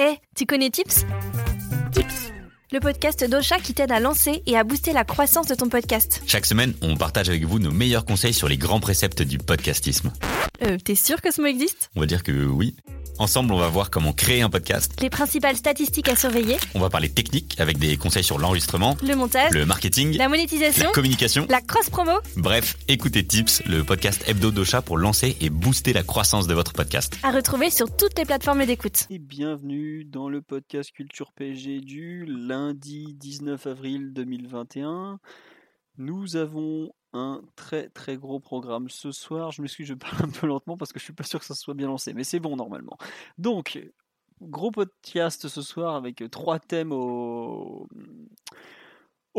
Eh, tu connais Tips? Tips, le podcast d'Ocha qui t'aide à lancer et à booster la croissance de ton podcast. Chaque semaine, on partage avec vous nos meilleurs conseils sur les grands préceptes du podcastisme. Euh, t'es sûr que ce mot existe? On va dire que oui. Ensemble, on va voir comment créer un podcast. Les principales statistiques à surveiller, On va parler technique avec des conseils sur l'enregistrement, le montage, le marketing, la monétisation, la communication. la cross-promo. Bref, écoutez Tips, le podcast hebdo d'Ocha pour lancer et booster la croissance de votre podcast. À retrouver sur toutes les plateformes d'écoute. Et bienvenue dans le podcast Culture PSG du lundi 19 avril 2021. Nous avons un très très gros programme ce soir. Je m'excuse, je parle un peu lentement parce que je suis pas sûr que ça soit bien lancé, mais c'est bon normalement. Donc, gros podcast ce soir avec trois thèmes au,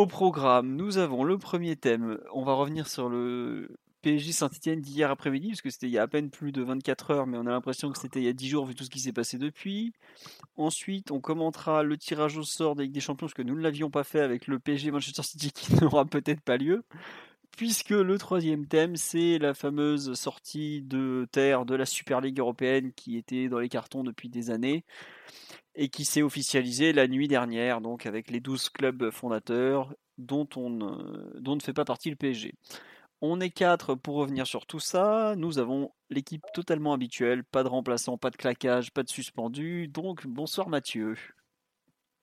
programme. Nous avons le premier thème. On va revenir sur le PSG Saint-Etienne d'hier après-midi, parce que c'était il y a à peine plus de 24 heures, mais on a l'impression que c'était il y a 10 jours vu tout ce qui s'est passé depuis. Ensuite, on commentera le tirage au sort de Ligue des Champions, parce que nous ne l'avions pas fait avec le PSG Manchester City qui n'aura peut-être pas lieu. Puisque le troisième thème, c'est la fameuse sortie de terre de la Super League européenne qui était dans les cartons depuis des années et qui s'est officialisée la nuit dernière, donc avec les 12 clubs fondateurs dont, on, ne- dont ne fait pas partie le PSG. On est quatre pour revenir sur tout ça. Nous avons l'équipe totalement habituelle, pas de remplaçant, pas de claquage, pas de suspendu. Donc bonsoir Mathieu.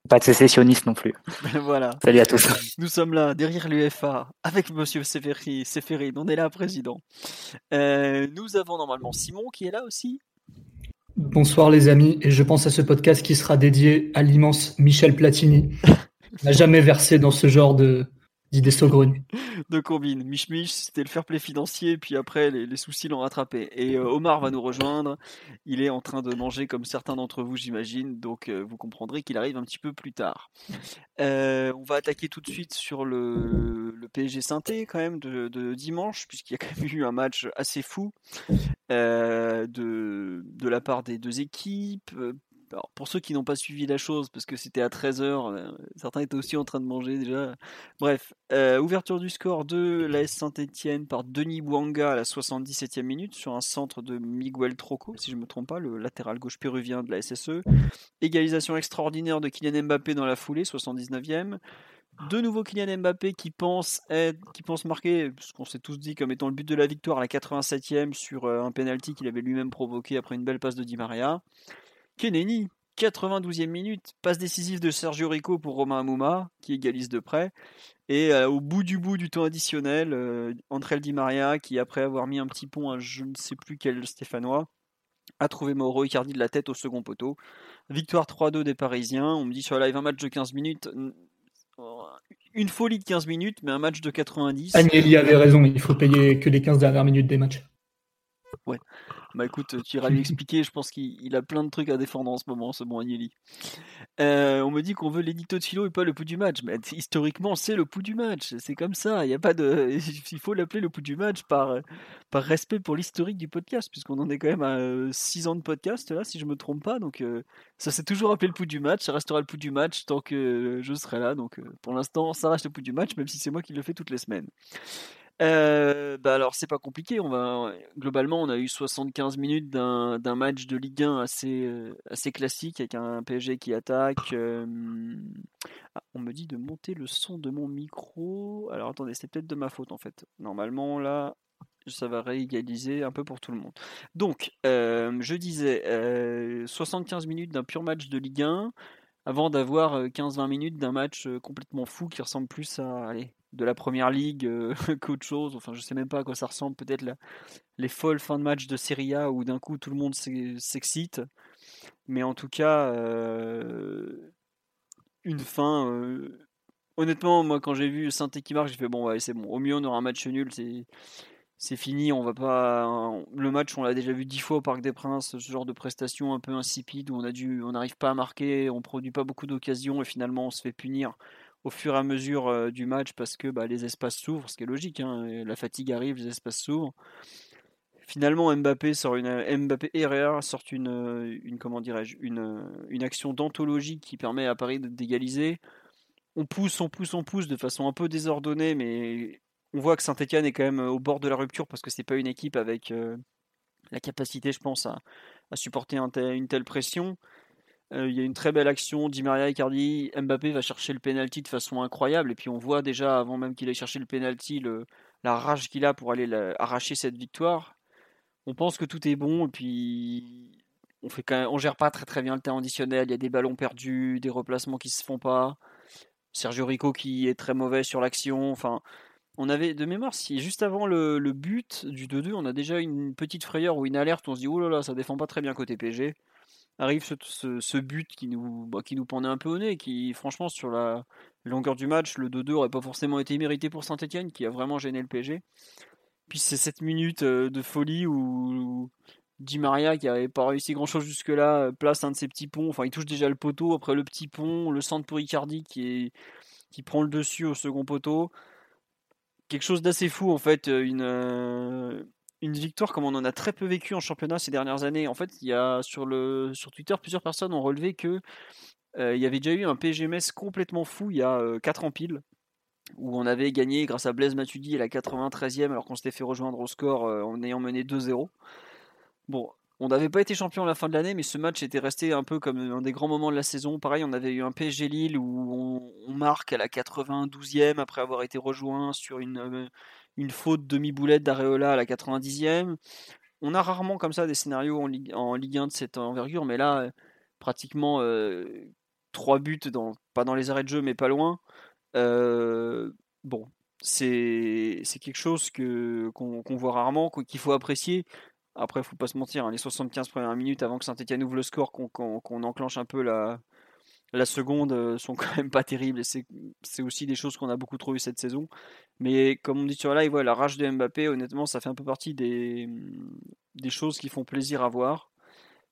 Pas de sécessionniste non plus. voilà. Salut à tous. Nous sommes là, derrière l'UFA, avec Monsieur Séphiri, Séphérine, on est là, président. Euh, nous avons normalement Simon qui est là aussi. Bonsoir les amis, et je pense à ce podcast qui sera dédié à l'immense Michel Platini. Il n'a jamais versé dans ce genre de d'idées saugrenues. de combine. Mich Mich, c'était le fair play financier, puis après, les, soucis l'ont rattrapé. Et euh, Omar va nous rejoindre. Il est en train de manger comme certains d'entre vous, j'imagine. Donc, euh, vous comprendrez qu'il arrive un petit peu plus tard. Euh, on va attaquer tout de suite sur le, le PSG Synthé, quand même, de, dimanche, puisqu'il y a quand même eu un match assez fou de la part des deux équipes. Euh, Alors, pour ceux qui n'ont pas suivi la chose, parce que c'était à 13h, certains étaient aussi en train de manger déjà. Bref, euh, ouverture du score de l'AS Saint-Etienne par Denis Bouanga à la 77e minute sur un centre de Miguel Troco, si je ne me trompe pas, le latéral gauche péruvien de la SSE. Égalisation extraordinaire de Kylian Mbappé dans la foulée, 79e. De nouveau Kylian Mbappé qui pense, être, qui pense marquer, ce qu'on s'est tous dit comme étant le but de la victoire à la 87e sur euh, un penalty qu'il avait lui-même provoqué après une belle passe de Di Maria. Keneni, 92e minute, passe décisive de Sergio Rico pour Romain Amouma, qui égalise de près. Et euh, au bout du bout du temps additionnel, euh, André Di Maria, qui après avoir mis un petit pont à je ne sais plus quel Stéphanois, a trouvé Mauro Icardi de la tête au second poteau. Victoire 3-2 des Parisiens. On me dit sur la live un match de 15 minutes. Une folie de 15 minutes, mais un match de 90. Agnelli avait raison, il faut payer que les 15 dernières minutes des matchs. Bah écoute, tu iras lui expliquer, je pense qu'il il a plein de trucs à défendre en ce moment, ce bon Agnelli. Euh, on me dit qu'on veut l'édito de philo et pas le pouls du match. Mais historiquement, c'est le pouls du match. C'est comme ça. Il y a pas de. Il faut l'appeler le pouls du match par, par respect pour l'historique du podcast, puisqu'on en est quand même à 6 ans de podcast là, si je me trompe pas. Donc euh, ça s'est toujours appelé le pouls du match. Ça restera le pouls du match tant que je serai là. Donc euh, pour l'instant, ça reste le pouls du match, même si c'est moi qui le fais toutes les semaines. Euh, bah alors c'est pas compliqué, on va globalement on a eu 75 minutes d'un match de Ligue 1 assez euh, assez classique avec un PSG qui attaque. ah, on me dit de monter le son de mon micro. Alors attendez, c'est peut-être de ma faute en fait. Normalement là ça va réégaliser un peu pour tout le monde. Donc, euh, je disais, euh, 75 minutes d'un pur match de Ligue 1, avant d'avoir euh, 15-20 minutes d'un match complètement fou qui ressemble plus à de la première ligue euh, qu'autre chose. Enfin, je sais même pas à quoi ça ressemble. Peut-être les folles fins de match de Serie A où d'un coup tout le monde s'e- s'excite. Mais en tout cas, euh, une fin. euh, honnêtement, moi, quand j'ai vu Saint-Étienne qui marque, j'ai fait bon, c'est bon. Au mieux, on aura un match nul. C'est c'est fini. On va pas. Le match, on l'a déjà vu dix fois au Parc des Princes. Ce genre de prestation un peu insipide où on a dû, on n'arrive pas à marquer, on produit pas beaucoup d'occasions et finalement on se fait punir au fur et à mesure euh, du match parce que bah, les espaces s'ouvrent, ce qui est logique. Hein, la fatigue arrive, les espaces s'ouvrent. Finalement, Mbappé sort une Mbappé et Herrera sortent une, comment dirais-je une, une action d'anthologie qui permet à Paris d'égaliser. On pousse, on pousse, on pousse de façon un peu désordonnée, mais on voit que Saint-Etienne est quand même au bord de la rupture parce que c'est pas une équipe avec euh, la capacité, je pense, à, supporter une telle pression. Euh, il y a une très belle action, Di Maria Icardi, Mbappé va chercher le penalty de façon incroyable et puis on voit déjà avant même qu'il aille chercher le penalty la rage qu'il a pour aller arracher cette victoire. On pense que tout est bon et puis on fait quand on gère pas très très bien le temps additionnel. Il y a des ballons perdus, des replacements qui se font pas. Sergio Rico qui est très mauvais sur l'action. Enfin, on avait de mémoire, si juste avant le, but du 2-2, on a déjà une petite frayeur ou une alerte. On se dit, oh là là, ça défend pas très bien côté PG. Arrive ce, but qui nous, bah, qui nous pendait un peu au nez, qui franchement sur la longueur du match, le 2-2 aurait pas forcément été mérité pour Saint-Etienne, qui a vraiment gêné le PG. Puis c'est cette minute euh, de folie où, Di Maria, qui avait pas réussi grand chose jusque-là, place un de ses petits ponts. Enfin, il touche déjà le poteau, après le petit pont, le centre pour Icardi qui, est, qui prend le dessus au second poteau quelque chose d'assez fou en fait, euh, une, euh, une victoire comme on en a très peu vécu en championnat ces dernières années. En fait, il y a sur, le, sur Twitter, plusieurs personnes ont relevé que euh, il y avait déjà eu un PGMS complètement fou il y a 4 ans pile, où on avait gagné grâce à Blaise Matuidi à la 93e alors qu'on s'était fait rejoindre au score en ayant mené 2-0. Bon, on n'avait pas été champion à la fin de l'année, mais ce match était resté un peu comme un des grands moments de la saison. Pareil, on avait eu un PSG Lille où on, marque à la 92e après avoir été rejoint sur une, euh, une faute demi-boulette d'Areola à la 90e. On a rarement comme ça des scénarios en Ligue, en Ligue 1 de cette envergure, mais là, pratiquement euh, trois buts, dans, pas dans les arrêts de jeu, mais pas loin. Euh, bon, c'est quelque chose que qu'on voit rarement, qu'il faut apprécier. Après, faut pas se mentir, hein, les 75 premières minutes avant que Saint-Etienne ouvre le score, qu'on enclenche un peu la, la seconde, euh, sont quand même pas terribles. C'est aussi des choses qu'on a beaucoup trop eu cette saison. Mais comme on dit sur live, la rage de Mbappé, honnêtement, ça fait un peu partie des, des choses qui font plaisir à voir.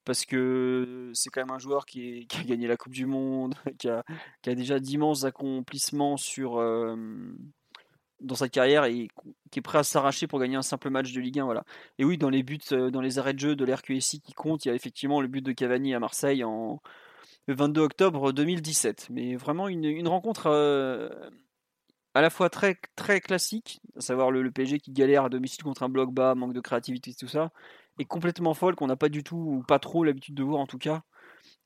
Parce que c'est quand même un joueur qui, a gagné la Coupe du Monde, qui a, déjà d'immenses accomplissements sur, euh, dans sa carrière et qui est prêt à s'arracher pour gagner un simple match de Ligue 1. Voilà. Et oui, dans les buts, euh, dans les arrêts de jeu de l'RQSI qui compte, il y a effectivement le but de Cavani à Marseille en le 22 octobre 2017. Mais vraiment une, rencontre euh, à la fois très, très classique, à savoir le, PSG qui galère à domicile contre un bloc bas, manque de créativité, tout ça, et complètement folle qu'on n'a pas du tout, ou pas trop l'habitude de voir en tout cas.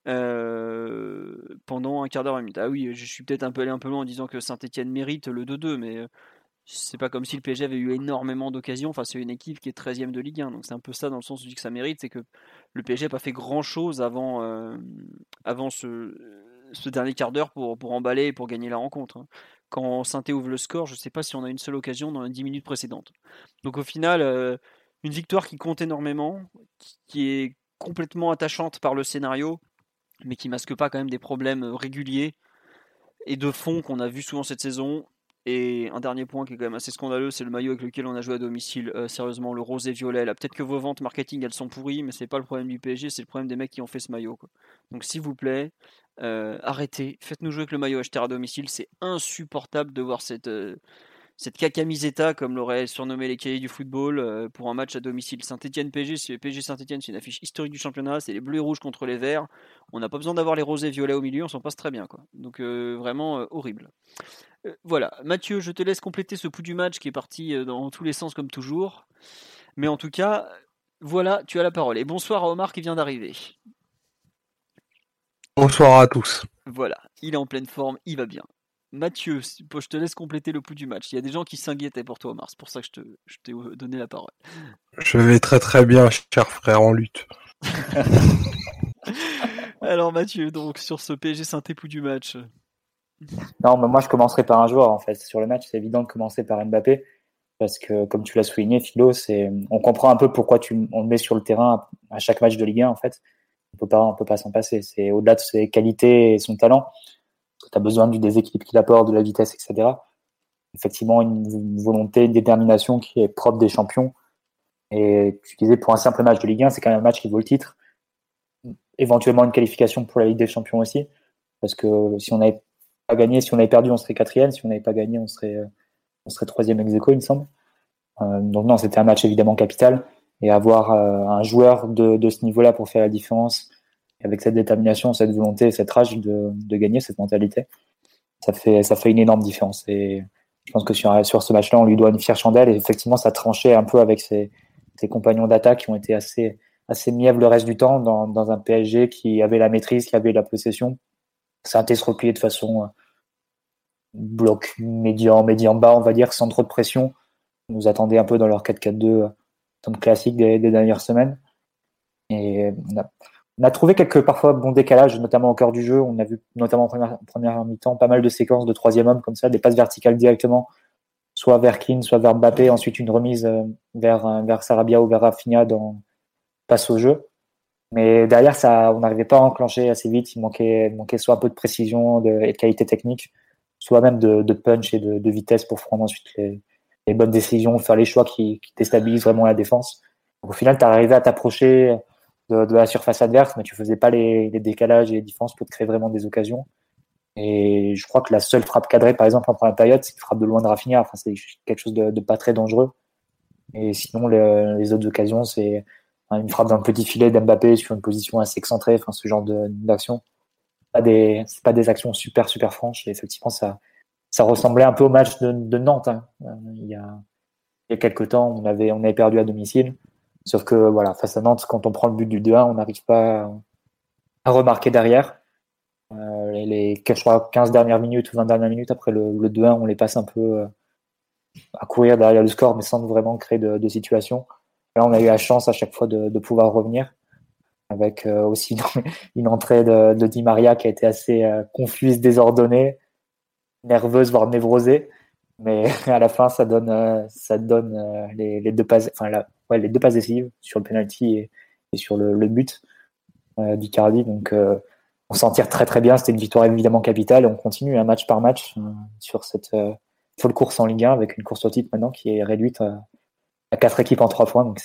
Euh, pendant un quart d'heure à minute. Ah oui, je suis peut-être un peu allé un peu loin en disant que Saint-Etienne mérite le 2-2, mais c'est pas comme si le PSG avait eu énormément d'occasions. Enfin, c'est une équipe qui est 13e de Ligue 1. Donc c'est un peu ça dans le sens où je dis que ça mérite. C'est que le PSG n'a pas fait grand chose avant, euh, avant ce, ce, dernier quart d'heure pour, pour emballer et pour gagner la rencontre. Hein. Quand saint ouvre le score, je ne sais pas si on a une seule occasion dans les 10 minutes précédentes. Donc au final, euh, une victoire qui compte énormément, qui est complètement attachante par le scénario, mais qui masque pas quand même des problèmes réguliers et de fond qu'on a vu souvent cette saison et un dernier point qui est quand même assez scandaleux, c'est le maillot avec lequel on a joué à domicile. Euh, sérieusement, le rose et violet. Là, peut-être que vos ventes marketing elles sont pourries, mais c'est pas le problème du PSG, c'est le problème des mecs qui ont fait ce maillot. Donc, s'il vous plaît, euh, arrêtez, faites-nous jouer avec le maillot acheté à domicile. C'est insupportable de voir cette, euh, cette cacamiseta, comme l'aurait surnommé les cahiers du football, euh, pour un match à domicile. Saint-Etienne-PG, c'est PSG Saint-Etienne, c'est une affiche historique du championnat, c'est les bleus et rouges contre les verts. On n'a pas besoin d'avoir les rosés violets au milieu, on s'en passe très bien. Quoi. Donc euh, vraiment euh, horrible. voilà, Mathieu, je te laisse compléter ce pouls du match qui est parti dans tous les sens comme toujours. Mais en tout cas, voilà, tu as la parole. Et bonsoir à Omar qui vient d'arriver. Bonsoir à tous. Voilà, il est en pleine forme, il va bien. Mathieu, je te laisse compléter le pouls du match. Il y a des gens qui s'inquiétaient pour toi, Omar. C'est pour ça que je, t'ai donné la parole. Je vais très très bien, cher frère en lutte. Alors Mathieu, donc sur ce PSG synthé pouls du match. Non, mais moi je commencerai par un joueur en fait. Sur le match, c'est évident de commencer par Mbappé. Parce que, comme tu l'as souligné, Philo, c'est, on comprend un peu pourquoi tu, on le met sur le terrain à chaque match de Ligue 1, en fait. On peut pas, on peut pas s'en passer. C'est au-delà de ses qualités et son talent tu as besoin du déséquilibre qu'il apporte, de la vitesse, etc. Effectivement, une, volonté, une détermination qui est propre des champions. Et tu disais, pour un simple match de Ligue 1, c'est quand même un match qui vaut le titre. Éventuellement une qualification pour la Ligue des Champions aussi. Parce que si on n'avait pas gagné, si on avait perdu, on serait quatrième. Si on n'avait pas gagné, on serait, on serait troisième ex il me semble. Euh, donc non, c'était un match évidemment capital. Et avoir euh, un joueur de ce niveau-là pour faire la différence, avec cette détermination, cette volonté, cette rage de, gagner, cette mentalité, ça fait, une énorme différence. Et je pense que sur, ce match-là, on lui doit une fière chandelle. Et effectivement, ça tranchait un peu avec ses, compagnons d'attaque qui ont été assez, assez mièvres le reste du temps dans, un PSG qui avait la maîtrise, qui avait la possession. Ça se replier de façon euh, bloc médian, médian bas, on va dire, sans trop de pression. On nous attendait un peu dans leur 4-4-2 comme classique des, dernières semaines. Et a, on a, trouvé quelques parfois bons décalages, notamment au cœur du jeu. On a vu notamment en première, première mi-temps pas mal de séquences de troisième homme comme ça, des passes verticales directement, soit vers Keane, soit vers Mbappé, ensuite une remise euh, vers, euh, vers Sarabia ou vers Rafinha dans passe au jeu. Mais derrière, ça, on n'arrivait pas à enclencher assez vite. Il manquait, manquait soit un peu de précision de, et de qualité technique, soit même de, punch et de, vitesse pour prendre ensuite les, bonnes décisions, faire les choix qui, déstabilisent vraiment la défense. Au final, tu arrivé à t'approcher de, la surface adverse, mais tu faisais pas les, décalages et les différences pour te créer vraiment des occasions. Et je crois que la seule frappe cadrée, par exemple, en première période, c'est une frappe de loin de Rafinha. Enfin, c'est quelque chose de, pas très dangereux. Et sinon, les, autres occasions, c'est une frappe d'un petit filet d'Mbappé sur une position assez excentrée, enfin, ce genre d'action des, c'est pas des actions super super franches. Et effectivement, ça, ressemblait un peu au match de, de Nantes. Hein. Euh, il, y a, il y a quelques temps, on avait, on avait perdu à domicile. Sauf que voilà, face à Nantes, quand on prend le but du 2-1, on n'arrive pas à remarquer derrière. Euh, les, les je crois, 15 dernières minutes ou 20 dernières minutes après le, le 2-1, on les passe un peu euh, à courir derrière le score, mais sans vraiment créer de, situation. Là, on a eu la chance à chaque fois de, pouvoir revenir avec euh, aussi une entrée de, de, Di Maria qui a été assez confuse, désordonnée, nerveuse, voire névrosée. Mais à la fin, ça donne, ça donne les, les, deux passes, enfin, la, ouais, les deux passes décisives sur le penalty et, sur le, but d'Icardi. Donc, on s'en tire très très bien. C'était une victoire évidemment capitale. Et on continue un match par match sur cette folle course en Ligue 1 avec une course au titre maintenant qui est réduite à, quatre équipes en trois fois. Donc,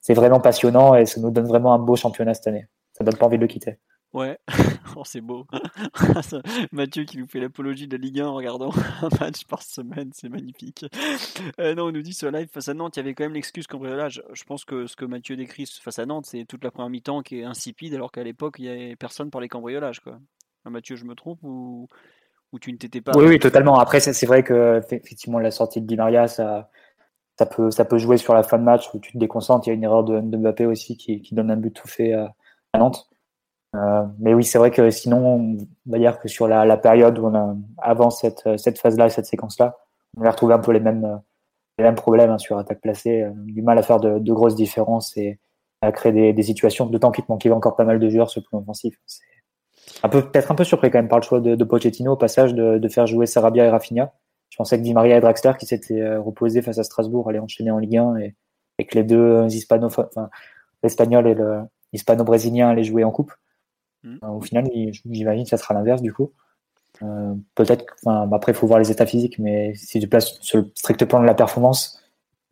c'est vraiment passionnant et ça nous donne vraiment un beau championnat cette année. Ça donne pas envie de le quitter. Ouais, oh, c'est beau. Mathieu qui nous fait l'apologie de la Ligue 1 en regardant un match par semaine, c'est magnifique. Euh, non, on nous dit sur live face à Nantes, il y avait quand même l'excuse cambriolage. Je pense que ce que Mathieu décrit face à Nantes, c'est toute la première mi-temps qui est insipide, alors qu'à l'époque, il y avait personne par les cambriolages. Quoi. Mathieu, je me trompe ou, ou tu ne t'étais pas Oui, oui, totalement. Après, c'est vrai que effectivement la sortie de Di Maria, ça ça peut, ça peut jouer sur la fin de match où tu te déconcentres. Il y a une erreur de, de Mbappé aussi qui, qui, donne un but tout fait à Nantes. Euh, mais oui, c'est vrai que sinon, on va dire que sur la, la période où on a, avant cette, cette phase-là, cette séquence-là, on a retrouvé un peu les mêmes, les mêmes problèmes hein, sur attaque placée, euh, du mal à faire de, de, grosses différences et à créer des, des situations, d'autant qu'il te manquait encore pas mal de joueurs sur le plan offensif. C'est un peu, peut-être un peu surpris quand même par le choix de, de Pochettino au passage de, de faire jouer Sarabia et Rafinha. Je pensais que Di Maria et Draxler qui s'étaient euh, reposés face à Strasbourg allaient enchaîner en Ligue 1 et, et que les deux hispano, enfin, l'espagnol et le hispano-brésilien allaient jouer en coupe. Mmh. Au final, j'imagine que ça sera l'inverse du coup. Euh, peut-être, enfin, après, il faut voir les états physiques, mais si tu places sur le strict plan de la performance,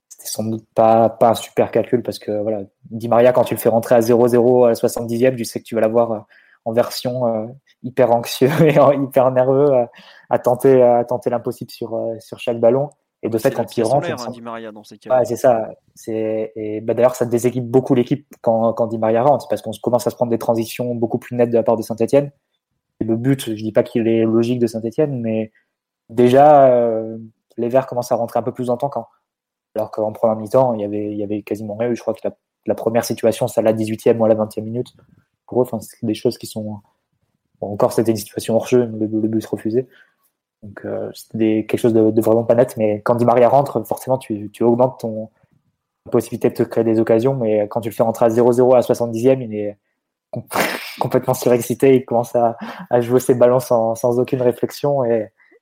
c'était sans doute pas, un super calcul parce que voilà, Di Maria, quand tu le fais rentrer à 0-0 à la 70e, tu sais que tu vas l'avoir euh, en version euh, hyper anxieux et hyper nerveux à, tenter, l'impossible euh, sur chaque ballon. Et de fait, quand il rentre, hein, Di Maria dans ces cas. Ouais, c'est ça. C'est et bah, d'ailleurs ça déséquipe beaucoup l'équipe quand, quand Di Maria rentre, parce qu'on commence à se prendre des transitions beaucoup plus nettes de la part de Saint-Etienne. Le but, je dis pas qu'il est logique de Saint-Etienne, mais déjà euh, les Verts commencent à rentrer un peu plus en tant qu'en. Alors qu'en première mi-temps, il y avait, il y avait quasiment rien. Je crois que la, la première situation, c'est à la 18e ou à la 20e minute. Pour eux, enfin, c'est des choses qui sont. Bon, encore, c'était une situation hors jeu, le, le but refusé. Donc euh, c'était quelque chose de, vraiment pas net. Mais quand Di Maria rentre, forcément, tu, augmentes ton possibilité de te créer des occasions. Mais quand tu le fais rentrer à 0-0 à la 70e, il est complètement surexcité. Il commence à, jouer ses ballons sans, aucune réflexion.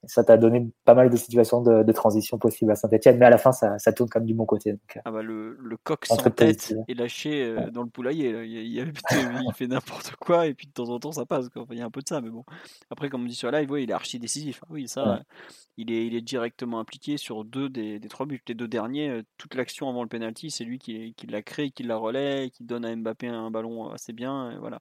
Ça t'a donné pas mal de situations de, transition possibles à Saint-Etienne, mais à la fin, ça, ça, tourne comme du bon côté. Donc, ah bah le, le coq sans tête est lâché dans le poulailler. Il, fait n'importe quoi et puis de temps en temps ça passe. il y a un peu de ça, mais bon. Après, comme on dit sur live, il est archi décisif. Hein. Oui, ça, il, est, il est directement impliqué sur deux des, des trois buts. Les deux derniers, toute l'action avant le penalty, c'est lui qui, qui l'a créé, qui la relaie, qui donne à Mbappé un ballon assez bien. voilà.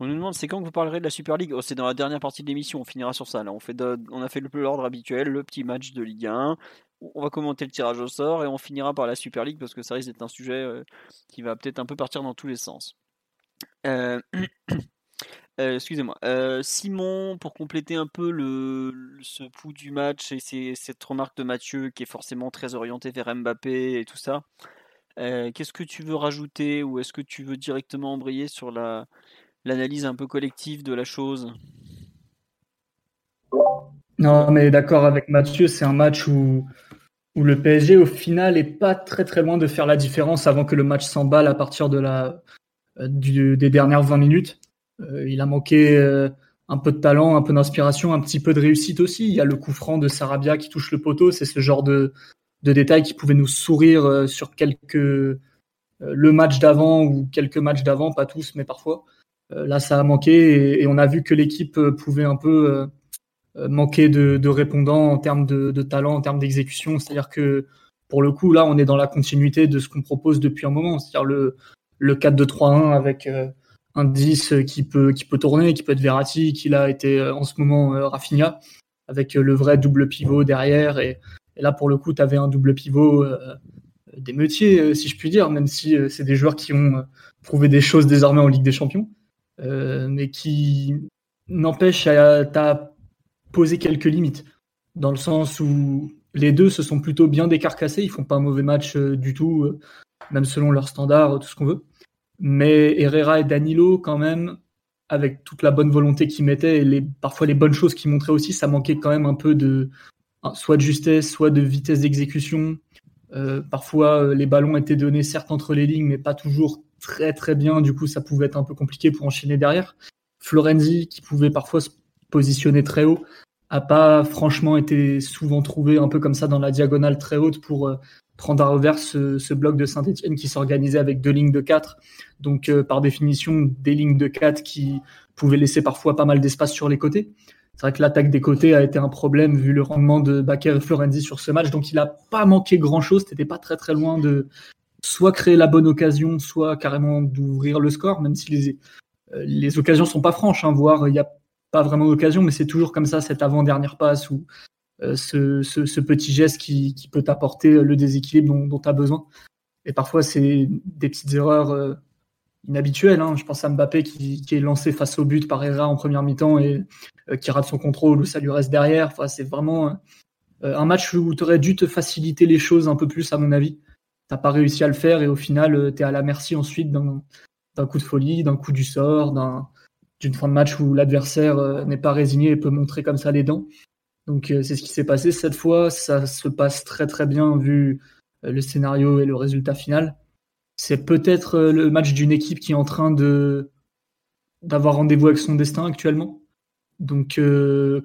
On nous demande c'est quand que vous parlerez de la Super League? Oh, C'est dans la dernière partie de l'émission, on finira sur ça. On, fait on a fait l'ordre habituel, le petit match de Ligue 1. On va commenter le tirage au sort et on finira par la Super League parce que ça risque d'être un sujet euh, qui va peut-être un peu partir dans tous les sens. Euh, euh, excusez-moi. Simon, pour compléter un peu ce pouls du match et cette remarque de Mathieu qui est forcément très orientée vers Mbappé et tout ça, qu'est-ce que tu veux rajouter ou est-ce que tu veux directement embrayer sur la, l'analyse un peu collective de la chose. Non, mais d'accord avec Mathieu, c'est un match où, le PSG, au final, est pas très très loin de faire la différence avant que le match s'emballe à partir euh, des dernières 20 minutes. Euh, il a manqué euh, un peu de talent, un peu d'inspiration, un petit peu de réussite aussi. Il y a le coup franc de Sarabia qui touche le poteau. C'est ce genre de, de détails qui pouvaient nous sourire sur quelques le match d'avant ou quelques matchs d'avant, pas tous, mais parfois. Euh, là, ça a manqué et, on a vu que l'équipe euh, pouvait un peu euh, manquer de, répondants en termes de, talent, en termes d'exécution. C'est-à-dire que pour le coup, là, on est dans la continuité de ce qu'on propose depuis un moment. C'est-à-dire le, le 4-2-3-1 avec un 10 qui peut, qui peut tourner, qui peut être Verratti, qui a été en ce moment Rafinha, avec le vrai double pivot derrière. Et, là, pour le coup, tu avais un double pivot des métiers, si je puis dire, même si c'est des joueurs qui ont prouvé des choses désormais en Ligue des Champions. Euh, mais qui n'empêche à, poser quelques limites, dans le sens où les deux se sont plutôt bien décarcassés, ils font pas un mauvais match euh, du tout, euh, même selon leurs standards, tout ce qu'on veut. Mais Herrera et Danilo, quand même, avec toute la bonne volonté qu'ils mettaient et parfois les bonnes choses qu'ils montraient aussi, ça manquait quand même un peu de soit de justesse, soit de vitesse d'exécution. parfois, les ballons étaient donnés certes entre les lignes, mais pas toujours très très bien, du coup ça pouvait être un peu compliqué pour enchaîner derrière. Florenzi, qui pouvait parfois se positionner très haut, a pas franchement été souvent trouvé un peu comme ça dans la diagonale très haute pour euh, prendre à revers ce, bloc de Saint-Etienne qui s'organisait avec deux lignes de 4. Donc euh, par définition des lignes de 4 qui pouvaient laisser parfois pas mal d'espace sur les côtés. C'est vrai que l'attaque des côtés a été un problème vu le rendement de Baker et Florenzi sur ce match, donc il n'a pas manqué grand-chose, c'était pas très très loin de, soit créer la bonne occasion, soit carrément d'ouvrir le score, même si les, euh, les occasions sont pas franches, hein, voire il n'y a pas vraiment d'occasion, mais c'est toujours comme ça, cette avant-dernière passe ou euh, ce, petit geste qui, peut t'apporter le déséquilibre dont tu as besoin. Et parfois, c'est des petites erreurs euh, inhabituelles. Hein. Je pense à Mbappé qui, est lancé face au but par Herrera en première mi-temps et qui rate son contrôle ou ça lui reste derrière. Enfin, c'est vraiment un match où tu aurais dû te faciliter les choses un peu plus, à mon avis t'as pas réussi à le faire et au final, euh, tu es à la merci ensuite d'un coup de folie, d'un coup du sort, d'une fin de match où l'adversaire euh, n'est pas résigné et peut montrer comme ça les dents. Donc euh, c'est ce qui s'est passé cette fois. Ça se passe très très bien vu le scénario et le résultat final. C'est peut-être le match d'une équipe qui est en train de d'avoir rendez-vous avec son destin actuellement. Donc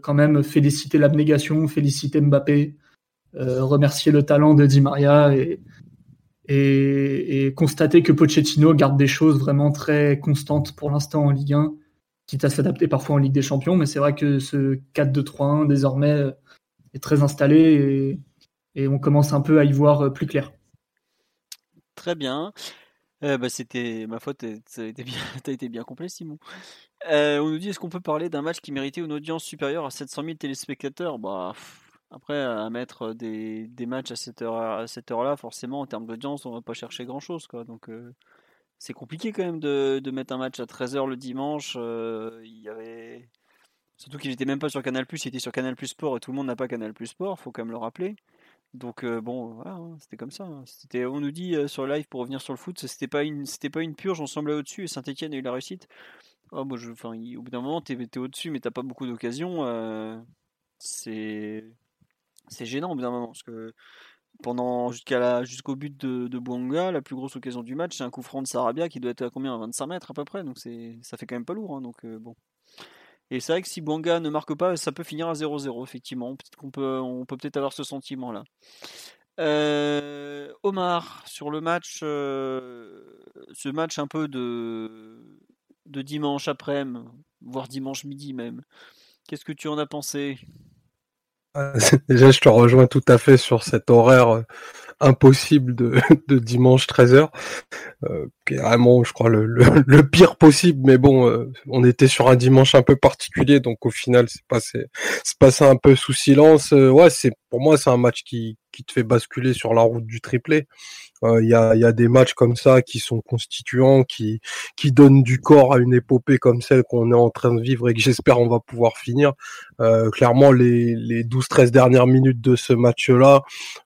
quand même féliciter l'abnégation, féliciter Mbappé, remercier le talent de Di Maria et, et, constater que Pochettino garde des choses vraiment très constantes pour l'instant en Ligue 1, quitte à s'adapter parfois en Ligue des Champions, mais c'est vrai que ce 4-2-3-1 désormais est très installé et, on commence un peu à y voir plus clair. Très bien. Euh, bah, c'était ma faute, tu as été bien, as été bien complet, Simon. Euh, on nous dit est-ce qu'on peut parler d'un match qui méritait une audience supérieure à 700 000 téléspectateurs? Bah, après, à mettre des, des matchs à cette heure heure-là, forcément, en termes d'audience, on va pas chercher grand-chose. Donc, c'est compliqué quand même de, de, mettre un match à 13h le dimanche. y avait surtout qu'il n'était même pas sur Canal+, il était sur Canal+ Sport et tout le monde n'a pas Canal+ Sport, faut quand même le rappeler. Donc bon, voilà, hein, c'était comme ça. Hein. C'était, on nous dit sur live pour revenir sur le foot, c'était pas une, c'était pas une purge, on semblait au-dessus et Saint-Etienne a eu la réussite. Oh, moi, je, au bout d'un moment, t'es, es au-dessus, mais t'as pas beaucoup d'occasions. c'est c'est gênant au bout d'un moment parce que pendant jusqu'à jusqu'au but de, de la plus grosse occasion du match, c'est un coup franc de Sarabia qui doit être à combien 25 mètres à peu près, donc c'est ça fait quand même pas lourd. Hein, donc euh, bon. Et c'est vrai que si Bouanga ne marque pas, ça peut finir à 0-0, effectivement. Peut-être qu'on peut, on peut peut-être avoir ce sentiment-là. Euh, Omar, sur le match, euh, ce match un peu de, de dimanche après-midi, voire dimanche midi même, qu'est-ce que tu en as pensé? Déjà, je te rejoins tout à fait sur cet horaire euh, impossible de, de dimanche 13h, euh, qui je crois, le, le, pire possible. Mais bon, euh, on était sur un dimanche un peu particulier, donc au final, c'est passé, c'est passé un peu sous silence. ouais, c'est pour moi, c'est un match qui, qui te fait basculer sur la route du triplé. Euh, il y, a, y, a, des matchs comme ça qui sont constituants, qui, qui donnent du corps à une épopée comme celle qu'on est en train de vivre et que j'espère on va pouvoir finir. Euh, clairement, les, les 12-13 dernières minutes de ce match-là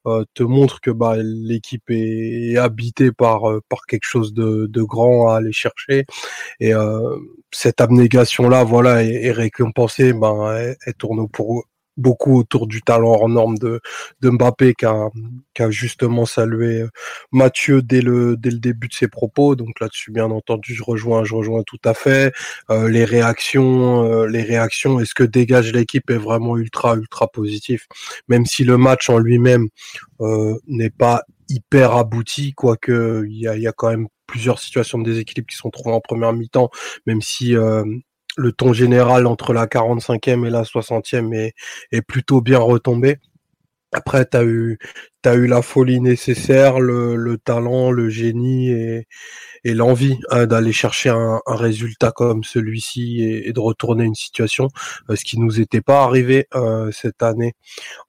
euh, te montrent que bah, l'équipe est, habitée par, par quelque chose de, grand à aller chercher. Et cette abnégation-là, voilà, est, récompensée. Ben, elle, tourne pour beaucoup autour du talent hors norme de, de Mbappé qui a, justement salué euh, Mathieu dès le, dès le début de ses propos. Donc là-dessus, bien entendu, je rejoins, je rejoins tout à fait. Euh, les réactions, euh, les réactions, est-ce que dégage l'équipe est vraiment ultra, ultra positif, même si le match en lui-même n'est pas hyper abouti, quoique il y a, y a quand même plusieurs situations de déséquilibre qui sont trouvées en première mi-temps, même si le ton général entre la 45e et la 60e est, plutôt bien retombé. Après, tu as eu, as eu la folie nécessaire, le, le talent, le génie et, et l'envie hein, d'aller chercher un, un, résultat comme celui-ci et, et, de retourner une situation, euh, ce qui nous était pas arrivé euh, cette année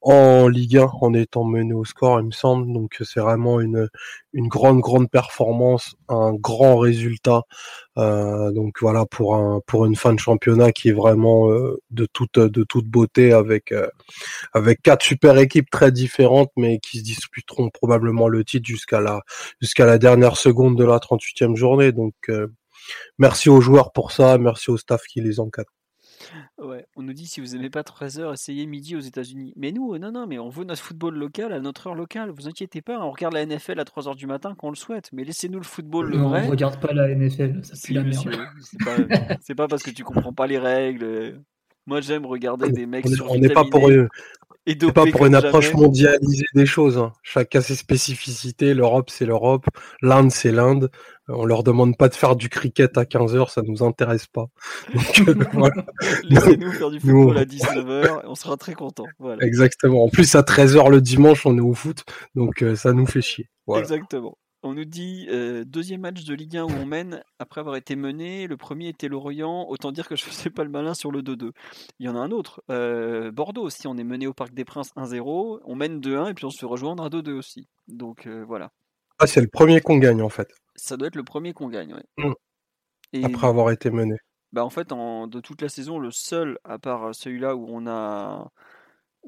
en Ligue 1 en étant mené au score, il me semble. Donc c'est vraiment une, une grande grande performance, un grand résultat. Euh, donc voilà pour un pour une fin de championnat qui est vraiment euh, de toute de toute beauté avec euh, avec quatre super équipes très différentes mais qui se disputeront probablement le titre jusqu'à la jusqu'à la dernière seconde de la 38e journée. Donc merci aux joueurs pour ça, merci au staff qui les encadre. Ouais, on nous dit si vous aimez pas 13h, essayez midi aux États-Unis. Mais nous, non, non, mais on veut notre football local à notre heure locale. Vous inquiétez pas, on regarde la NFL à 3h du matin quand on le souhaite. Mais laissez-nous le football le non, vrai. On regarde pas la NFL, ça c'est la merde. C'est pas, parce que tu comprends pas les règles. Moi, j'aime regarder des mecs sur On n'est pas pour C'est pas pour une approche mondialisée des choses. Hein. Chacun ses spécificités. L'Europe, c'est l'Europe. L'Inde, c'est l'Inde. On leur demande pas de faire du cricket à 15 heures, ça nous intéresse pas. Euh, Laissez-nous faire du football à 19 h on sera très content. Exactement. En plus, à 13 h le dimanche, on est au foot, donc euh, ça nous fait chier. Exactement. On nous dit euh, deuxième match de Ligue 1 où on mène après avoir été mené. Le premier était Lorient. Autant dire que je faisais pas le malin sur le 2-2. Il y en a un autre. Euh, Bordeaux aussi. On est mené au Parc des Princes 1-0. On mène 2-1 et puis on se fait rejoindre à 2-2 aussi. Donc euh, voilà. Ah, c'est le premier qu'on gagne en fait. Ça doit être le premier qu'on gagne. Mmh. Et... Après avoir été mené. Bah en fait, en, de toute la saison, le seul, à part celui-là où on a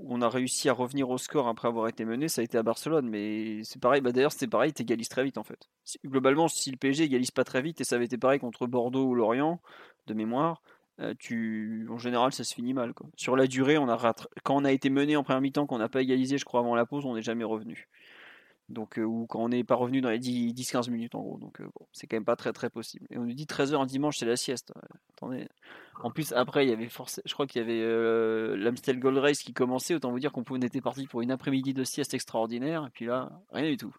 on a réussi à revenir au score après avoir été mené, ça a été à Barcelone. Mais c'est pareil, bah d'ailleurs c'était pareil, tu égalises très vite en fait. Globalement, si le PSG égalise pas très vite, et ça avait été pareil contre Bordeaux ou Lorient, de mémoire, euh, tu... en général ça se finit mal. Sur la durée, on a quand on a été mené en première mi-temps, qu'on n'a pas égalisé, je crois, avant la pause, on n'est jamais revenu. Donc, euh, ou quand on n'est pas revenu dans les 10-15 minutes en gros. Donc, euh, c'est quand même pas très très possible. Et on nous dit 13h un dimanche, c'est la sieste. attendez. En plus, après, il y avait forcément, je crois qu'il y avait euh, l'Amstel Gold Race qui commençait. Autant vous dire qu'on était parti pour une après-midi de sieste extraordinaire. Et puis là, rien du tout.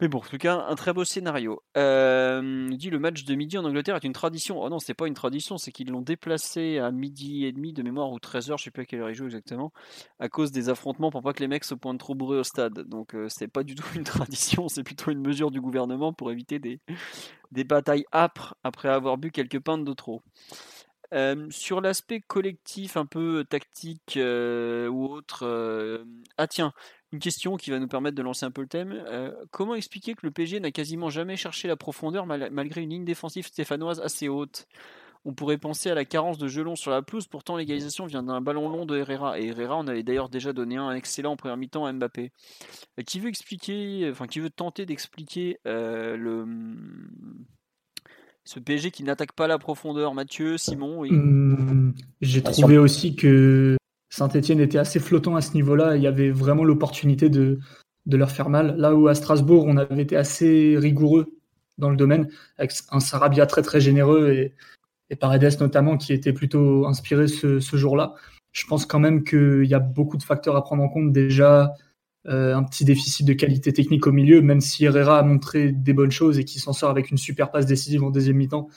Mais bon, en tout cas, un très beau scénario. Euh, dit le match de midi en Angleterre est une tradition. Oh non, c'est pas une tradition, c'est qu'ils l'ont déplacé à midi et demi de mémoire ou 13h, je sais plus à quelle heure ils jouent exactement, à cause des affrontements pour pas que les mecs se pointent trop brûlés au stade. Donc euh, c'est pas du tout une tradition, c'est plutôt une mesure du gouvernement pour éviter des, des batailles âpres après avoir bu quelques pintes de trop. Euh, sur l'aspect collectif, un peu tactique euh, ou autre, euh, ah tiens, une question qui va nous permettre de lancer un peu le thème. Euh, comment expliquer que le PG n'a quasiment jamais cherché la profondeur malgré une ligne défensive stéphanoise assez haute? On pourrait penser à la carence de Gelon sur la pelouse, pourtant l'égalisation vient d'un ballon long de Herrera. Et Herrera, on avait d'ailleurs déjà donné un excellent en première mi-temps à Mbappé. Euh, qui veut expliquer, enfin qui veut tenter d'expliquer euh, le ce PSG qui n'attaque pas la profondeur, Mathieu, Simon mmh, J'ai trouvé aussi que Saint-Etienne était assez flottant à ce niveau-là. Il y avait vraiment l'opportunité de, leur faire mal. Là où à Strasbourg, on avait été assez rigoureux dans le domaine, avec un Sarabia très très généreux et, et Paredes notamment, qui était plutôt inspiré ce, jour-là. Je pense quand même qu'il y a beaucoup de facteurs à prendre en compte. Déjà, un petit déficit de qualité technique au milieu, même si Herrera a montré des bonnes choses et qui s'en sort avec une super passe décisive en deuxième mi-temps.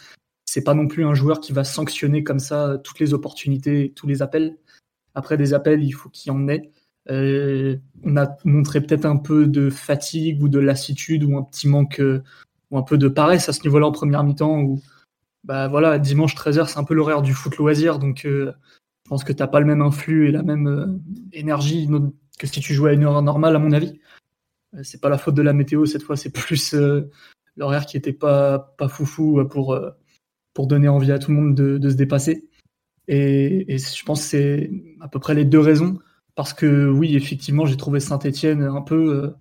C'est pas non plus un joueur qui va sanctionner comme ça toutes les opportunités, tous les appels. Après des appels, il faut qu'il y en ait. Euh, on a montré peut-être un peu de fatigue ou de lassitude ou un petit manque euh, ou un peu de paresse à ce niveau-là en première mi-temps où bah voilà dimanche 13h c'est un peu l'horaire du foot loisir. Donc euh, je pense que t'as pas le même influx et la même énergie que si tu jouais à une heure normale à mon avis. C'est pas la faute de la météo cette fois c'est plus l'horaire qui était pas pas foufou pour pour donner envie à tout le monde de, de se dépasser et, je pense que c'est à peu près les deux raisons parce que oui, effectivement, j'ai trouvé Saint-Etienne un peu euh,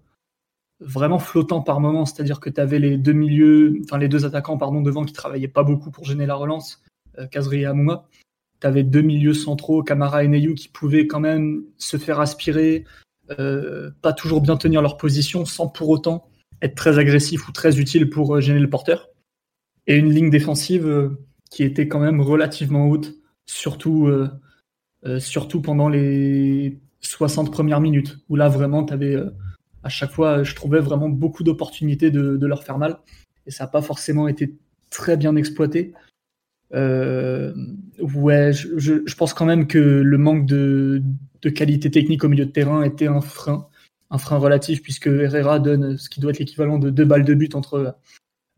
vraiment flottant par moment. C'est-à-dire que tu avais les deux milieux, enfin les deux attaquants pardon, devant qui travaillaient pas beaucoup pour gêner la relance, euh, Kazri et Amouma. Tu avais deux milieux centraux, Kamara et Neyou, qui pouvaient quand même se faire aspirer, euh, pas toujours bien tenir leur position, sans pour autant être très agressif ou très utile pour gêner le porteur. Et une ligne défensive qui était quand même relativement haute, surtout, surtout pendant les 60 premières minutes, où là vraiment, tu avais euh, à chaque fois, je trouvais vraiment beaucoup d'opportunités de, leur faire mal, et ça n'a pas forcément été très bien exploité. Euh, ouais, je, pense quand même que le manque de, qualité technique au milieu de terrain était un frein, un frein relatif, puisque Herrera donne ce qui doit être l'équivalent de deux balles de but entre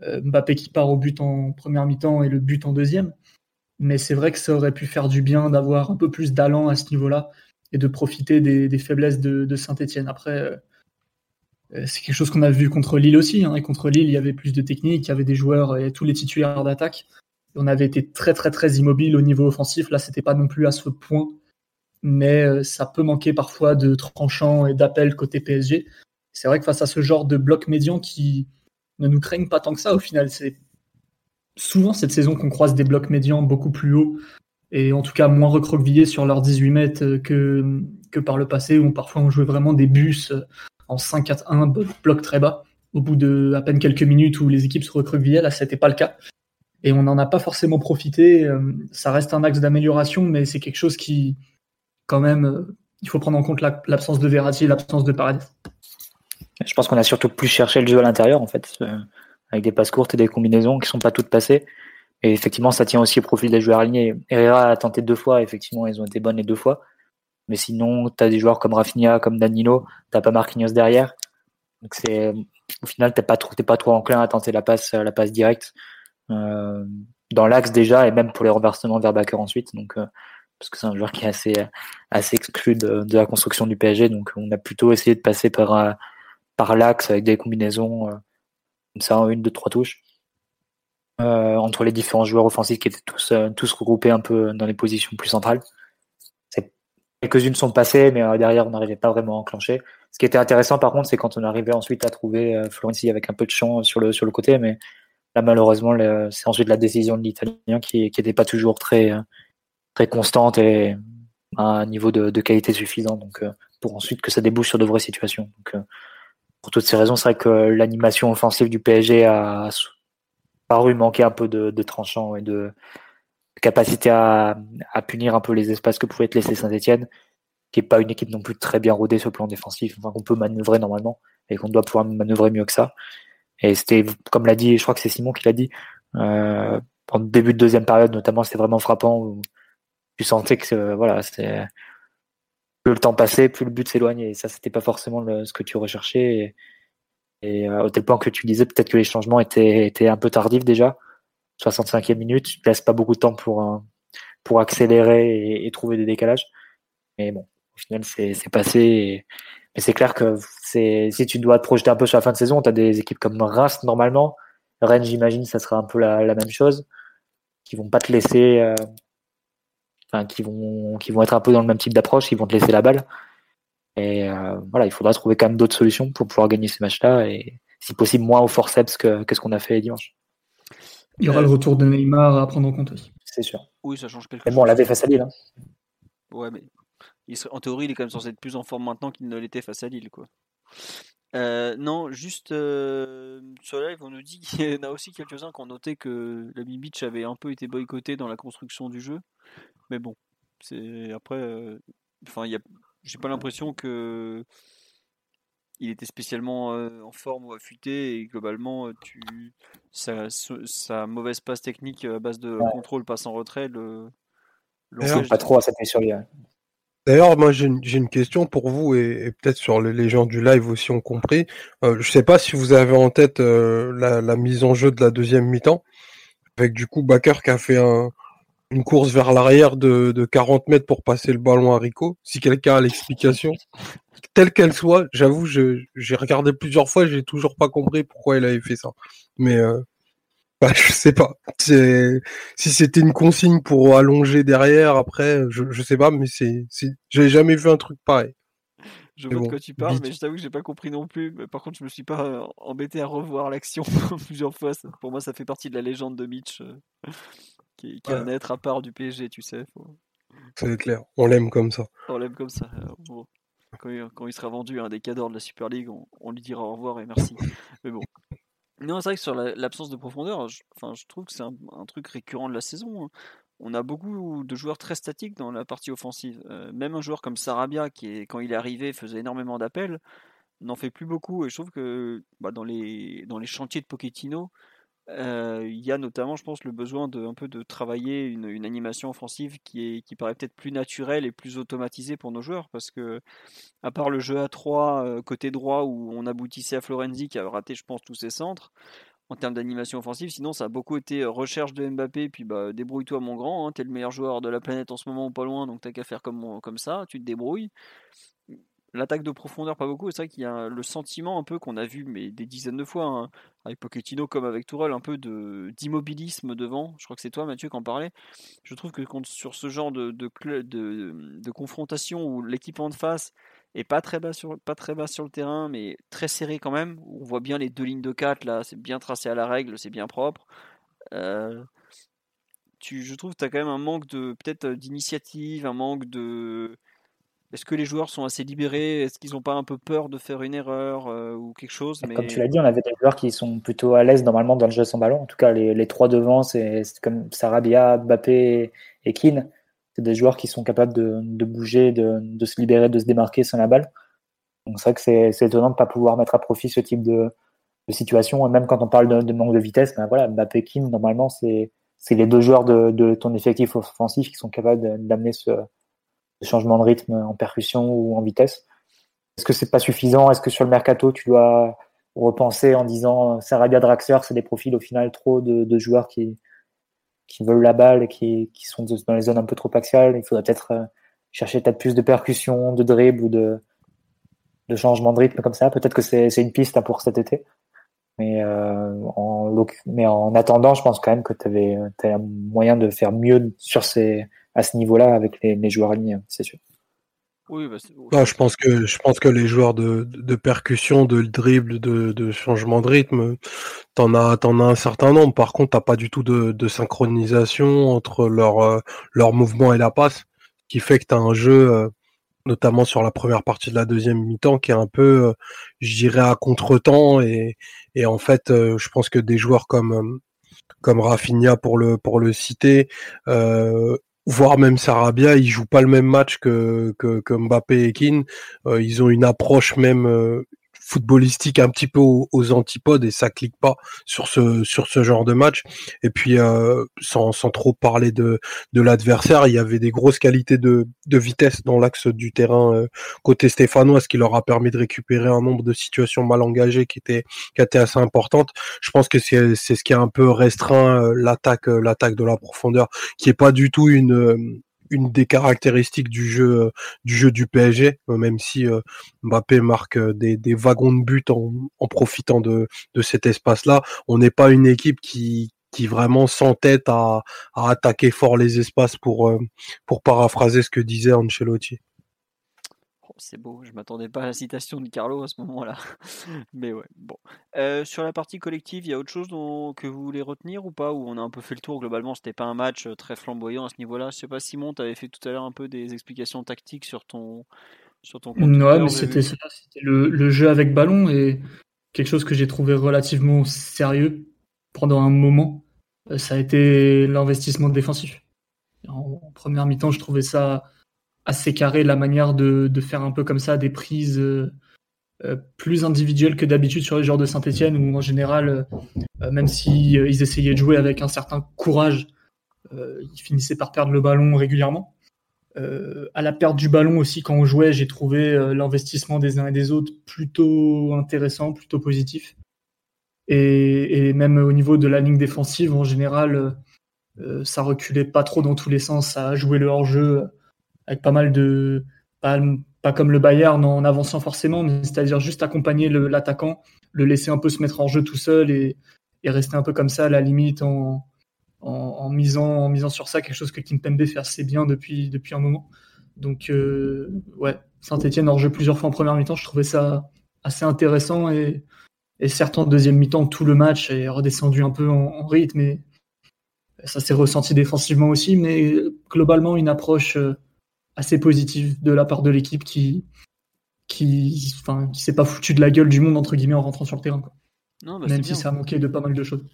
euh, Mbappé qui part au but en première mi-temps et le but en deuxième. Mais c'est vrai que ça aurait pu faire du bien d'avoir un peu plus d'allant à ce niveau-là et de profiter des, faiblesses de, Saint-Etienne. Après, euh, euh, c'est quelque chose qu'on a vu contre Lille aussi. Hein, et contre Lille, il y avait plus de technique, il y avait des joueurs et tous les titulaires d'attaque. On avait été très très très immobile au niveau offensif. Là, c'était pas non plus à ce point, mais euh, ça peut manquer parfois de tranchants et d'appels côté PSG. C'est vrai que face à ce genre de bloc médian qui ne nous craignent pas tant que ça, au final, c'est souvent cette saison qu'on croise des blocs médians beaucoup plus hauts et en tout cas moins recroquevillés sur leurs 18 mètres que, que par le passé, où parfois on jouait vraiment des bus en 5-4-1, bloc très bas, au bout de à peine quelques minutes où les équipes se recroquevillaient, là c'était pas le cas. Et on n'en a pas forcément profité. Euh, ça reste un axe d'amélioration, mais c'est quelque chose qui, quand même, euh, il faut prendre en compte l'absence de Verratti l'absence de Paredes. Je pense qu'on a surtout plus cherché le jeu à l'intérieur, en fait, euh, avec des passes courtes et des combinaisons qui sont pas toutes passées. Et effectivement, ça tient aussi au profil des joueurs alignés. Herrera a tenté deux fois, effectivement, ils ont été bonnes les deux fois. Mais sinon, tu as des joueurs comme Rafinha, comme Danilo, t'as pas Marquinhos derrière. Donc c'est au final, t'es pas trop, pas trop enclin à tenter la passe, la passe directe euh, dans l'axe déjà, et même pour les renversements vers Backer ensuite. Donc euh, parce que c'est un joueur qui est assez, assez exclu de, de, la construction du PSG. Donc on a plutôt essayé de passer par, euh, par l'axe avec des combinaisons euh, comme ça une, deux, trois touches. Euh, entre les différents joueurs offensifs qui étaient tous, euh, tous regroupés un peu dans les positions plus centrales. Quelques-unes sont passées, mais euh, derrière, on n'arrivait pas vraiment à enclencher. Ce qui était intéressant, par contre, c'est quand on arrivait ensuite à trouver Florenzi avec un peu de champ sur le, sur le côté, mais là, malheureusement, c'est ensuite la décision de l'Italien qui n'était pas toujours très, très constante et à un niveau de, qualité suffisant, donc pour ensuite que ça débouche sur de vraies situations. Pour toutes ces raisons, c'est vrai que l'animation offensive du PSG a paru manquer un peu de, de tranchant et de capacité à, à, punir un peu les espaces que pouvait être laisser Saint-Etienne, qui n'est pas une équipe non plus très bien rodée sur le plan défensif, enfin, qu'on peut manœuvrer normalement et qu'on doit pouvoir manœuvrer mieux que ça. Et c'était, comme l'a dit, je crois que c'est Simon qui l'a dit, euh, en début de deuxième période notamment, c'était vraiment frappant où tu sentais que voilà, c'est plus le temps passait, plus le but s'éloignait. Et ça, c'était pas forcément ce que tu recherchais. Et, euh, au tel point que tu disais peut-être que les changements étaient, étaient un peu tardifs déjà. 65e minute, tu ne laisses pas beaucoup de temps pour, euh, pour accélérer et, trouver des décalages. Mais bon, au final, c'est passé. Mais c'est clair que si tu dois te projeter un peu sur la fin de saison, tu as des équipes comme Reims normalement. Rennes, j'imagine, ça sera un peu la, la, même chose. Qui vont pas te laisser. Euh, enfin, qui vont, qui vont être un peu dans le même type d'approche, qui vont te laisser la balle. Et euh, voilà, il faudra trouver quand même d'autres solutions pour pouvoir gagner ces matchs-là et si possible moins au forceps que, que ce qu'on a fait dimanche. Il y aura le retour de Neymar à prendre en compte aussi. C'est sûr. Oui, ça change quelque mais bon, on l'avait face à Lille. Hein. Ouais, mais en théorie, il est quand même censé être plus en forme maintenant qu'il ne l'était face à Lille. Quoi. Euh, non, juste euh, sur live, on nous dit qu'il y en a aussi quelques-uns qui ont noté que la Beach avait un peu été boycotté dans la construction du jeu. Mais bon, c'est après, euh, enfin, il y a, j'ai pas l'impression que il était spécialement euh, en forme ou affûté et globalement, tu, sa, sa mauvaise passe technique à base de Ouais. contrôle passe en retrait le. Pas trop à s'appuyer sur lui. D'ailleurs, moi j'ai une, j'ai une question pour vous et, et peut-être sur les, les gens du live aussi ont compris. Euh, je sais pas si vous avez en tête euh, la, la mise en jeu de la deuxième mi-temps, avec du coup Bakker qui a fait un, une course vers l'arrière de, de 40 mètres pour passer le ballon à Rico. Si quelqu'un a l'explication, telle qu'elle soit, j'avoue, j'ai regardé plusieurs fois, j'ai toujours pas compris pourquoi il avait fait ça. Mais euh, bah, je sais pas. Si c'était une consigne pour allonger derrière, après, je, je sais pas, mais c'est, j'ai jamais vu un truc pareil. Je vois de bon, quoi tu parles, vite. mais je t'avoue que j'ai pas compris non plus. Mais par contre, je me suis pas euh, embêté à revoir l'action plusieurs fois. Pour moi, ça fait partie de la légende de Mitch, qui, est- qui un être à part du PSG, tu sais. faut- C'est clair. On l'aime comme ça. On l'aime comme ça. euh, bon. Quand, il, quand il sera vendu un des cadors de la Super League, on, on lui dira au revoir et merci. Mais bon. Non, c'est vrai que sur la- l'absence de profondeur, je, enfin, je trouve que c'est un, un truc récurrent de la saison. hein. On a beaucoup de joueurs très statiques dans la partie offensive. Euh, même un joueur comme Sarabia, qui est, quand il est arrivé, faisait énormément d'appels, n'en fait plus beaucoup. Et je trouve que bah, dans, les, dans les chantiers de Pochettino, il y a notamment, je pense, le besoin de un peu de travailler une, une animation offensive qui est qui paraît peut-être plus naturelle et plus automatisée pour nos joueurs, parce que à part le jeu à 3 euh, côté droit où on aboutissait à Florenzi qui a raté, je pense, tous ses centres. En termes d'animation offensive, sinon ça a beaucoup été euh, recherche de Mbappé, puis bah débrouille-toi mon grand, hein, t'es le meilleur joueur de la planète en ce moment ou pas loin, donc t'as qu'à faire comme, comme ça, tu te débrouilles. L'attaque de profondeur, pas beaucoup. C'est vrai qu'il y a le sentiment un peu qu'on a vu, mais des dizaines de fois, hein, avec Pochettino comme avec Tourelle, un peu de d'immobilisme devant. Je crois que c'est toi, Mathieu, qui en parlait. Je trouve que sur ce genre de, de, de, confrontation où l'équipe en face est pas très bas sur pas très bas sur le terrain, mais très serré quand même. On voit bien les deux lignes de 4 là, c'est bien tracé à la règle, c'est bien propre. Euh, tu, je trouve que tu as quand même un manque de peut-être d'initiative, un manque de est-ce que les joueurs sont assez libérés? Est-ce qu'ils n'ont pas un peu peur de faire une erreur euh, ou quelque chose? Comme tu l'as dit, on avait des joueurs qui sont plutôt à l'aise normalement dans le jeu sans ballon. En tout cas, les, les trois devant, c'est comme Sarabia, Mbappé et Keane. C'est des joueurs qui sont capables de, de bouger, de, de se libérer, de se démarquer sans la balle. Donc c'est vrai que c'est étonnant de ne pas pouvoir mettre à profit ce type de, de situation. Et même quand on parle de, de manque de vitesse, ben voilà, Mbappé et Keane, normalement, c'est les deux joueurs de, ton effectif offensif qui sont capables d'amener ce, changement de rythme en percussion ou en vitesse. Est-ce que c'est pas suffisant? Est-ce que sur le mercato, tu dois repenser en disant euh, Sarabia Draxler, c'est des profils au final trop de, joueurs qui, qui veulent la balle et qui, qui sont dans les zones un peu trop axiales? Il faudrait peut-être euh, chercher peut-être plus de percussion, de dribble ou de, de changement de rythme comme ça. Peut-être que c'est une piste hein, pour cet été. Mais, euh, mais en attendant, je pense quand même que tu avais, un moyen de faire mieux sur ces, à ce niveau-là avec les, les joueurs alignés, c'est sûr. Oui, bah, c'est- Non, je pense que je pense que les joueurs de, de, de percussion, de dribble, de, de changement de rythme, t'en as t'en as un certain nombre. Par contre, t'as pas du tout de, de synchronisation entre leur euh, leur mouvement et la passe, qui fait que t'as un jeu, euh, notamment sur la première partie de la deuxième mi-temps, qui est un peu, euh, je dirais, à contre-temps. Et, et en fait, je pense que des joueurs comme comme Rafinha pour le pour le citer, euh, voire même Sarabia, ils jouent pas le même match que que, Mbappé et Keane. Euh, ils ont une approche même euh, footballistique un petit peu aux, antipodes et ça clique pas sur ce sur ce genre de match. Et puis euh, sans sans trop parler de de l'adversaire, il y avait des grosses qualités de de vitesse dans l'axe du terrain euh, côté stéphanois, qui leur a permis de récupérer un nombre de situations mal engagées qui étaient qui étaient assez importantes. Je pense que c'est c'est ce qui a un peu restreint euh, l'attaque l'attaque de la profondeur, qui est pas du tout une une des caractéristiques du jeu euh, du jeu du PSG, euh, même si euh, Mbappé marque des, wagons de but en, profitant de, cet espace-là. On n'est pas une équipe qui qui vraiment s'entête à, à attaquer fort les espaces pour pour paraphraser ce que disait Ancelotti. C'est beau, je m'attendais pas à la citation de Carlo à ce moment-là. Mais ouais, bon. Euh, sur la partie collective, il y a autre chose dont- que vous voulez retenir ou pas? Ou on a un peu fait le tour globalement, c'était pas un match euh, très flamboyant à ce niveau-là? Je sais pas, Simon, tu avais fait tout à l'heure un peu des explications tactiques sur ton, sur ton compte Ouais, mais c'était ça, c'était le, jeu avec ballon et quelque chose que j'ai trouvé relativement sérieux pendant un moment. Euh, ça a été l'investissement défensif. En, première mi-temps, je trouvais ça assez carré, la manière de, faire un peu comme ça des prises euh, euh, plus individuelles que d'habitude sur les joueurs de Saint-Etienne, où en général, même s'ils ils essayaient de jouer avec un certain courage, ils finissaient par perdre le ballon régulièrement. Euh, à la perte du ballon aussi, quand on jouait, j'ai trouvé euh, l'investissement des uns et des autres plutôt intéressant, plutôt positif. Et, même au niveau de la ligne défensive, en général, euh, ça reculait pas trop dans tous les sens, ça jouait le hors-jeu avec pas mal de. Pas, comme le Bayern en avançant forcément, mais c'est-à-dire juste accompagner l'attaquant, le, laisser un peu se mettre en jeu tout seul et, et rester un peu comme ça à la limite en, en, misant, en misant sur ça, quelque chose que Kimpembe fait assez bien depuis, depuis un moment. Donc, euh, ouais, Saint-Etienne hors jeu plusieurs fois en première mi-temps, je trouvais ça assez intéressant et, et certes en deuxième mi-temps, tout le match est redescendu un peu en, rythme et ça s'est ressenti défensivement aussi, mais globalement une approche euh, assez positive de la part de l'équipe qui, qui, enfin, qui s'est pas foutu de la gueule du monde entre guillemets en rentrant sur le terrain. Quoi. Non, bah, Même si ça a manqué de pas mal de choses.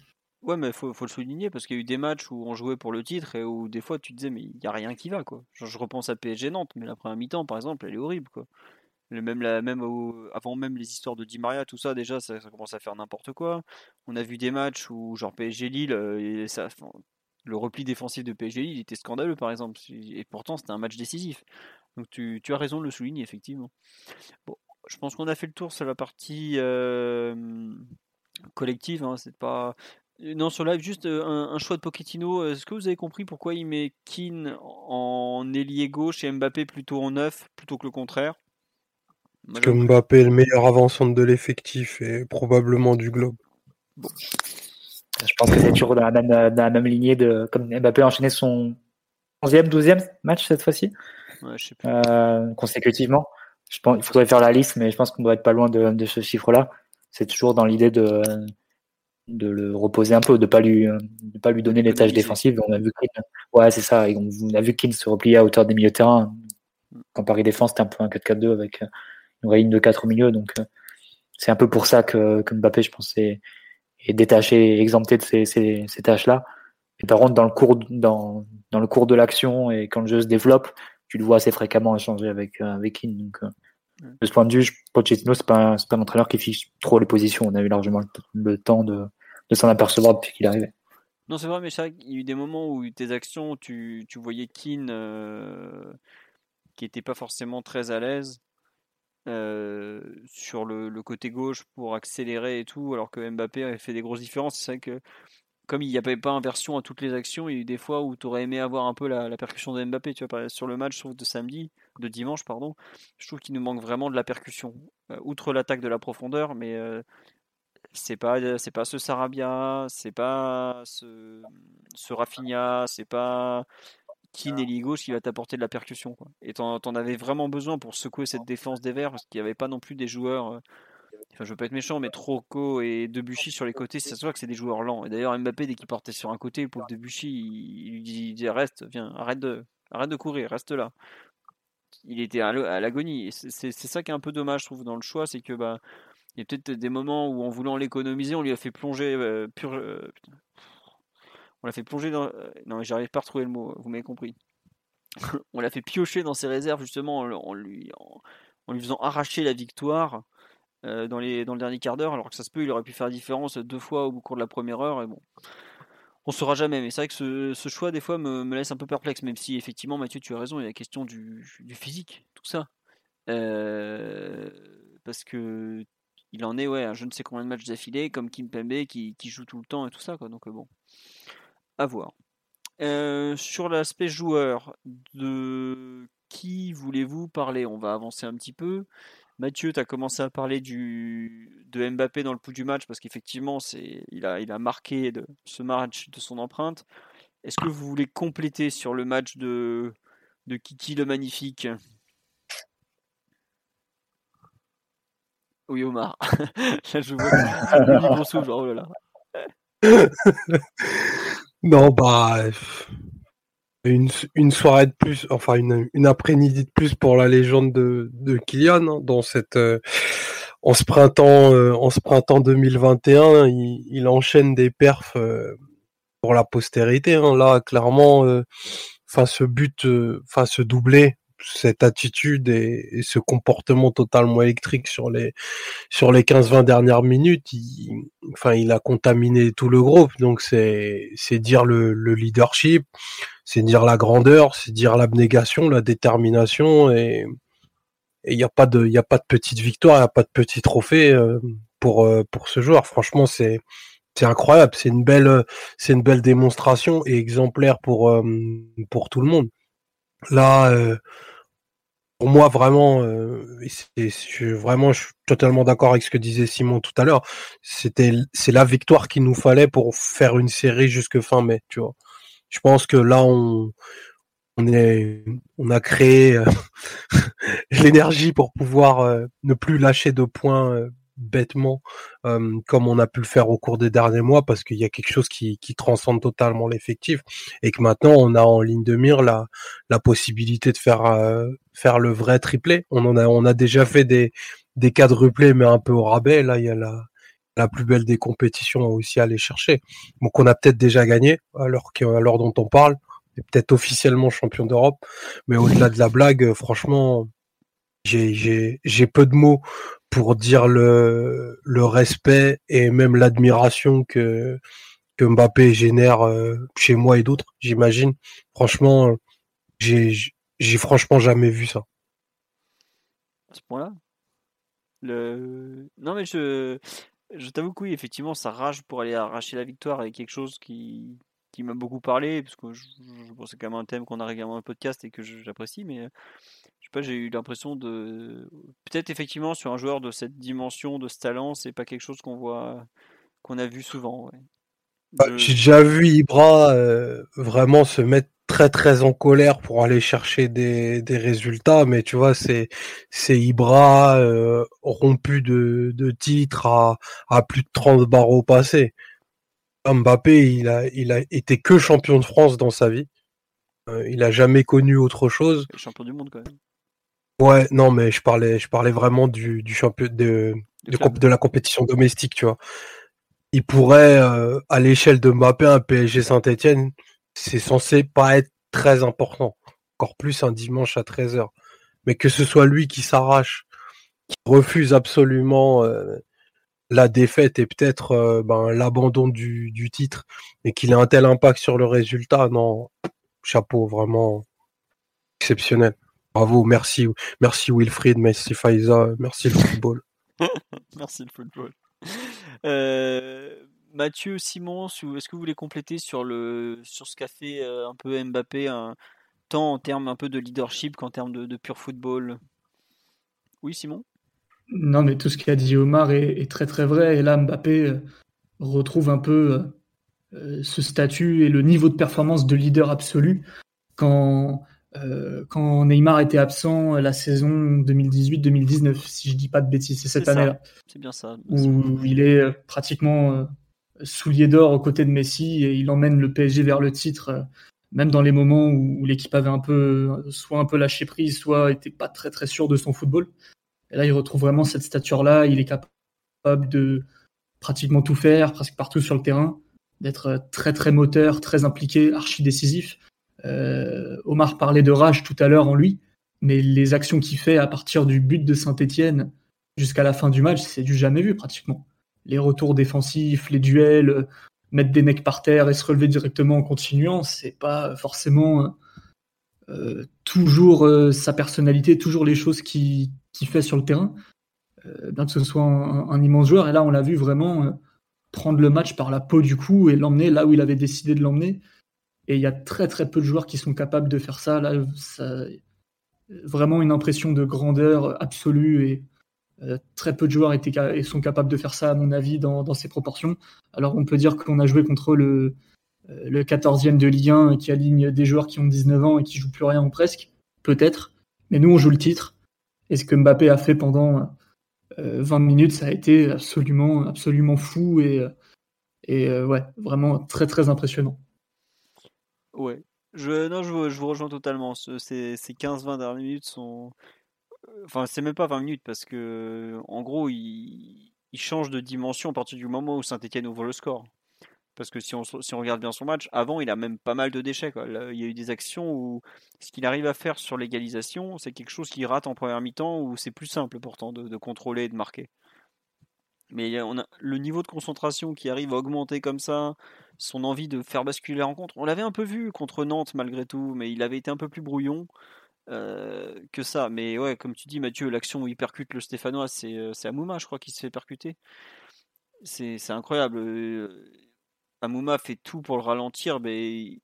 Ouais, mais faut, faut le souligner parce qu'il y a eu des matchs où on jouait pour le titre et où des fois tu te disais, mais il n'y a rien qui va, quoi. je repense à PSG Nantes, mais la première mi-temps, par exemple, elle est horrible, quoi. même la, même avant même les histoires de Di Maria, tout ça, déjà, ça, commence à faire n'importe quoi. On a vu des matchs où, genre PSG Lille, euh, et ça, le repli défensif de PSG Lille était scandaleux, par exemple. Et pourtant, c'était un match décisif. Donc tu, tu, as raison de le souligner, effectivement. Bon, je pense qu'on a fait le tour sur la partie euh, collective. Hein, c'est pas non, sur live, juste un, choix de Pochettino. Est-ce que vous avez compris pourquoi il met Keane en ailier gauche et Mbappé plutôt en neuf plutôt que le contraire? Parce que Mbappé est le meilleur avançant de l'effectif et probablement du globe. Je pense que c'est toujours dans la même, dans la même lignée de comme Mbappé a enchaîné son 11e, 12e match cette fois-ci euh, consécutivement. Je pense, il faudrait faire la liste, mais je pense qu'on doit être pas loin de, de ce chiffre-là. C'est toujours dans l'idée de de le reposer un peu, de pas lui de pas lui donner les tâches défensives. On a vu ouais c'est ça, on a vu qu'il se repliait à hauteur des milieux de terrain. Quand Paris défense, c'était un peu un 4-4-2 avec une ligne de 4 au milieu, donc euh, c'est un peu pour ça que, que Mbappé, je pense, est, détaché, exempté de ces, ces, ces tâches-là. Et par contre, dans le cours dans, dans le cours de l'action et quand le jeu se développe, tu le vois assez fréquemment échanger avec euh, avec Keane. Donc euh, de ce point de vue, Pochettino, c'est pas, pas un entraîneur qui fiche trop les positions. On a eu largement le temps de, de s'en apercevoir depuis qu'il arrivait. Non, c'est vrai, mais il y a eu des moments où tes actions, tu, tu voyais Keane euh, qui n'était pas forcément très à l'aise euh, sur le, côté gauche pour accélérer et tout, alors que Mbappé avait fait des grosses différences. C'est vrai que comme il n'y avait pas inversion à toutes les actions, il y a eu des fois où tu aurais aimé avoir un peu la, percussion de Mbappé. Tu vois, sur le match de samedi, de dimanche, pardon, je trouve qu'il nous manque vraiment de la percussion. Euh, outre l'attaque de la profondeur, mais c'est pas c'est pas ce Sarabia, c'est pas ce, ce Rafinha, c'est pas Keane gauche qui va t'apporter de la percussion. Quoi. Et t'en, en avais vraiment besoin pour secouer cette défense des Verts parce qu'il n'y avait pas non plus des joueurs. Euh, enfin, je veux pas être méchant, mais Troco et Debuchy sur les côtés, ça se voit que c'est des joueurs lents. Et d'ailleurs, Mbappé, dès qu'il portait sur un côté, le pauvre Debuchy, il, lui disait Reste, viens, arrête de, arrête de courir, reste là. Il était à l'agonie. Et c'est, ça qui est un peu dommage, je trouve, dans le choix, c'est que bah, il y a peut-être des moments où, en voulant l'économiser, on lui a fait plonger euh, pur, euh, on l'a fait plonger dans. Euh, non, j'arrive pas à retrouver le mot. Vous m'avez compris. on l'a fait piocher dans ses réserves justement en, lui en, lui faisant arracher la victoire dans les dans le dernier quart d'heure, alors que ça se peut, il aurait pu faire la différence deux fois au cours de la première heure et bon. On saura jamais, mais c'est vrai que ce, choix des fois me, laisse un peu perplexe, même si effectivement Mathieu tu as raison, il y a la question du, physique, tout ça. parce que il en est ouais, je ne sais combien de matchs d'affilée, comme Kim Pembe qui, joue tout le temps et tout ça. Quoi. Donc euh, bon, à voir. Euh, sur l'aspect joueur, de qui voulez-vous parler? On va avancer un petit peu. Mathieu, tu as commencé à parler du, de Mbappé dans le pouls du match parce qu'effectivement, il, a, marqué ce match de son empreinte. Est-ce que vous voulez compléter sur le match de, Kiki le Magnifique? Oui, Omar. non, bah. une, une soirée de plus, enfin une, après-midi de plus pour la légende de, de Kylian hein, dans cette euh, en ce printemps euh, en ce printemps 2021, il, enchaîne des perfs euh, pour la postérité. Hein. Là, clairement, enfin ce but, enfin ce doublé, cette attitude et, ce comportement totalement électrique sur les sur les 15-20 dernières minutes, il, enfin il a contaminé tout le groupe. Donc c'est c'est dire le, le leadership, c'est dire la grandeur, c'est dire l'abnégation, la détermination et il n'y a pas de il a pas de petite victoire, il n'y a pas de petit trophée euh, pour euh, pour ce joueur. Franchement, c'est c'est incroyable, c'est une belle c'est une belle démonstration et exemplaire pour euh, pour tout le monde. Là pour moi vraiment c'est vraiment je suis totalement d'accord avec ce que disait Simon tout à l'heure, c'était c'est la victoire qu'il nous fallait pour faire une série jusque fin mai, tu vois. Je pense que là, on, est, on a créé euh, l'énergie pour pouvoir euh, ne plus lâcher de points bêtement comme on a pu le faire au cours des derniers mois parce qu'il y a quelque chose qui, transcende totalement l'effectif et que maintenant on a en ligne de mire la, la possibilité de faire faire le vrai triplé. On en a on a déjà fait des des quadruplés mais un peu au rabais. Là il y a la la plus belle des compétitions aussi à aller chercher. Donc on a peut-être déjà gagné alors l'heure dont on parle, et peut-être officiellement champion d'Europe. Mais au-delà de la blague, franchement, j'ai peu de mots pour dire le, le respect et même l'admiration que, Mbappé génère euh, chez moi et d'autres, j'imagine. Franchement, j'ai franchement jamais vu ça. À ce point-là? Non mais je je t'avoue que oui, effectivement, sa rage pour aller arracher la victoire est quelque chose qui, qui m'a beaucoup parlé, parce que c'est quand même un thème qu'on a régulièrement dans le podcast et que j'apprécie, mais je sais pas, j'ai eu l'impression de. Peut-être effectivement sur un joueur de cette dimension, de ce talent, c'est pas quelque chose qu'on voit, qu'on a vu souvent. Bah, j'ai déjà vu Ibra euh, vraiment se mettre très très en colère pour aller chercher des, des résultats, mais tu vois, c'est c'est Ibra euh, rompu de, de titres à, à plus de 30 barreaux passés. Mbappé, il a, il a été que champion de France dans sa vie. Euh, il a jamais connu autre chose. Champion du monde quand même. Ouais, non, mais je parlais, je parlais vraiment du, du champion de, de, de, la compétition domestique, tu vois. Il pourrait, euh, à l'échelle de Mbappé, un PSG Saint-Etienne, c'est censé pas être très important. Encore plus un dimanche à 13h. Mais que ce soit lui qui s'arrache, qui refuse absolument euh, la défaite et peut-être euh, ben, l'abandon du, titre, et qu'il ait un tel impact sur le résultat, non, chapeau, vraiment exceptionnel. Bravo, merci, merci Wilfried, merci Faiza, merci le football. merci le football. Euh, Mathieu, Simon, est-ce que vous voulez compléter sur, le, sur ce qu'a fait euh, un peu Mbappé, tant en termes un peu de leadership qu'en termes de, pur football? Oui, Simon? Non, mais tout ce qu'a dit Omar est, très très vrai. Et là, Mbappé euh, retrouve un peu euh, ce statut et le niveau de performance de leader absolu quand, quand Neymar était absent la saison 2018-2019, si je dis pas de bêtises, c'est cette année-là. C'est bien ça. Où il est pratiquement soulier d'or aux côtés de Messi et il emmène le PSG vers le titre, euh, même dans les moments où, l'équipe avait un peu, soit un peu lâché prise, soit était pas très très sûr de son football. Et là, il retrouve vraiment cette stature-là. Il est capable de pratiquement tout faire, presque partout sur le terrain, d'être très très moteur, très impliqué, archi décisif. Euh, Omar parlait de rage tout à l'heure en lui, mais les actions qu'il fait à partir du but de Saint-Etienne jusqu'à la fin du match, c'est du jamais vu pratiquement les retours défensifs, les duels, euh, mettre des necks par terre et se relever directement en continuant, c'est pas forcément euh, toujours sa personnalité, toujours les choses qu'il qui fait sur le terrain, bien que ce soit un, immense joueur. Et là, on l'a vu vraiment prendre le match par la peau du cou et l'emmener là où il avait décidé de l'emmener. Et il y a très très peu de joueurs qui sont capables de faire ça. Là, ça, vraiment une impression de grandeur absolue et euh, très peu de joueurs étaient, sont capables de faire ça, à mon avis, dans, ces proportions. Alors on peut dire qu'on a joué contre le, euh, le 14e de Ligue 1 qui aligne des joueurs qui ont 19 ans et qui jouent plus rien ou presque, peut-être. Mais nous, on joue le titre. Et ce que Mbappé a fait pendant 20 euh, minutes, ça a été absolument, absolument fou et, et ouais, vraiment très, très impressionnant. Ouais, Je, non, je, je vous rejoins totalement. Ce- Ces, ces 15-20 dernières minutes sont. Enfin, c'est même pas 20 minutes parce que, en gros, il, il change de dimension à partir du moment où Saint-Etienne ouvre le score. Parce que si on, si on regarde bien son match, avant, il a même pas mal de déchets. il y a eu des actions où ce qu'il arrive à faire sur l'égalisation, c'est quelque chose qu'il rate en première mi-temps où c'est plus simple pourtant de, de contrôler et de marquer. Mais on a le niveau de concentration qui arrive à augmenter comme ça, son envie de faire basculer la rencontre. On l'avait un peu vu contre Nantes malgré tout, mais il avait été un peu plus brouillon euh, que ça. Mais ouais, comme tu dis Mathieu, l'action où il percute le Stéphanois, c'est euh, Amouma, je crois, qui se fait percuter. C'est incroyable. Euh, Amouma fait tout pour le ralentir, mais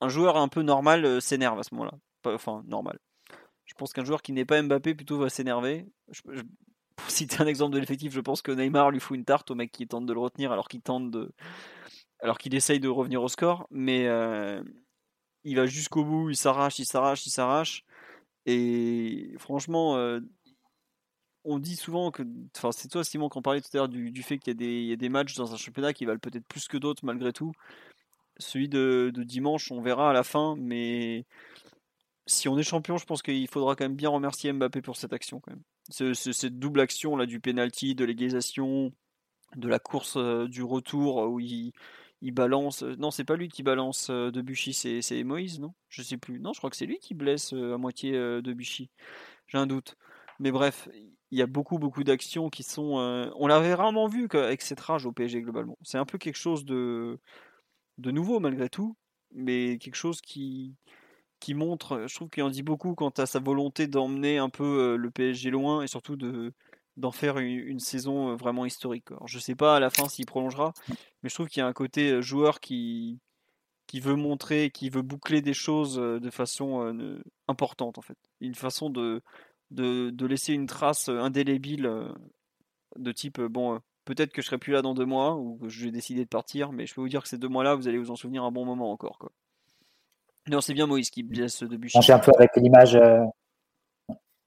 un joueur un peu normal s'énerve à ce moment-là. Enfin, normal. Je pense qu'un joueur qui n'est pas Mbappé plutôt va s'énerver. Je- pour citer un exemple de l'effectif, je pense que Neymar lui fout une tarte au mec qui tente de le retenir alors qu'il tente de, alors qu'il essaye de revenir au score, mais euh, il va jusqu'au bout, il s'arrache, il s'arrache, il s'arrache, et franchement, euh, on dit souvent que, enfin c'est toi Simon qu'on parlait tout à l'heure du, fait qu'il y, a des- il y a des matchs dans un championnat qui valent peut-être plus que d'autres malgré tout. Celui de, de dimanche, on verra à la fin, mais si on est champion, je pense qu'il faudra quand même bien remercier Mbappé pour cette action quand même. Ce- ce- cette double action là du penalty, de l'égalisation, de la course euh, du retour où il, il balance. euh, Non, c'est pas lui qui balance euh, Debuchy, c'est c'est Moïse, non? Je sais plus. Non, je crois que c'est lui qui blesse euh, à moitié euh, Debuchy. J'ai un doute. Mais bref, il y a beaucoup beaucoup d'actions qui sont. euh, On l'avait rarement vu avec cette rage au PSG globalement. C'est un peu quelque chose de de nouveau malgré tout, mais quelque chose qui qui montre, je trouve qu'il en dit beaucoup quant à sa volonté d'emmener un peu euh, le PSG loin et surtout de d'en faire une, saison euh, vraiment historique. Alors, je sais pas à la fin s'il prolongera, mais je trouve qu'il y a un côté euh, joueur qui qui veut montrer, qui veut boucler des choses euh, de façon euh, importante en fait, une façon de de, laisser une trace euh, indélébile euh, de type euh, bon euh, peut-être que je serai plus là dans deux mois ou que je vais décider de partir, mais je peux vous dire que ces deux mois-là vous allez vous en souvenir un bon moment encore quoi. Non, c'est bien Moïse qui blesse Debuchy. tranchait un peu avec l'image. euh,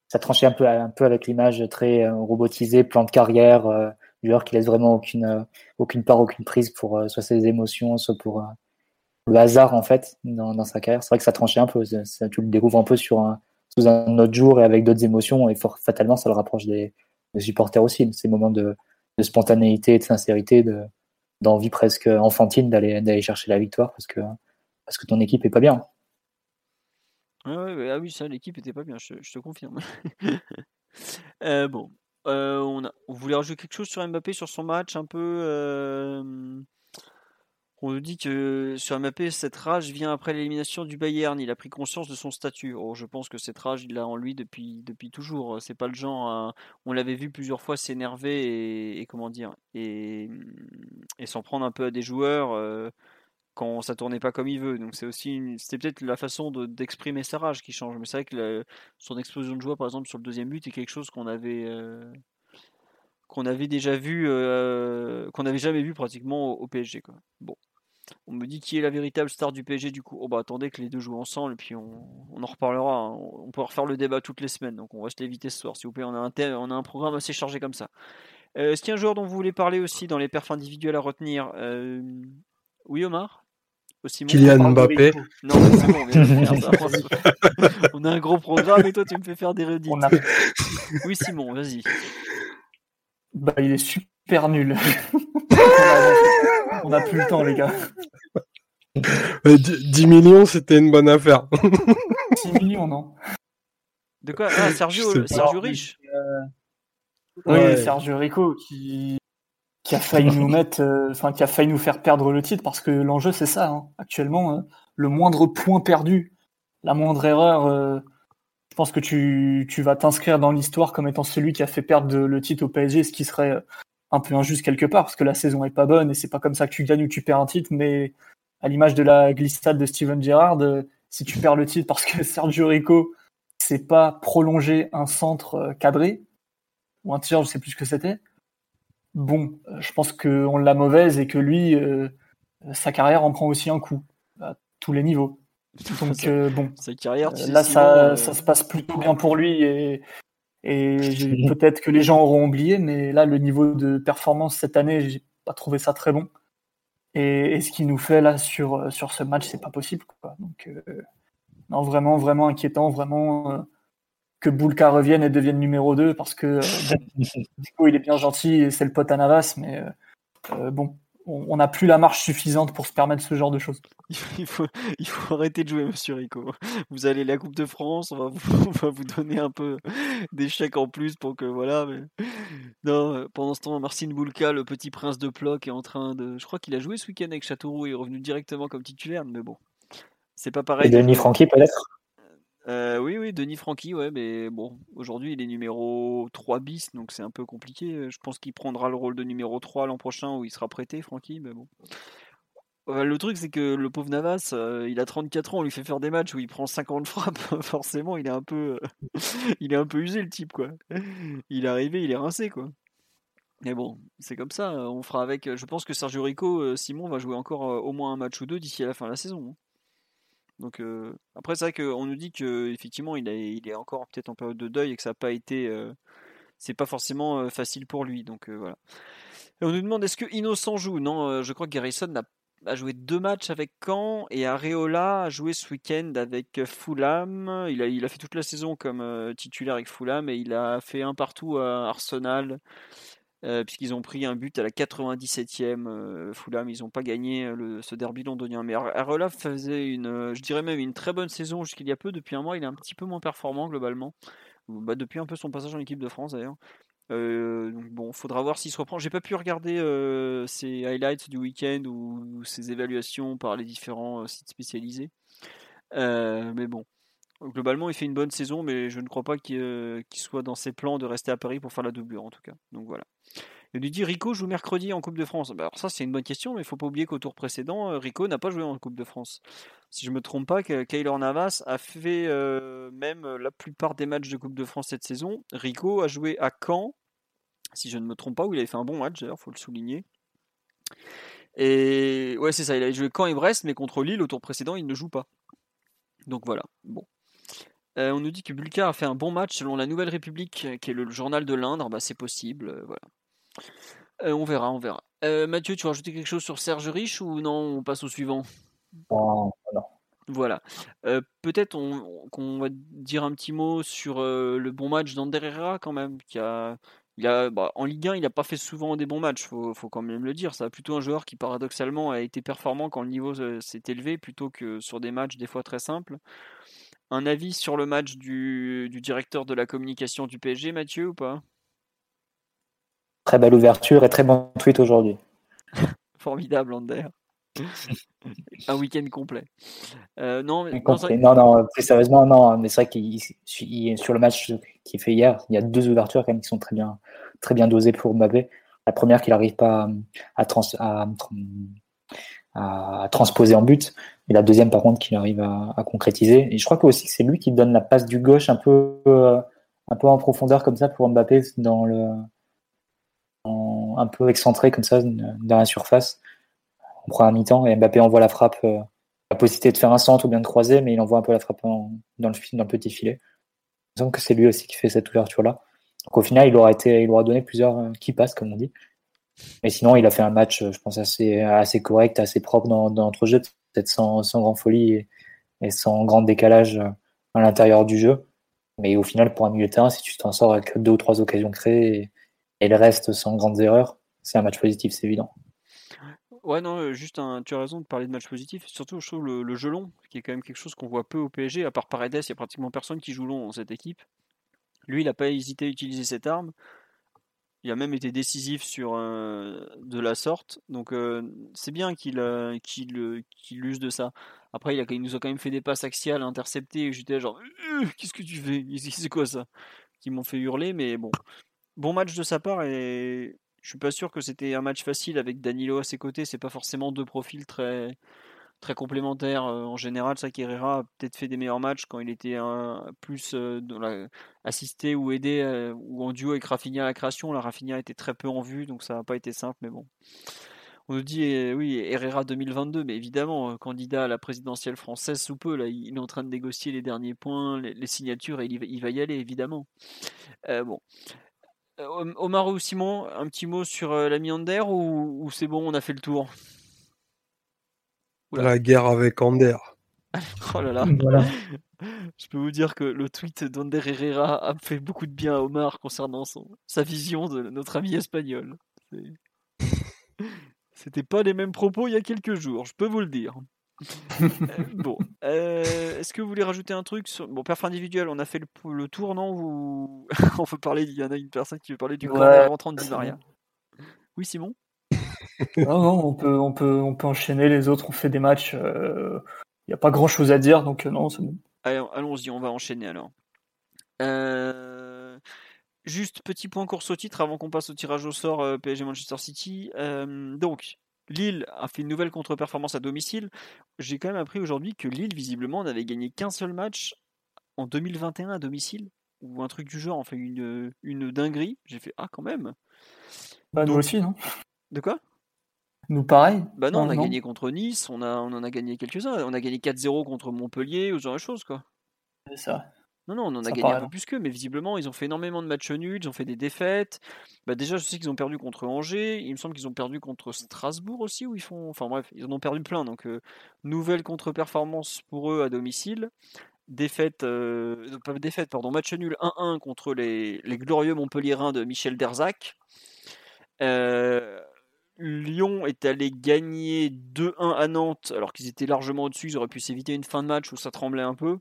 ça tranchait un peu, un peu avec l'image très euh, robotisée, plan de carrière, euh, joueur qui laisse vraiment aucune, euh, aucune part, aucune prise pour soit ses émotions, soit pour le hasard en fait dans, dans sa carrière. C'est vrai que ça tranchait un peu. tu le découvres un peu sur un, sous un autre jour et avec d'autres émotions et fort, fatalement ça le rapproche des, des supporters aussi. Ces moments de, de spontanéité, de sincérité, de d'envie presque enfantine d'aller d'aller chercher la victoire parce que parce que ton équipe est pas bien. Ouais, ouais, ah oui, ça, l'équipe était pas bien, je, te confirme. Euh, bon, euh, on, voulait rajouter quelque chose sur Mbappé, sur son match, un peu. euh, on nous dit que sur Mbappé, cette rage vient après l'élimination du Bayern. Il a pris conscience de son statut. Oh, je pense que cette rage, il l'a en lui depuis, depuis toujours. C'est pas le genre. on l'avait vu plusieurs fois s'énerver et, comment dire et s'en prendre un peu à des joueurs. Quand ça tournait pas comme il veut. Donc c'est aussi c'était peut-être la façon de- d'exprimer sa rage qui change. Mais c'est vrai que son explosion de joie, par exemple, sur le deuxième but, est quelque chose qu'on avait euh, qu'on avait déjà vu, euh, qu'on n'avait jamais vu pratiquement au, PSG. Bon. On me dit qui est la véritable star du PSG du coup. Oh bah attendez que les deux jouent ensemble et puis on, en reparlera. hein. On, on peut refaire le débat toutes les semaines. Donc on va se l'éviter ce soir s'il vous plaît. On a un, thème- on a un programme assez chargé comme ça. Euh, Est-ce qu'il y a un joueur dont vous voulez parler aussi dans les perfs individuels à retenir? Euh, Oui Omar? Aussi Kylian Mbappé. Non, c'est bon, on vient de le faire, ça, François. On a un gros programme et toi tu me fais faire des redites. A- Oui Simon, vas-y. Bah, il est super nul. on, a, on a plus le temps, les gars. Euh, 10 10 millions, c'était une bonne affaire. 6 millions, non De quoi? Ah, Sergio. Sergio Riche Oui, Ouais. Sergio Rico qui, qui a failli nous mettre, euh, enfin qui a failli nous faire perdre le titre parce que l'enjeu c'est ça. hein. Actuellement, euh, le moindre point perdu, la moindre erreur, euh, je pense que tu, tu vas t'inscrire dans l'histoire comme étant celui qui a fait perdre le titre au PSG, ce qui serait un peu injuste quelque part parce que la saison est pas bonne et c'est pas comme ça que tu gagnes ou tu perds un titre, mais à l'image de la glissade de Steven Gerrard, si tu perds le titre parce que Sergio Rico c'est pas prolonger un centre cadré ou un tir, je sais plus ce que c'était. Bon, je pense qu'on l'a mauvaise et que lui, euh, sa carrière en prend aussi un coup à tous les niveaux. Donc euh, bon, Sa carrière, tu euh, là ça, euh, ça se passe plutôt bien pour lui et, peut-être que les gens auront oublié, mais là le niveau de performance cette année, j'ai pas trouvé ça très bon. Et, ce qu'il nous fait là sur, sur ce match, c'est pas possible. Quoi. Donc, non, vraiment, vraiment inquiétant, vraiment que Boulka revienne et devienne numéro 2 parce que euh, il est bien gentil et c'est le pote à Navas, mais euh, euh, bon, on n'a plus la marche suffisante pour se permettre ce genre de choses. Il faut, il faut arrêter de jouer, monsieur Rico. Vous allez la Coupe de France, on va vous, va vous donner un peu des chèques en plus pour que voilà. Mais... Non, pendant ce temps, Marcin Boulka, le petit prince de Ploc, est en train de. Je crois qu'il a joué ce week-end avec Châteauroux et est revenu directement comme titulaire, mais bon, c'est pas pareil. Et Denis Francky peut-être? Euh, oui, oui, Denis Francky, ouais, mais bon, aujourd'hui il est numéro 3 bis, donc c'est un peu compliqué. Je pense qu'il prendra le rôle de numéro 3 l'an prochain où il sera prêté, Francky, mais bon. le truc, c'est que le pauvre Navas, euh, il a 34 ans, on lui fait faire des matchs où il prend 50 frappes, forcément, il est un peu, il est un peu usé le type, quoi. Il est arrivé, il est rincé, quoi. Mais bon, c'est comme ça, on fera avec. Je pense que Sergio Rico, euh, Simon va jouer encore au moins un match ou deux d'ici à la fin de la saison. Donc après c'est vrai qu'on nous dit que effectivement il, il est encore peut-être en période de deuil et que ça n'a pas été, c'est pas forcément facile pour lui. Donc voilà. on nous demande est-ce que Innocent joue? Non, je crois que Garrison a, joué deux matchs avec Caen et Areola a joué ce week-end avec Fulham. Il a, il a fait toute la saison comme titulaire avec Fulham et il a fait un partout à Arsenal. Euh, puisqu'ils ont pris un but à la 97e. Euh, Fulham, ils n'ont pas gagné euh, ce derby londonien. Mais Areola faisait une, je dirais même une très bonne saison jusqu'il y a peu. Depuis un mois, il est un petit peu moins performant globalement. Bah, depuis un peu son passage en équipe de France d'ailleurs. donc bon, faudra voir s'il se reprend. J'ai pas pu regarder ses highlights du week-end ou, ses évaluations par les différents sites spécialisés. mais bon, globalement, il fait une bonne saison, mais je ne crois pas qu'il soit dans ses plans de rester à Paris pour faire la doublure en tout cas. Donc voilà. Il lui dit Rico joue mercredi en Coupe de France. Bah, alors ça c'est une bonne question, mais il faut pas oublier qu'au tour précédent, euh, Rico n'a pas joué en Coupe de France. Si je me trompe pas, Kaylor Navas a fait euh, même la plupart des matchs de Coupe de France cette saison. Rico a joué à Caen, si je ne me trompe pas, où il avait fait un bon match d'ailleurs, faut le souligner. Et ouais c'est ça, il a joué Caen et Brest, mais contre Lille au tour précédent il ne joue pas. Donc voilà, bon. Euh, on nous dit que Bulka a fait un bon match selon la Nouvelle République, qui est le journal de l'Indre. Bah, c'est possible, voilà. Euh, on verra, on verra. Euh, Mathieu, tu veux rajouter quelque chose sur Serge Rich ou non On passe au suivant? Non, Voilà. Euh, peut-être qu'on va dire un petit mot sur le bon match d'Ander Herrera quand même, qui a, il a, bah, en Ligue 1, il n'a pas fait souvent des bons matchs, faut, faut quand même le dire. C'est plutôt un joueur qui paradoxalement a été performant quand le niveau s'est élevé, plutôt que sur des matchs des fois très simples. Un avis sur le match du, du directeur de la communication du PSG, Mathieu, ou pas? Très belle ouverture et très bon tweet aujourd'hui. Formidable, Ander. un week-end complet. Euh, non, mais, non, non, plus sérieusement, non, mais c'est vrai qu'il sur le match qu'il fait hier, il y a deux ouvertures quand même qui sont très bien, très bien dosées pour Mbappé. La première qu'il n'arrive pas à, à, transposer en but, et la deuxième par contre qu'il arrive à, concrétiser. Et je crois que aussi c'est lui qui donne la passe du gauche un peu, euh, un peu en profondeur comme ça pour Mbappé dans le un peu excentré comme ça dans la surface. On prend un mi-temps et Mbappé envoie la frappe, euh, la possibilité de faire un centre ou bien de croiser, mais il envoie un peu la frappe dans, le, dans le petit filet. Il semble que c'est lui aussi qui fait cette ouverture-là. Donc au final, il aura, aura donné plusieurs euh, qui passent, comme on dit. Mais sinon, il a fait un match, je pense, assez, correct, assez propre dans, dans l'entrejeu, peut-être sans, sans grande folie et, sans grand décalage euh, à l'intérieur du jeu. Mais au final, pour un milieu de terrain, si tu t'en sors avec deux ou trois occasions créées et le reste sans grandes erreurs, c'est un match positif, c'est évident. Ouais, non, euh, juste tu as raison de parler de match positif. Surtout, je trouve le, jeu long, qui est quand même quelque chose qu'on voit peu au PSG. À part Paredes, il n'y a pratiquement personne qui joue long dans cette équipe. Lui, il n'a pas hésité à utiliser cette arme. Il a même été décisif sur euh, de la sorte. Donc, euh, c'est bien qu'il qu'il use de ça. Après, il, a, il, nous a quand même fait des passes axiales interceptées. J'étais genre, qu'est-ce que tu fais? C'est quoi ça? Qui m'ont fait hurler, mais bon bon match de sa part et je suis pas sûr que c'était un match facile avec Danilo à ses côtés. C'est pas forcément deux profils très très complémentaires euh, en général. Ça qu'Herrera a peut-être fait des meilleurs matchs quand il était un, plus euh, assisté ou aidé euh, ou en duo avec Rafinha à la création. La Rafinha était très peu en vue, donc ça n'a pas été simple, mais bon. On nous dit, oui, Herrera 2022, mais évidemment, candidat à la présidentielle française sous peu, là, il est en train de négocier les derniers points, les, signatures, et il, va y aller, évidemment. bon. Omar ou Simon, un petit mot sur euh, la Miander ou, ou c'est bon, on a fait le tour? La guerre avec Ander. oh là là. Voilà. Je peux vous dire que le tweet d'Ander Herrera a fait beaucoup de bien à Omar concernant son, sa vision de notre ami espagnol. C'était pas les mêmes propos il y a quelques jours, je peux vous le dire. Euh, bon, euh, est-ce que vous voulez rajouter un truc sur... Bon, perf individuel, on a fait le, le tour, non Ou on veut parler, il y en a une personne qui veut parler du Ouais. corner rentrant de Di Maria. Oui, Simon? Non, non, on peut, on peut, on peut enchaîner. Les autres ont fait des matchs. Il n'y a pas grand chose à dire, donc euh, non, c'est bon. Allez, allons-y, on va enchaîner alors. Euh, Juste petit point course au titre avant qu'on passe au tirage au sort euh, PSG Manchester City. Euh, donc, Lille a fait une nouvelle contre-performance à domicile. J'ai quand même appris aujourd'hui que Lille, visiblement, n'avait gagné qu'un seul match en 2021 à domicile, ou un truc du genre, enfin une, une dinguerie. J'ai fait Ah, quand même Bah, nous aussi, non? De quoi? Nous, pareil. Bah non, on a non. gagné contre Nice, on, a, on en a gagné quelques-uns. On a gagné 4-0 contre Montpellier, ou ce genre de choses, quoi. C'est ça. Non, non, on en a Ça gagné paraît un peu plus qu'eux, mais visiblement, ils ont fait énormément de matchs nuls, ils ont fait des défaites. Bah, déjà, je sais qu'ils ont perdu contre Angers, il me semble qu'ils ont perdu contre Strasbourg aussi, où ils font. Enfin bref, ils en ont perdu plein. Donc, euh, nouvelle contre-performance pour eux à domicile. Défaite, euh, pas défaite, pardon, match nul 1-1 contre les, les glorieux Montpellierins de Michel Derzac. Euh, Lyon est allé gagner 2-1 à Nantes, alors qu'ils étaient largement au-dessus. Ils auraient pu s'éviter une fin de match où ça tremblait un peu.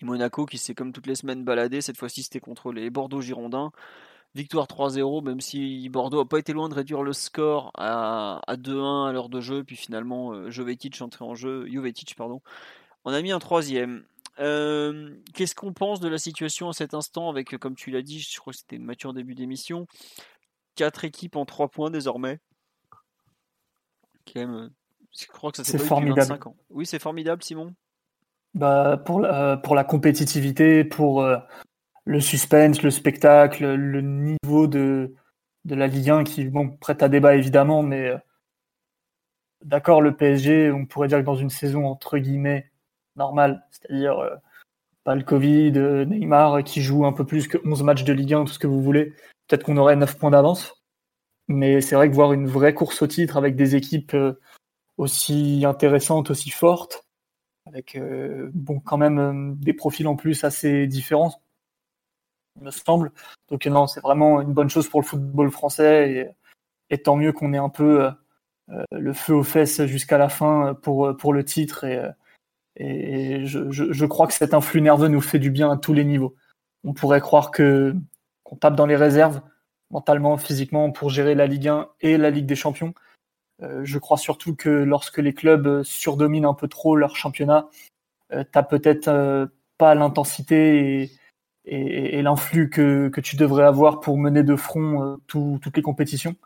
Et Monaco qui s'est comme toutes les semaines baladé, cette fois-ci c'était contre les Bordeaux Girondins. Victoire 3-0, même si Bordeaux n'a pas été loin de réduire le score à, à 2-1 à l'heure de jeu, puis finalement euh, Jovetic entré en jeu, Jovetic pardon, on a mis un troisième. Euh, Qu'est-ce qu'on pense de la situation à cet instant avec, euh, comme tu l'as dit, je crois que c'était en début d'émission, quatre équipes en 3 points désormais? Même, euh, je crois que ça s'est C'est formidable. 25 ans. Oui, c'est formidable, Simon. Bah, pour, la, pour la compétitivité, pour euh, le suspense, le spectacle, le niveau de, de la Ligue 1 qui bon, prête à débat évidemment, mais euh, d'accord, le PSG, on pourrait dire que dans une saison entre guillemets normale, c'est-à-dire euh, pas le Covid, euh, Neymar qui joue un peu plus que 11 matchs de Ligue 1, tout ce que vous voulez, peut-être qu'on aurait 9 points d'avance. Mais c'est vrai que voir une vraie course au titre avec des équipes euh, aussi intéressantes, aussi fortes, avec euh, bon quand même euh, des profils en plus assez différents, me semble. Donc non, c'est vraiment une bonne chose pour le football français et, tant mieux qu'on ait un peu le feu aux fesses jusqu'à la fin pour pour le titre et, et je, je, je crois que cet influx nerveux nous fait du bien à tous les niveaux. On pourrait croire que qu'on tape dans les réserves mentalement, physiquement pour gérer la Ligue 1 et la Ligue des Champions. Euh, je crois surtout que lorsque les clubs surdominent un peu trop leur championnat, euh, t'as peut-être euh, pas l'intensité et, et, et l'influx que, que tu devrais avoir pour mener de front euh, tout- toutes les compétitions.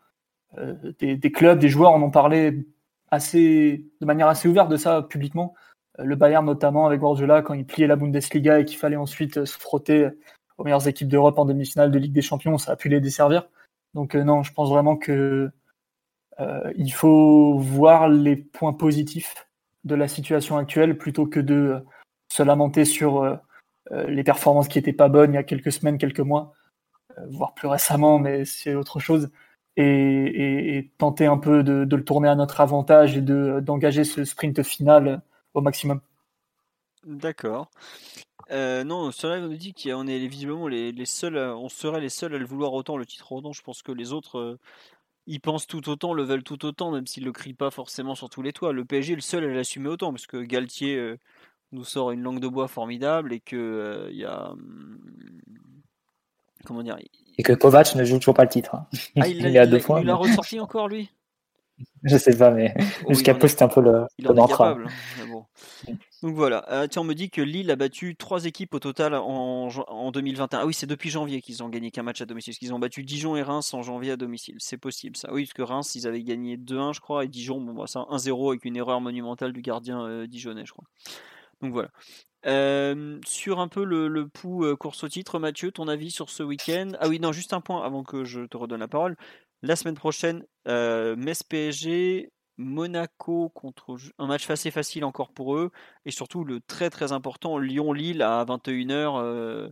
Euh, des, des clubs, des joueurs en ont parlé assez, de manière assez ouverte de ça publiquement. Euh, le Bayern notamment avec Guardiola quand il pliait la Bundesliga et qu'il fallait ensuite se frotter aux meilleures équipes d'Europe en demi-finale de Ligue des Champions, ça a pu les desservir. Donc euh, non, je pense vraiment que euh, il faut voir les points positifs de la situation actuelle plutôt que de euh, se lamenter sur euh, les performances qui étaient pas bonnes il y a quelques semaines, quelques mois, voire plus récemment, mais c'est autre chose. Et, tenter un peu de, le tourner à notre avantage et de d'engager ce sprint final au maximum. D'accord. Euh, non, cela nous dit qu'on est visiblement les, les seuls, on serait les seuls à le vouloir autant, le titre autant. Je pense que les autres, euh, ils pensent tout autant, le veulent tout autant, même s'ils le crient pas forcément sur tous les toits. Le PSG est le seul à l'assumer autant, parce que Galtier euh, nous sort une langue de bois formidable et que euh, il y a, hum, comment dire, Et que Kovac ne joue toujours pas le titre. hein. ah, il, il deux l'a- points. il l'a mais- ressorti encore lui? Je sais pas, mais Oh, jusqu'à peu, c'était un peu le, Il le en est mantra. capable. hein, mais bon. Donc voilà. Euh, tiens, on me dit que Lille a battu trois équipes au total en, jan- en 2021. Ah oui, c'est depuis janvier qu'ils ont gagné qu'un match à domicile. Parce qu'ils ont battu Dijon et Reims en janvier à domicile. C'est possible ça. Oui, parce que Reims, ils avaient gagné 2-1, je crois, et Dijon, bon, bah, ça 1-0 avec une erreur monumentale du gardien euh, dijonnais, je crois. Donc voilà. Euh, sur un peu le, le pouls euh, course au titre, Mathieu, ton avis sur ce week-end? Ah oui, non, juste un point avant que je te redonne la parole. La semaine prochaine, Metz PSG, Monaco contre un match assez facile encore pour eux, et surtout le très très important Lyon-Lille à 21h euh,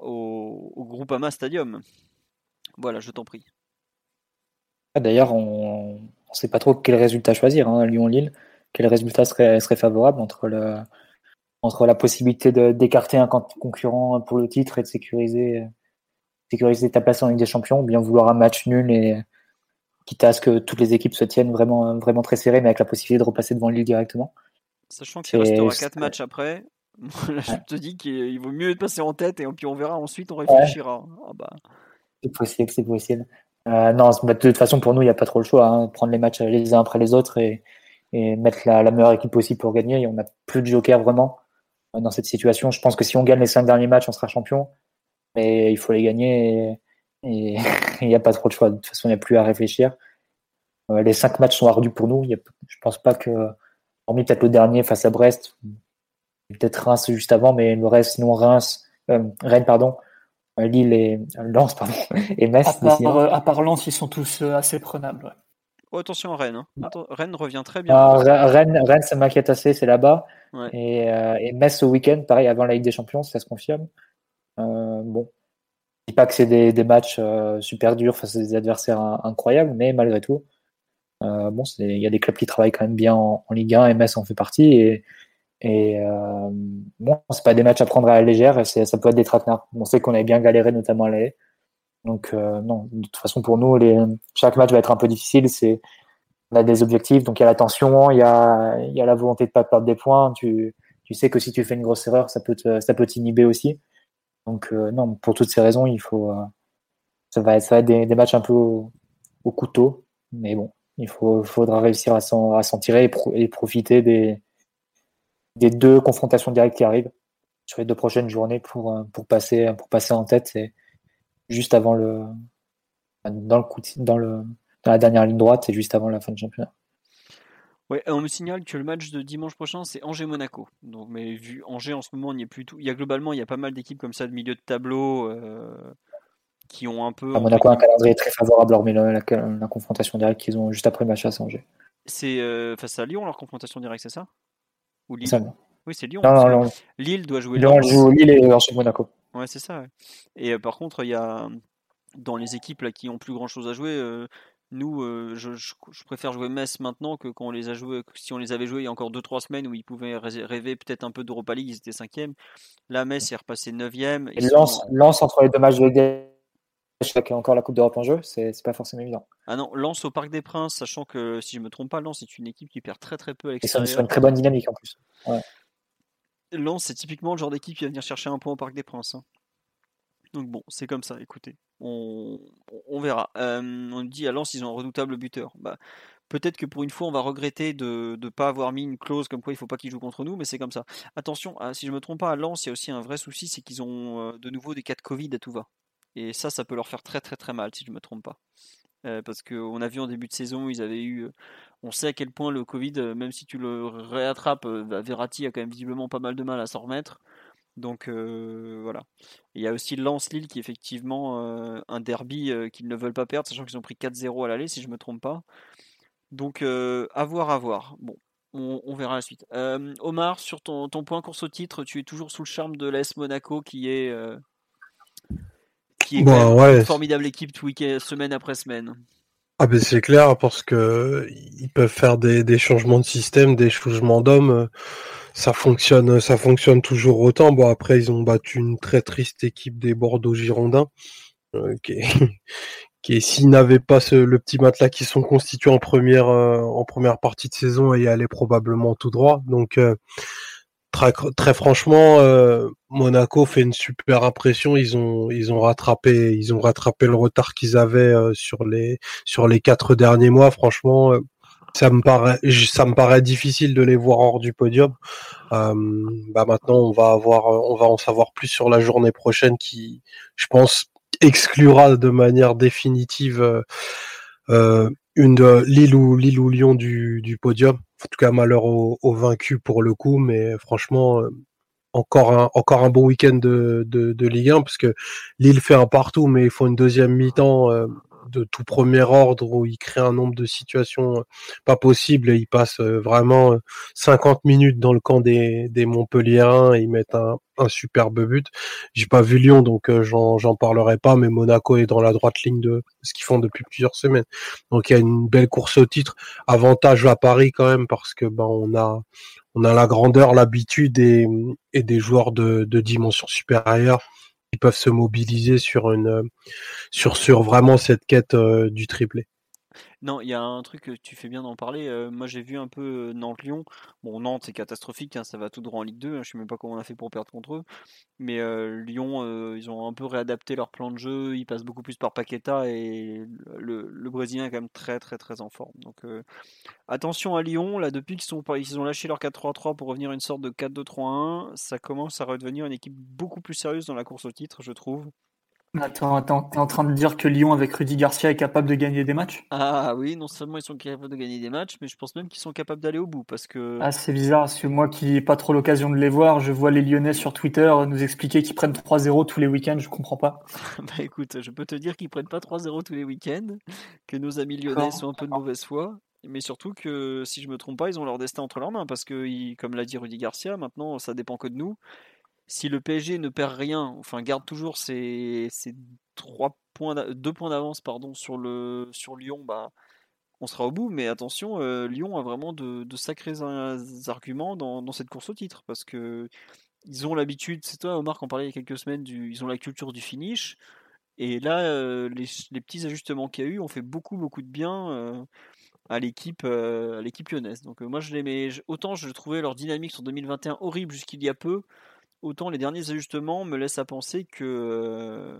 au, au Groupama Stadium. Voilà, je t'en prie. Ah, D'ailleurs, on ne sait pas trop quel résultat choisir, hein, Lyon-Lille. quel résultat serait, favorable entre le entre la possibilité d'écarter un concurrent pour le titre et de sécuriser, sécuriser ta place en Ligue des Champions, ou bien vouloir un match nul et quitte à ce que toutes les équipes se tiennent vraiment, vraiment très serrées, mais avec la possibilité de repasser devant Lille directement. Sachant qu'il restera 4 matchs après, je te dis qu'il vaut mieux passer en tête et puis on verra ensuite, on réfléchira. Ah bah. C'est possible, c'est possible. Euh, non, de toute façon, pour nous, il n'y a pas trop le choix. Hein. Prendre les matchs les uns après les autres et, et mettre la, la, meilleure équipe possible pour gagner. on n'a plus de joker vraiment euh, dans cette situation. Je pense que si on gagne les cinq derniers matchs, on sera champion. Mais il faut les gagner et il n'y a pas trop de choix. De toute façon, il n'y a plus à réfléchir. Euh, les cinq matchs sont ardus pour nous. Je je pense pas que, hormis peut-être le dernier face à Brest, peut-être Reims juste avant, mais le reste, sinon Reims, Rennes, pardon, Lille et Lens, pardon, et Metz. À part, Lens, ils sont tous assez prenables. Oh, attention Rennes. Hein. Rennes revient très bien. Rennes, Rennes, ça m'inquiète assez, c'est là-bas. Et, euh, et, Metz au week-end, pareil, avant la Ligue des Champions, ça se confirme. Euh, bon, pas que c'est des, matchs euh, super durs face à des adversaires incroyables, mais malgré tout, euh, bon, il y a des clubs qui travaillent quand même bien en, Ligue 1 et Metz en fait partie. Et, et euh, bon, c'est pas des matchs à prendre à la légère, ça peut être des traquenards. On sait qu'on avait bien galéré, notamment à l'aller. Donc non, de toute façon pour nous, chaque match va être un peu difficile. C'est on a des objectifs, donc il y a la tension, il y a, la volonté de pas perdre des points. Tu, tu sais que si tu fais une grosse erreur, ça peut te, ça peut t'inhiber aussi. Donc euh, non, pour toutes ces raisons, il faut euh, ça va être, des, matchs un peu au, couteau, mais bon, il faudra réussir à s'en, tirer et, profiter des, deux confrontations directes qui arrivent sur les deux prochaines journées pour, pour passer, en tête. Et, juste avant le dans dans la dernière ligne droite et juste avant la fin du championnat. Ouais, on me signale que le match de dimanche prochain c'est Angers-Monaco. Donc, mais vu Angers en ce moment, il y a plus tout. Il y a globalement, il y a pas mal d'équipes comme ça de milieu de tableau euh, qui ont un peu. À Monaco a un calendrier très favorable hormis la, la, confrontation directe qu'ils ont juste après le match à Angers. C'est euh, face à Lyon leur confrontation directe, c'est ça? Ou Lille? Ça, Oui, c'est Lyon. Non, non, Lille doit jouer. Lyon joue Lille et Angers-Monaco. Ouais, c'est ça. Et euh, par contre, il y a dans les équipes là, qui ont plus grand chose à jouer, euh, nous, euh, je, je, préfère jouer Metz maintenant que quand on les a joués, si on les avait joués il y a encore 2-3 semaines où ils pouvaient rêver peut-être un peu d'Europa League, ils étaient 5e. Là, Metz est repassé 9e. Et lance, lance entre les deux matchs de Ligue a encore la Coupe d'Europe en jeu, c'est pas forcément évident. Ah non, Lance au Parc des Princes, sachant que si je me trompe pas, Lance est une équipe qui perd très très peu à l'extérieur. Et c'est une très bonne dynamique en plus. Ouais. Lens, c'est typiquement le genre d'équipe qui va venir chercher un point au Parc des Princes. Hein. Donc bon, c'est comme ça, écoutez. On, verra. on dit à Lens, ils ont un redoutable buteur. Bah, peut-être que pour une fois, on va regretter de ne pas avoir mis une clause comme quoi il faut pas qu'ils jouent contre nous, mais c'est comme ça. Attention, ah, si je ne me trompe pas, à Lens, il y a aussi un vrai souci, c'est qu'ils ont euh, de nouveau des cas de Covid à tout va. Et ça, ça peut leur faire très très très mal, si je ne me trompe pas. Euh, parce qu'on a vu en début de saison, ils avaient eu. Euh, on sait à quel point le Covid, euh, même si tu le réattrapes, bah, Verratti a quand même visiblement pas mal de mal à s'en remettre. Donc voilà. Il y a aussi Lens-Lille qui est effectivement un derby qu'ils ne veulent pas perdre, sachant qu'ils ont pris 4-0 à l'aller, si je ne me trompe pas. Donc à voir, à voir. Bon, on, verra la suite. Omar, sur ton, ton, point course au titre, tu es toujours sous le charme de l'AS Monaco qui est qui est une formidable équipe semaine après semaine. Ah ben c'est clair parce que ils peuvent faire des, des changements de système, des changements d'hommes. Ça fonctionne, ça fonctionne toujours autant. Bon après ils ont battu une très triste équipe des Bordeaux Girondins, euh, qui s'ils n'avaient pas le petit matelas qui sont constitués en première euh, en première partie de saison et allaient probablement tout droit. Donc euh, très, très franchement, Monaco fait une super impression. Ils ont, ils ont rattrapé, ils ont rattrapé le retard qu'ils avaient sur les, sur les quatre derniers mois. Franchement, ça me paraît, ça me paraît difficile de les voir hors du podium. bah maintenant, on va avoir, on va en savoir plus sur la journée prochaine, qui, je pense, exclura de manière définitive une de Lille ou Lille ou Lyon du, du podium en tout cas malheur aux, vaincus pour le coup, mais franchement, euh, encore un, encore un bon week-end de, de, Ligue 1, parce que Lille fait un partout, mais il faut une deuxième mi-temps euh, de tout premier ordre où il crée un nombre de situations pas possibles et il passe vraiment 50 minutes dans le camp des, des Montpelliérains et ils mettent un, un superbe but. J'ai pas vu Lyon donc j'en parlerai pas, mais Monaco est dans la droite ligne de ce qu'ils font depuis plusieurs semaines. Donc il y a une belle course au titre. Avantage à Paris quand même parce que ben on a on a la grandeur, l'habitude et, et des joueurs de, de dimension supérieure qui peuvent se mobiliser sur une sur sur vraiment cette quête euh, du triplé. Non, il y a un truc que tu fais bien d'en parler. Moi, j'ai vu un peu Nantes-Lyon. Bon, Nantes, c'est catastrophique, hein, ça va tout droit en Ligue 2. Hein, je sais même pas comment on a fait pour perdre contre eux. Mais Lyon, ils ont un peu réadapté leur plan de jeu. Ils passent beaucoup plus par Paqueta et le, Brésilien est quand même très, très, très en forme. Donc, attention à Lyon. Là, depuis qu'ils ils ont lâché leur 4-3-3 pour revenir à une sorte de 4-2-3-1, ça commence à redevenir une équipe beaucoup plus sérieuse dans la course au titre, je trouve. Attends, attends, t'es en train de dire que Lyon avec Rudy Garcia est capable de gagner des matchs? Ah oui, non seulement ils sont capables de gagner des matchs, mais je pense même qu'ils sont capables d'aller au bout parce que. Ah c'est bizarre, parce que moi qui n'ai pas trop l'occasion de les voir, je vois les Lyonnais sur Twitter nous expliquer qu'ils prennent 3-0 tous les week-ends, je comprends pas. bah écoute, je peux te dire qu'ils prennent pas 3-0 tous les week-ends, que nos amis lyonnais sont un peu de mauvaise foi. Mais surtout que si je me trompe pas, ils ont leur destin entre leurs mains parce que, comme l'a dit Rudy Garcia, maintenant ça dépend que de nous si le PSG ne perd rien, enfin garde toujours ses, trois points, deux points d'avance sur le Lyon, bah on sera au bout. Mais attention, euh, Lyon a vraiment de, sacrés arguments dans, cette course au titre parce que ils ont l'habitude. C'est toi, Omar, qu'on parlait il y a quelques semaines. Ils ont la culture du finish. Et là, euh, les, petits ajustements qu'il y a eu ont fait beaucoup beaucoup de bien. Euh, à l'équipe à l'équipe lyonnaise. Donc moi je l'aimais autant je trouvais leur dynamique sur 2021 horrible jusqu'il y a peu, autant les derniers ajustements me laissent à penser que euh,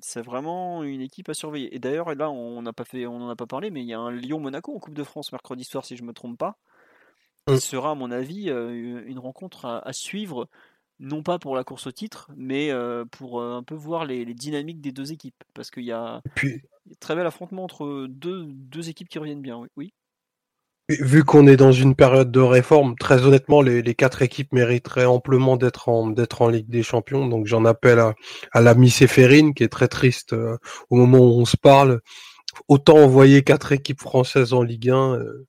c'est vraiment une équipe à surveiller. Et d'ailleurs, là, on n'a pas fait, on n'en a pas parlé, mais il y a un Lyon-Monaco en Coupe de France mercredi soir, si je me trompe pas. Mmh. sera, à mon avis, euh, une rencontre à, suivre, non pas pour la course au titre, mais euh, pour un peu voir les, dynamiques des deux équipes, parce qu'il y a, un très bel affrontement entre deux, deux équipes qui reviennent bien. oui. Vu qu'on est dans une période de réforme, très honnêtement, les, quatre équipes mériteraient amplement d'être en, Ligue des Champions. Donc j'en appelle à, à l'ami Séphérine, qui est très triste euh, au moment où on se parle. Autant envoyer quatre équipes françaises en Ligue 1, euh,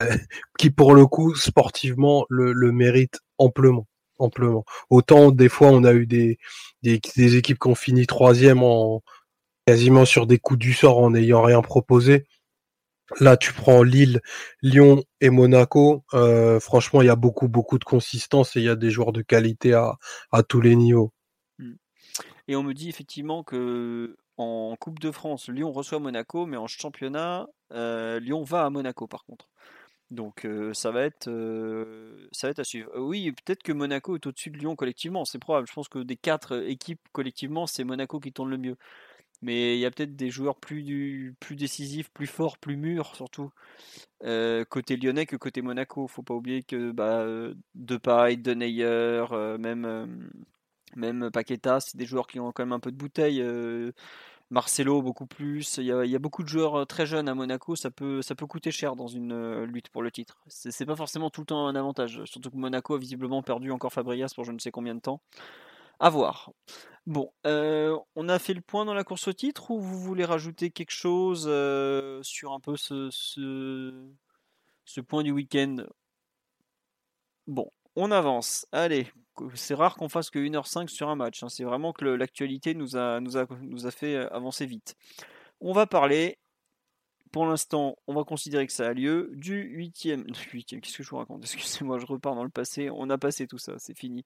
qui pour le coup, sportivement, le, méritent amplement. amplement. Autant des fois, on a eu des, équipes qui ont fini troisième en quasiment sur des coups du sort en n'ayant rien proposé. Là, tu prends Lille, Lyon et Monaco. Euh, franchement, il y a beaucoup, beaucoup de consistance et il y a des joueurs de qualité à, tous les niveaux. Mmh. Et on me dit effectivement que en Coupe de France, Lyon reçoit Monaco, mais en championnat, euh, Lyon va à Monaco par contre. Donc euh, ça va être ça va être à suivre. oui, peut-être que Monaco est au-dessus de Lyon collectivement, c'est probable. Je pense que des quatre équipes collectivement, c'est Monaco qui tourne le mieux mais il y a peut-être des joueurs plus, plus décisifs, plus forts, plus mûrs surtout euh, côté lyonnais que côté Monaco. Faut pas oublier que bah, euh, Depay, Denayer, euh, même même Paqueta, c'est des joueurs qui ont quand même un peu de bouteille. Marcelo beaucoup plus. Il y, a, beaucoup de joueurs très jeunes à Monaco. Ça peut ça peut coûter cher dans une lutte pour le titre. C'est pas forcément tout le temps un avantage. Surtout que Monaco a visiblement perdu encore Fabrias pour je ne sais combien de temps. À voir. Bon, euh, on a fait le point dans la course au titre ou vous voulez rajouter quelque chose euh, sur un peu ce, point du week-end? Bon, on avance. Allez, c'est rare qu'on fasse que 1h05 sur un match. Hein. C'est vraiment que l'actualité nous a, fait avancer vite. On va parler, pour l'instant, on va considérer que ça a lieu, du 8 8 Qu'est-ce que je vous raconte? Excusez-moi, je repars dans le passé. On a passé tout ça, c'est fini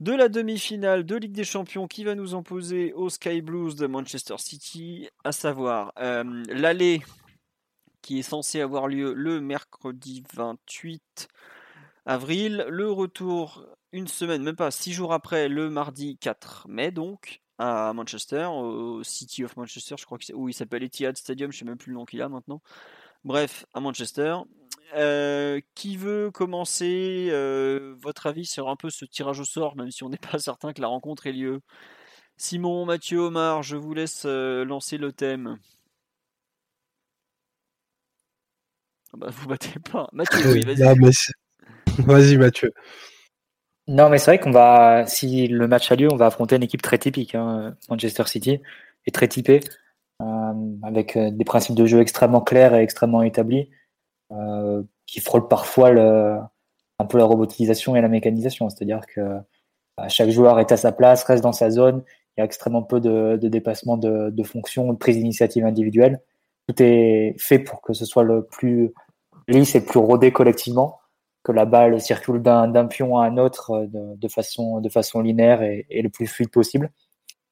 de la demi-finale de Ligue des Champions qui va nous imposer aux Sky Blues de Manchester City, à savoir euh, l'aller qui est censé avoir lieu le mercredi 28 avril, le retour une semaine, même pas six jours après, le mardi 4 mai donc à Manchester, au City of Manchester, je crois que où il s'appelle Etihad Stadium, je sais même plus le nom qu'il a maintenant. Bref, à Manchester. Euh, qui veut commencer euh, Votre avis sur un peu ce tirage au sort, même si on n'est pas certain que la rencontre ait lieu? Simon, Mathieu, Omar, je vous laisse euh, lancer le thème. Ah bah, vous battez pas. Mathieu, oui, vas-y. vas-y, Mathieu. Non, mais c'est vrai qu'on va, si le match a lieu, on va affronter une équipe très typique. Hein, Manchester City est très typée. avec des principes de jeu extrêmement clairs et extrêmement établis, qui frôlent parfois un peu la robotisation et la mécanisation. C'est-à-dire que chaque joueur est à sa place, reste dans sa zone. Il y a extrêmement peu de, dépassement de, fonctions, de prise d'initiative individuelle. Tout est fait pour que ce soit le plus lisse et le plus rodé collectivement, que la balle circule d'un pion à un autre euh, de, façon, linéaire et, le plus fluide possible.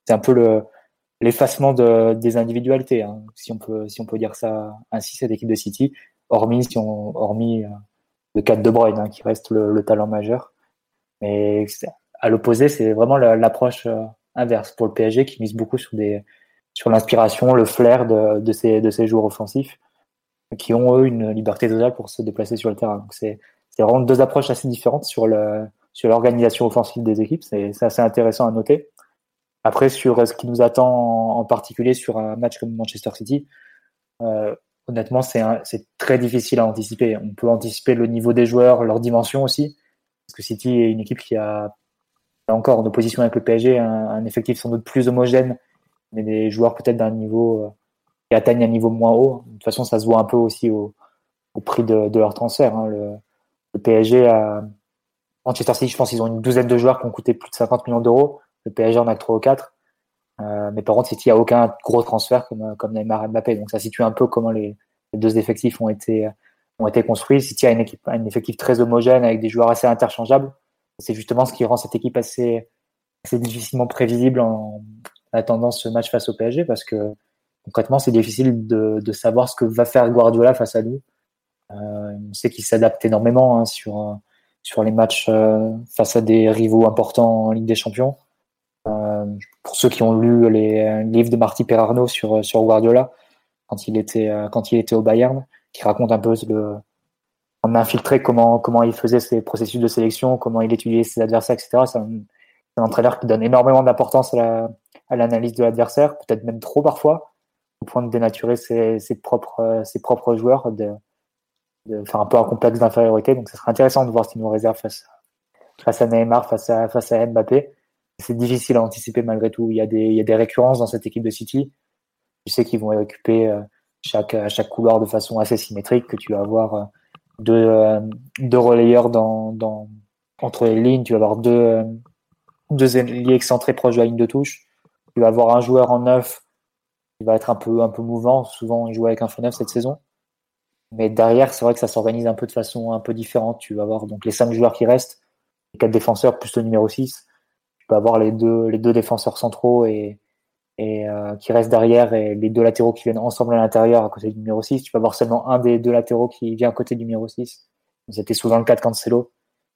C'est un peu le, l'effacement de, des individualités, hein, si on peut si on peut dire ça ainsi cette équipe de City, hormis si on hormis euh, le cas de De Bruyne hein, qui reste le, le, talent majeur. Mais à l'opposé, c'est vraiment l'approche euh, inverse pour le PSG qui mise beaucoup sur sur l'inspiration, le flair de, de, de joueurs offensifs qui ont eux une liberté totale pour se déplacer sur le terrain. Donc c'est vraiment deux approches assez différentes sur sur l'organisation offensive des équipes. C'est assez intéressant à noter. Après sur ce qui nous attend en, particulier sur un match comme Manchester City, euh, honnêtement c'est très difficile à anticiper. On peut anticiper le niveau des joueurs, leur dimension aussi, parce que City est une équipe qui a encore en opposition avec le PSG, un, effectif sans doute plus homogène, mais des joueurs peut-être d'un niveau euh, qui atteignent un niveau moins haut. De toute façon, ça se voit un peu aussi au, prix de, leur transfert. Hein. Le, PSG a Manchester City, je pense qu'ils ont une douzaine de joueurs qui ont coûté plus de 50 millions d'euros. Le PSG en a que 3 ou 4. Euh, mais par contre, City a aucun gros transfert comme, comme Neymar Mbappé. Donc ça situe un peu comment les, deux effectifs ont été, ont été construits. City a une équipe, un effectif très homogène avec des joueurs assez interchangeables c'est justement ce qui rend cette équipe assez, assez difficilement prévisible en attendant ce match face au PSG parce que concrètement, c'est difficile de, de, savoir ce que va faire Guardiola face à nous. Euh, on sait qu'il s'adapte énormément hein, sur, sur les matchs euh, face à des rivaux importants en Ligue des Champions. Euh, pour ceux qui ont lu les livres de Marty Perarno sur, sur Guardiola, quand il, était, euh, au Bayern, qui raconte un peu le, infiltré comment, il faisait ses processus de sélection, comment il étudiait ses adversaires, etc. C'est un, entraîneur qui donne énormément d'importance à l'analyse de l'adversaire, peut-être même trop parfois, au point de dénaturer ses, propres, joueurs, de, faire un peu un complexe d'infériorité. Donc, ce serait intéressant de voir ce qu'il nous réserve face, face à Neymar, face à, face à Mbappé. C'est difficile à anticiper malgré tout. Il y, a des, récurrences dans cette équipe de City. Tu sais qu'ils vont occuper euh, chaque, couloir de façon assez symétrique, que tu vas avoir euh, deux, euh, deux relayeurs entre les lignes. Tu vas avoir deux, deux ailiers excentrés proches de la ligne de touche. Tu vas avoir un joueur en neuf qui va être un peu, un peu mouvant. Souvent, on joue avec un faux neuf cette saison. Mais derrière, c'est vrai que ça s'organise un peu de façon un peu différente. Tu vas avoir donc les cinq joueurs qui restent, les quatre défenseurs plus le numéro 6. Tu vas avoir les deux, défenseurs centraux et, euh, qui reste derrière et les deux latéraux qui viennent ensemble à l'intérieur à côté du numéro 6. Tu peux avoir seulement un des deux latéraux qui vient à côté du numéro 6. C'était souvent le cas de Cancelo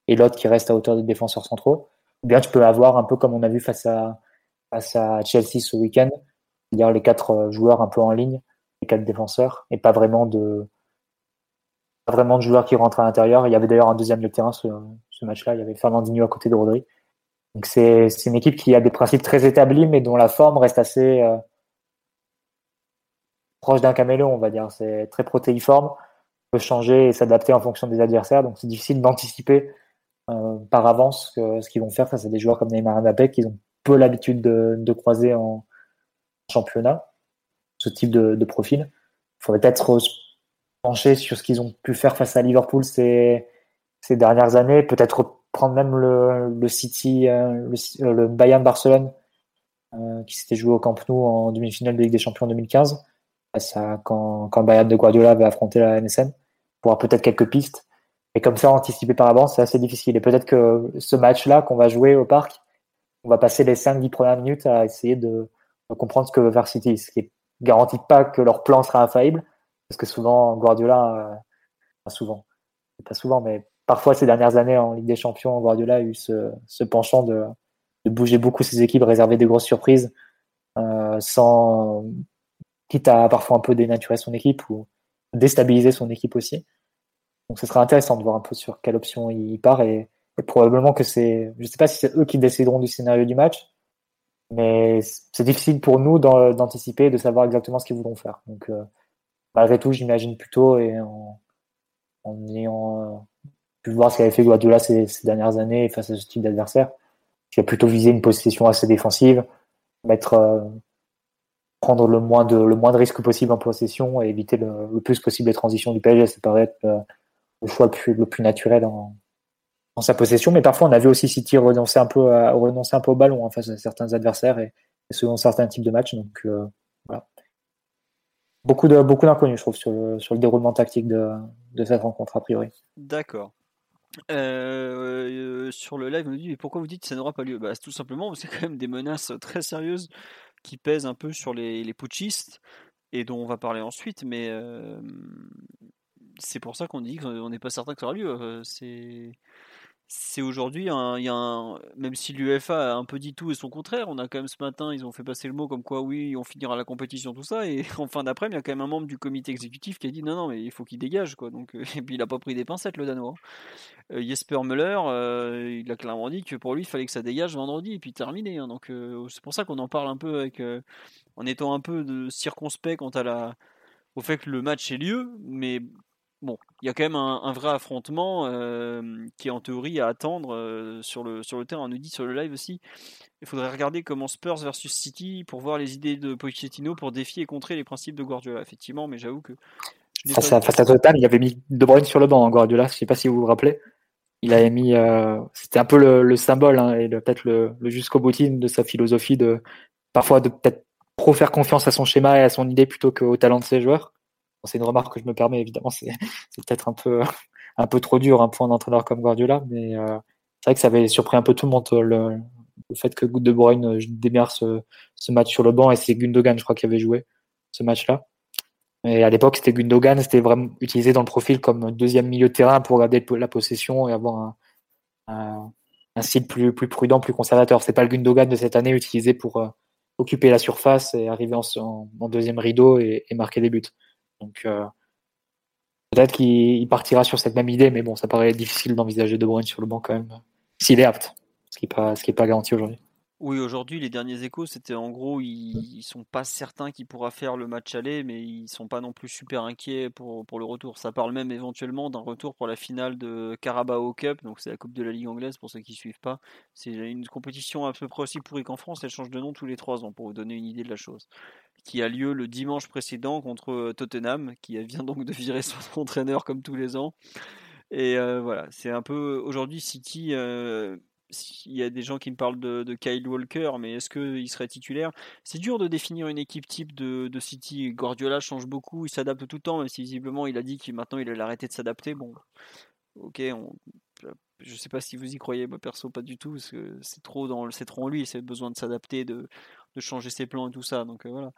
et l'autre qui reste à hauteur des défenseurs centraux. Ou bien tu peux avoir un peu comme on a vu face à, Chelsea ce week-end, c'est-à-dire les quatre euh, joueurs un peu en ligne, les quatre défenseurs, et pas vraiment de pas vraiment de joueurs qui rentrent à l'intérieur. Il y avait d'ailleurs un deuxième de terrain ce, ce match-là, il y avait Fernandinho à côté de Rodri. C'est une équipe qui a des principes très établis, mais dont la forme reste assez euh, proche d'un caméléon, on va dire. C'est très protéiforme, peut changer et s'adapter en fonction des adversaires. Donc c'est difficile d'anticiper euh, par avance ce qu'ils vont faire face à des joueurs comme Neymar Mbappé, qu'ils ont peu l'habitude de, croiser en championnat, ce type de, profil. Il faudrait peut-être se pencher sur ce qu'ils ont pu faire face à Liverpool ces, ces dernières années, peut-être prendre même le, City, euh, le, le, Bayern Barcelone, euh, qui s'était joué au Camp Nou en demi-finale de Ligue des Champions en 2015, ça, quand, quand le Bayern de Guardiola va affronter la MSN, pour avoir peut-être quelques pistes. Et comme ça, anticiper par avance, c'est assez difficile. Et peut-être que ce match-là qu'on va jouer au parc, on va passer les 5-10 premières minutes à essayer de, comprendre ce que veut faire City, ce qui ne garantit pas que leur plan sera infaillible, parce que souvent, Guardiola, euh, souvent, pas souvent, mais parfois ces dernières années en Ligue des Champions, Guardiola a eu ce, penchant de, bouger beaucoup ses équipes, réserver des grosses surprises, euh, sans quitte à parfois un peu dénaturer son équipe ou déstabiliser son équipe aussi. Donc ce sera intéressant de voir un peu sur quelle option il part et, probablement que c'est, je sais pas si c'est eux qui décideront du scénario du match, mais c'est difficile pour nous d'anticiper de savoir exactement ce qu'ils voudront faire. Donc euh, malgré tout, j'imagine plutôt et en, en ayant voir ce qu'avait fait Guardiola ces, ces, dernières années face à ce type d'adversaire, qui a plutôt visé une possession assez défensive, mettre euh, prendre le moins de, le moins de risques possible en possession et éviter le, plus possible les transitions du PSG. Ça paraît être euh, le, choix le plus, le naturel en, en, sa possession. Mais parfois, on a vu aussi City renoncer un peu, à, renoncer un peu au ballon en face de certains adversaires et, selon certains types de matchs. Donc, euh, voilà. Beaucoup de beaucoup d'inconnus, je trouve, sur le, sur le déroulement tactique de, de cette rencontre, a priori. D'accord. Sur le live, on nous dit mais pourquoi vous dites que ça n'aura pas lieu? Bah, Tout simplement, c'est quand même des menaces très sérieuses qui pèsent un peu sur les, les putschistes et dont on va parler ensuite. Mais c'est pour ça qu'on dit qu'on n'est pas certain que ça aura lieu. C'est c'est aujourd'hui, il y a même si l'UEFA a un peu dit tout et son contraire, on a quand même ce matin, ils ont fait passer le mot comme quoi oui, on finira la compétition, tout ça, et en fin d'après, il y a quand même un membre du comité exécutif qui a dit non, non, mais il faut qu'il dégage, quoi. Donc, euh, et puis il a pas pris des pincettes, le Danois. Euh, Jesper Müller, euh, il a clairement dit que pour lui, il fallait que ça dégage vendredi, et puis terminé. Hein. donc c'est pour ça qu'on en parle un peu avec, en étant un peu de circonspect quant à la, au fait que le match ait lieu, mais bon, il y a quand même un, vrai affrontement euh, qui est en théorie à attendre euh, sur, le, sur le terrain. On nous dit sur le live aussi, il faudrait regarder comment Spurs versus City pour voir les idées de Pochettino pour défier et contrer les principes de Guardiola. Effectivement, mais j'avoue que. Face à, face à Tottenham, il avait mis De Bruyne sur le banc, hein, Guardiola. Je ne sais pas si vous vous rappelez. Il avait mis. Euh, c'était un peu le, symbole hein, et peut-être le, jusqu'au boutine de sa philosophie de parfois de peut-être trop faire confiance à son schéma et à son idée plutôt qu'au talent de ses joueurs c'est une remarque que je me permets, évidemment, c'est peut-être un peu, un peu trop dur un point d'entraîneur comme Guardiola, mais euh, c'est vrai que ça avait surpris un peu tout le monde, le, fait que De Bruyne euh, démarre ce, ce, match sur le banc, et c'est Gundogan, je crois, qui avait joué ce match-là. Et à l'époque, c'était Gundogan, c'était vraiment utilisé dans le profil comme deuxième milieu de terrain pour garder la possession et avoir un, un, style plus, plus prudent, plus conservateur. C'est pas le Gundogan de cette année utilisé pour euh, occuper la surface et arriver en, en, deuxième rideau et, marquer des buts. Donc euh, peut-être qu'il partira sur cette même idée, mais bon, ça paraît difficile d'envisager De Bruyne sur le banc quand même, s'il est apte, ce qui n'est pas, pas garanti aujourd'hui. Oui, aujourd'hui, les derniers échos, c'était en gros, ils, sont pas certains qu'il pourra faire le match aller, mais ils sont pas non plus super inquiets pour, pour le retour. Ça parle même éventuellement d'un retour pour la finale de Carabao Cup, donc c'est la Coupe de la Ligue anglaise pour ceux qui suivent pas. C'est une compétition à peu près aussi pourrie qu'en France, elle change de nom tous les trois ans pour vous donner une idée de la chose qui a lieu le dimanche précédent contre euh, Tottenham, qui vient donc de virer son entraîneur comme tous les ans. Et euh, voilà, c'est un peu aujourd'hui City. Euh, il y a des gens qui me parlent de, Kyle Walker, mais est-ce qu'il serait titulaire? C'est dur de définir une équipe type de, City. Guardiola change beaucoup, il s'adapte tout le temps, même si visiblement il a dit qu'il maintenant il allait arrêter de s'adapter. Bon, ok, on, je sais pas si vous y croyez, moi perso pas du tout, parce que c'est trop trop en lui, c'est besoin de s'adapter, de, de, changer ses plans et tout ça. Donc euh, voilà.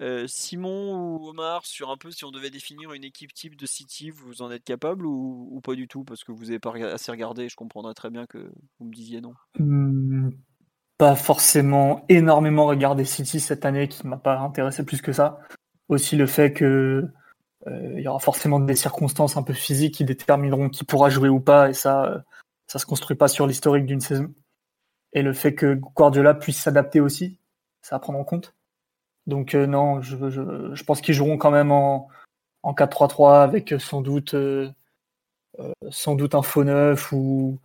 Euh, Simon ou Omar, sur un peu si on devait définir une équipe type de City, vous en êtes capable ou, pas du tout? Parce que vous n'avez pas assez regardé. Je comprendrais très bien que vous me disiez non. Mmh, pas forcément énormément regardé City cette année, qui m'a pas intéressé plus que ça. Aussi le fait que euh, il y aura forcément des circonstances un peu physiques qui détermineront qui pourra jouer ou pas, et ça, ça se construit pas sur l'historique d'une saison. Et le fait que Guardiola puisse s'adapter aussi, à prendre en compte. Donc euh, non, je, pense qu'ils joueront quand même en, en 4-3-3 avec sans doute euh, euh, sans doute un faux neuf ou,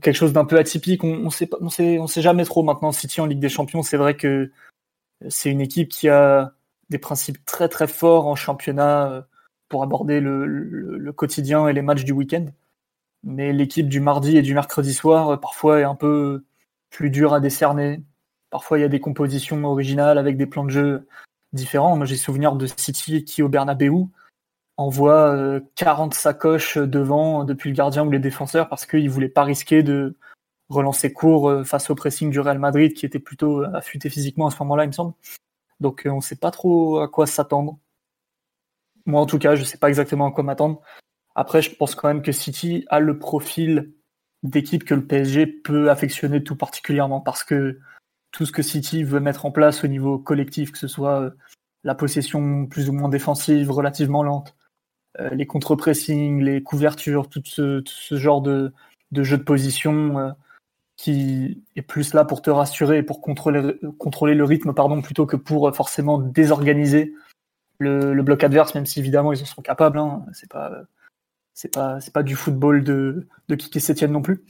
quelque chose d'un peu atypique. On, on sait on sait, jamais trop maintenant. City en Ligue des Champions, c'est vrai que c'est une équipe qui a des principes très très forts en championnat pour aborder le, le, quotidien et les matchs du week-end mais l'équipe du mardi et du mercredi soir, euh, parfois, est un peu plus dure à décerner. Parfois, il y a des compositions originales avec des plans de jeu différents. Moi, j'ai souvenir de City qui, au Bernabeu, envoie 40 euh, sacoches devant depuis le gardien ou les défenseurs parce qu'ils ne voulaient pas risquer de relancer court euh, face au pressing du Real Madrid qui était plutôt affûté physiquement à ce moment-là, il me semble. Donc, on ne sait pas trop à quoi s'attendre. Moi, en tout cas, je ne sais pas exactement à quoi m'attendre. Après, je pense quand même que City a le profil d'équipe que le PSG peut affectionner tout particulièrement parce que tout ce que City veut mettre en place au niveau collectif, que ce soit euh, la possession plus ou moins défensive, relativement lente, euh, les contre-pressing, les couvertures, tout ce, genre de, jeu de position euh, qui est plus là pour te rassurer et pour contrôler, contrôler le rythme pardon, plutôt que pour forcément désorganiser le, bloc adverse, même si évidemment ils en sont capables. Hein, c'est pas c'est pas c'est pas du football de de Kiki Sétienne non plus.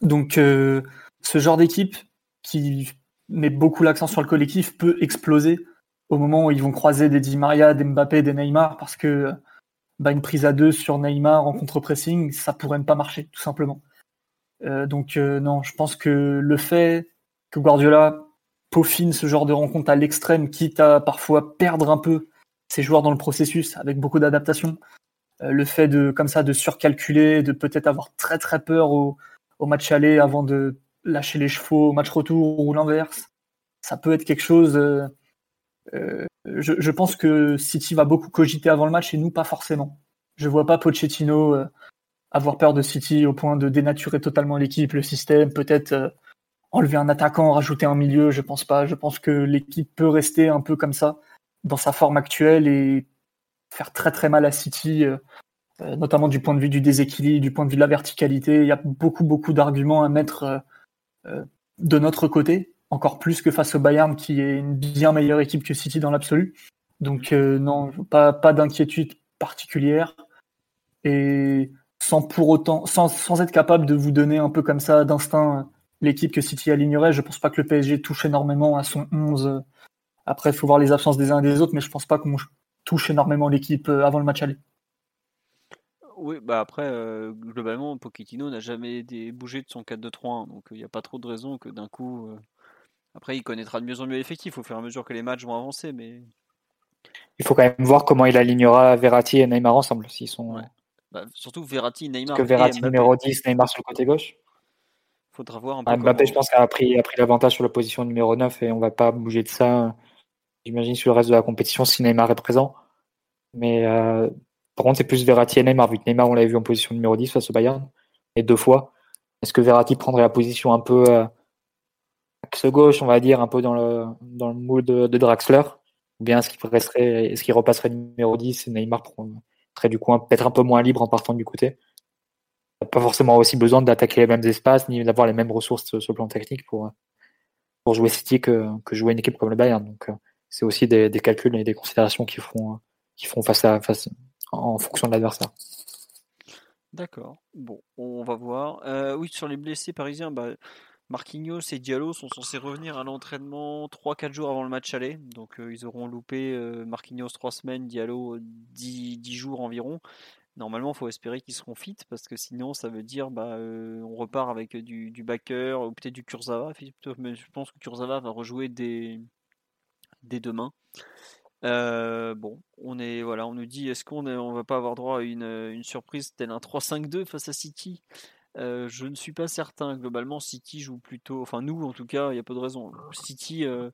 Donc euh, ce genre d'équipe qui met beaucoup l'accent sur le collectif peut exploser au moment où ils vont croiser des Di Maria, des Mbappé, des Neymar, parce que bah, une prise à deux sur Neymar en contre-pressing, ça pourrait ne pas marcher, tout simplement. Euh, donc euh, non, je pense que le fait que Guardiola peaufine ce genre de rencontre à l'extrême, quitte à parfois perdre un peu ses joueurs dans le processus, avec beaucoup d'adaptation, euh, le fait de comme ça de surcalculer, de peut-être avoir très très peur au, au match aller avant de lâcher les chevaux au match retour ou l'inverse, ça peut être quelque chose. Euh, euh, je, je, pense que City va beaucoup cogiter avant le match et nous pas forcément. Je vois pas Pochettino euh, avoir peur de City au point de dénaturer totalement l'équipe, le système, peut-être euh, enlever un attaquant, rajouter un milieu. Je pense pas. Je pense que l'équipe peut rester un peu comme ça dans sa forme actuelle et faire très très mal à City, euh, notamment du point de vue du déséquilibre, du point de vue de la verticalité. Il y a beaucoup beaucoup d'arguments à mettre de notre côté encore plus que face au Bayern, qui est une bien meilleure équipe que City dans l'absolu. Donc euh, non, pas, pas d'inquiétude particulière. Et sans pour autant, sans, sans, être capable de vous donner un peu comme ça d'instinct l'équipe que City alignerait, je pense pas que le PSG touche énormément à son 11. Après, il faut voir les absences des uns et des autres, mais je pense pas qu'on touche énormément l'équipe euh, avant le match aller. Oui, bah après, euh, globalement, Pochettino n'a jamais bougé de son 4-2-3-1, donc il n'y a pas trop de raison que d'un coup, euh, après, il connaîtra de mieux en mieux l'effectif au fur et à mesure que les matchs vont avancer. Mais... Il faut quand même voir comment il alignera Verratti et Neymar ensemble. S'ils sont... Ouais. Bah, surtout Verratti, Neymar. Parce que Verratti numéro 10, Neymar sur le côté gauche. Faudra voir un peu. Ah, Mbappé, comment... je pense, a pris, a pris l'avantage sur la position numéro 9 et on va pas bouger de ça. J'imagine sur le reste de la compétition si Neymar est présent. Mais euh, c'est plus Verratti et Neymar, vu que Neymar, on l'avait vu en position numéro 10 face au Bayern, et deux fois. Est-ce que Verratti prendrait la position un peu. Euh, axe gauche, on va dire, un peu dans le, dans le mood de, Draxler? Ou bien est-ce qu'il est-ce repasserait numéro 10 et Neymar serait du coup peut-être un peu moins libre en partant du côté? Pas forcément aussi besoin d'attaquer les mêmes espaces ni d'avoir les mêmes ressources sur le plan technique pour, jouer City que, jouer une équipe comme le Bayern. Donc c'est aussi des, des, calculs et des considérations qui font, qui font face à face en fonction de l'adversaire. D'accord. Bon, on va voir. Euh, oui, sur les blessés parisiens, bah, Marquinhos et Diallo sont censés revenir à l'entraînement 3-4 jours avant le match aller. Donc euh, ils auront loupé euh, Marquinhos 3 semaines, Diallo 10, 10 jours environ. Normalement, il faut espérer qu'ils seront fit parce que sinon, ça veut dire bah, on repart avec du, du backer ou peut-être du Kurzawa. Mais je pense que Kurzawa va rejouer dès, dès demain. Bon, on est voilà, on nous dit est-ce qu'on on va pas avoir droit à une, une surprise telle un 3-5-2 face à City? Euh, je ne suis pas certain. Globalement, City joue plutôt. Enfin, nous, en tout cas, il y a pas de raison. City, euh,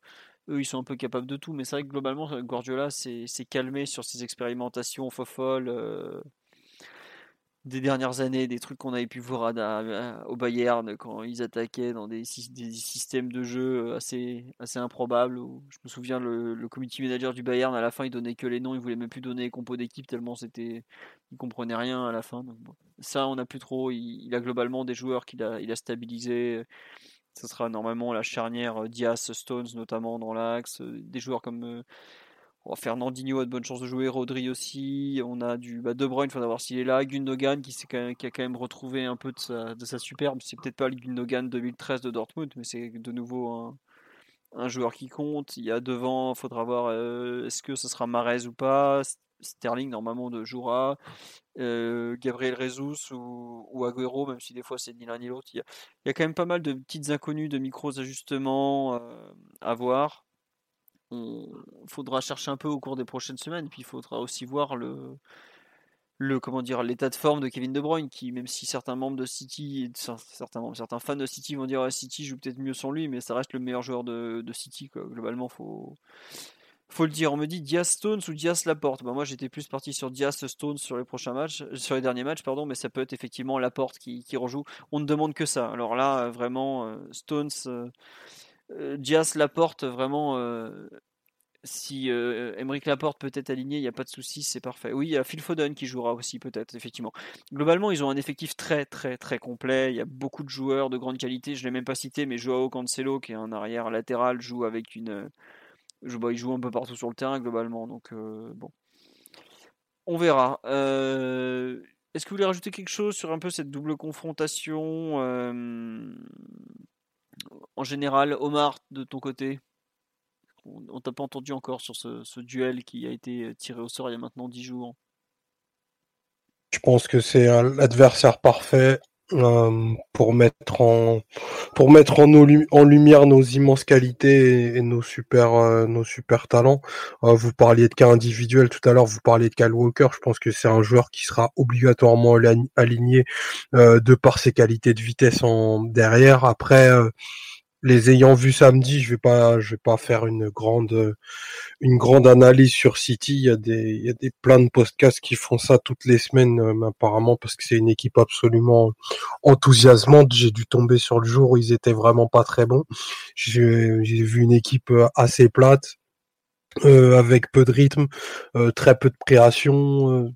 eux, ils sont un peu capables de tout. Mais c'est vrai que globalement, Guardiola s'est calmé sur ses expérimentations folles. Euh, des dernières années, des trucs qu'on avait pu voir au Bayern quand ils attaquaient dans des, des, systèmes de jeu assez, assez improbables. Je me souviens, le, le manager du Bayern, à la fin, il donnait que les noms, il voulait même plus donner les compos d'équipe tellement c'était, il comprenait rien à la fin. Ça, on n'a plus trop. Il, a globalement des joueurs qu'il a, il a stabilisé. Ce sera normalement la charnière euh, Diaz, Stones notamment dans l'axe. Des joueurs comme euh, Fernandinho a de bonnes chances de jouer, Rodri aussi. On a du bah, De Bruyne, il faut savoir s'il est là. Gundogan qui, qui, a quand même retrouvé un peu de sa, de sa superbe. C'est peut-être pas le Gundogan 2013 de Dortmund, mais c'est de nouveau un, joueur qui compte. Il y a devant, il faudra voir euh, est-ce que ce sera Marez ou pas. Sterling normalement de jouera. Euh, Gabriel Rezus ou, ou, Agüero, même si des fois c'est ni l'un ni l'autre. Il, il, y a quand même pas mal de petites inconnues, de micros ajustements euh, à voir on faudra chercher un peu au cours des prochaines semaines. Puis il faudra aussi voir le, le comment dire l'état de forme de Kevin De Bruyne, qui même si certains membres de City, certains certains fans de City vont dire City joue peut-être mieux sans lui, mais ça reste le meilleur joueur de, City. Quoi. Globalement, faut faut le dire. On me dit Diaz Stones ou Diaz Laporte. Ben moi, j'étais plus parti sur Diaz Stones sur les prochains matchs, sur les derniers matchs, pardon, mais ça peut être effectivement Laporte qui, qui rejoue. On ne demande que ça. Alors là, vraiment, euh, Stones. Euh, euh, Diaz Laporte, vraiment, euh, si euh, Laporte peut être aligné, il n'y a pas de souci, c'est parfait. Oui, il y a Phil Foden qui jouera aussi peut-être, effectivement. Globalement, ils ont un effectif très très très complet. Il y a beaucoup de joueurs de grande qualité. Je ne l'ai même pas cité, mais Joao Cancelo, qui est un arrière latéral, joue avec une... Bah, il joue un peu partout sur le terrain, globalement. Donc, bon. On verra. Est-ce que vous voulez rajouter quelque chose sur un peu cette double confrontation en général, Omar, de ton côté on, t'a pas entendu encore sur ce, duel qui a été tiré au sort il y a maintenant 10 jours. Je pense que c'est l'adversaire parfait euh, pour mettre en pour mettre en, en, lumière nos immenses qualités et, nos super euh, nos super talents. Euh, vous parliez de cas individuel tout à l'heure, vous parliez de Kyle Walker. Je pense que c'est un joueur qui sera obligatoirement aligné de par ses qualités de vitesse en derrière. Après les ayant vus samedi, je vais pas, je vais pas faire une grande, une grande analyse sur City. Il y a des, il y a des plein de podcasts qui font ça toutes les semaines, euh, apparemment, parce que c'est une équipe absolument enthousiasmante. J'ai dû tomber sur le jour où ils étaient vraiment pas très bons. J'ai vu une équipe euh, assez plate. Euh, avec peu de rythme, très peu de création,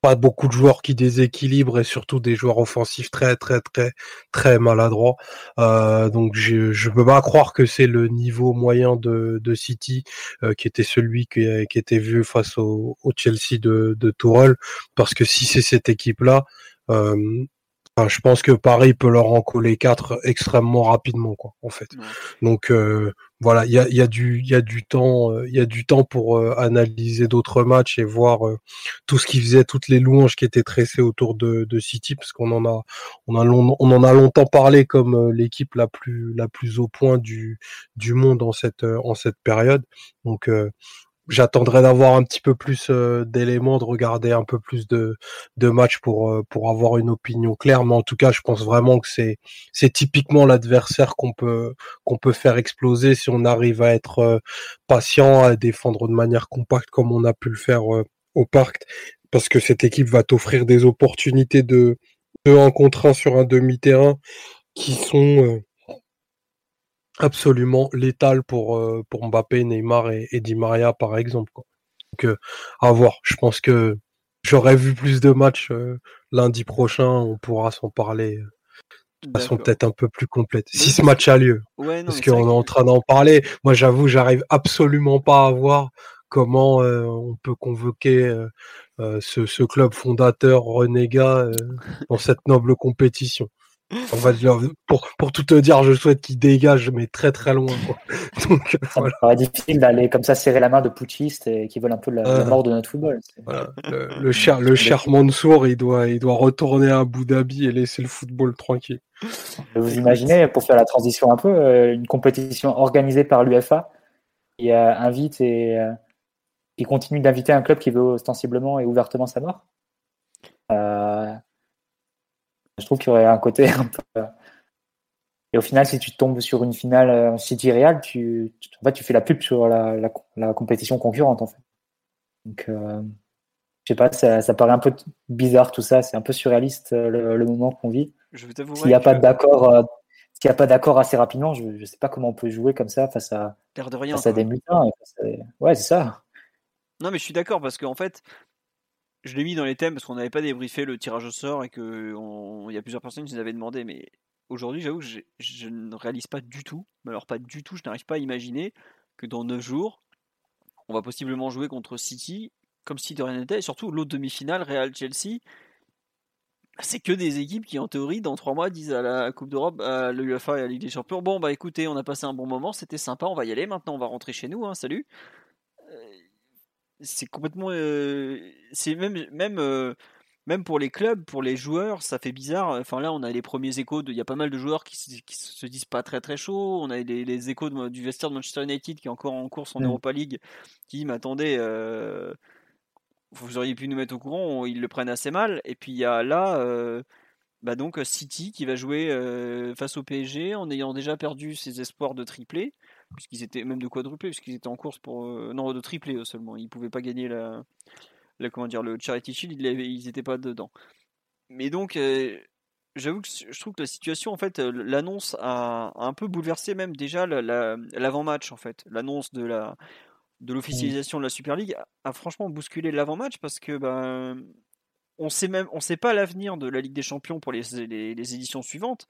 pas beaucoup de joueurs qui déséquilibrent et surtout des joueurs offensifs très très très très maladroits. Euh, donc je je peux pas croire que c'est le niveau moyen de, de City euh, qui était celui qui, qui était vu face au, au Chelsea de, de Tourelle parce que si c'est cette équipe là euh, je pense que Paris peut leur en coller quatre extrêmement rapidement, quoi, en fait. Donc euh, voilà, il y a, y a, du, y a du temps, il y a du temps pour euh, analyser d'autres matchs et voir euh, tout ce qui faisait, toutes les louanges qui étaient tressées autour de, de City, parce qu'on en a, on a on en a longtemps parlé comme l'équipe la plus, la plus au point du, du monde en cette, en cette période. Donc j'attendrai d'avoir un petit peu plus euh, d'éléments, de regarder un peu plus de, de matchs pour, euh, pour avoir une opinion claire. Mais en tout cas, je pense vraiment que c'est, c'est typiquement l'adversaire qu'on peut, qu'on peut faire exploser si on arrive à être euh, patient, à défendre de manière compacte comme on a pu le faire au parc. Parce que cette équipe va t'offrir des opportunités de, de 1 contre 1 sur un demi-terrain qui sont absolument létal pour, euh, pour Mbappé, Neymar et, Di Maria par exemple. Quoi. Donc euh, à voir. Je pense que j'aurais vu plus de matchs euh, lundi prochain. On pourra s'en parler de façon peut-être un peu plus complète. Si ce match a lieu. parce qu'on est en train d'en parler. Moi j'avoue, j'arrive absolument pas à voir comment on peut convoquer ce, ce, club fondateur renégat dans cette noble compétition. On va pour, pour tout te dire, je souhaite qu'il dégage, mais très très loin. Quoi. Donc, ça voilà. difficile d'aller comme ça serrer la main de putschistes et qui veulent un peu la, euh, mort de notre football. Le, cher, le cher Mansour, il doit, il doit retourner à Abu Dhabi et laisser le football tranquille. Vous imaginez, pour faire la transition un peu, euh, une compétition organisée par l'UFA qui invite et euh, qui continue d'inviter un club qui veut ostensiblement et ouvertement sa mort? Euh, je trouve qu'il y aurait un côté un peu. Euh, et au final, si tu tombes sur une finale euh, City Real, tu, en fait, tu fais la pub sur la, la, compétition concurrente en fait. Donc, euh, je sais pas, ça, ça, paraît un peu bizarre tout ça. C'est un peu surréaliste le, moment qu'on vit. S'il n'y a pas d'accord, s'il n'y a pas d'accord assez rapidement, je ne sais pas comment on peut jouer comme ça face à, de rien, face à des mutants. Ouais, c'est ça. Non, mais je suis d'accord parce qu'en fait, je l'ai mis dans les thèmes parce qu'on n'avait pas débriefé le tirage au sort et qu'il y a plusieurs personnes qui nous avaient demandé. Mais aujourd'hui, j'avoue que je, ne réalise pas du tout, mais alors pas du tout, je n'arrive pas à imaginer que dans 9 jours, on va possiblement jouer contre City comme si de rien n'était. Et surtout, l'autre demi-finale, Real-Chelsea, c'est que des équipes qui, en théorie, dans 3 mois, disent à la Coupe d'Europe, à l'UEFA et à la Ligue des Champions Bon, bah écoutez, on a passé un bon moment, c'était sympa, on va y aller maintenant, on va rentrer chez nous, hein, salut c'est complètement. C'est même, même, même pour les clubs, pour les joueurs, ça fait bizarre. Enfin là, on a les premiers échos. Il y a pas mal de joueurs qui, se disent pas très très chaud. On a les, échos du vestiaire de Manchester United qui est encore en course en mmh. Europa League, qui attendez, euh, vous auriez pu nous mettre au courant. Ils le prennent assez mal. Et puis il y a là. bah donc City qui va jouer face au PSG en ayant déjà perdu ses espoirs de triplé puisqu'ils étaient même de quadruplé, puisqu'ils étaient en course pour euh, non de triplé seulement. Ils pouvaient pas gagner la, comment dire le Charity Shield, ils n'étaient pas dedans. Mais donc euh, j'avoue que je trouve que la situation en fait euh, l'annonce a, un peu bouleversé même déjà l'avant-match en fait. L'annonce de la de l'officialisation de la Super League a, franchement bousculé l'avant-match parce que ben on sait même on sait pas l'avenir de la Ligue des Champions pour les, les éditions suivantes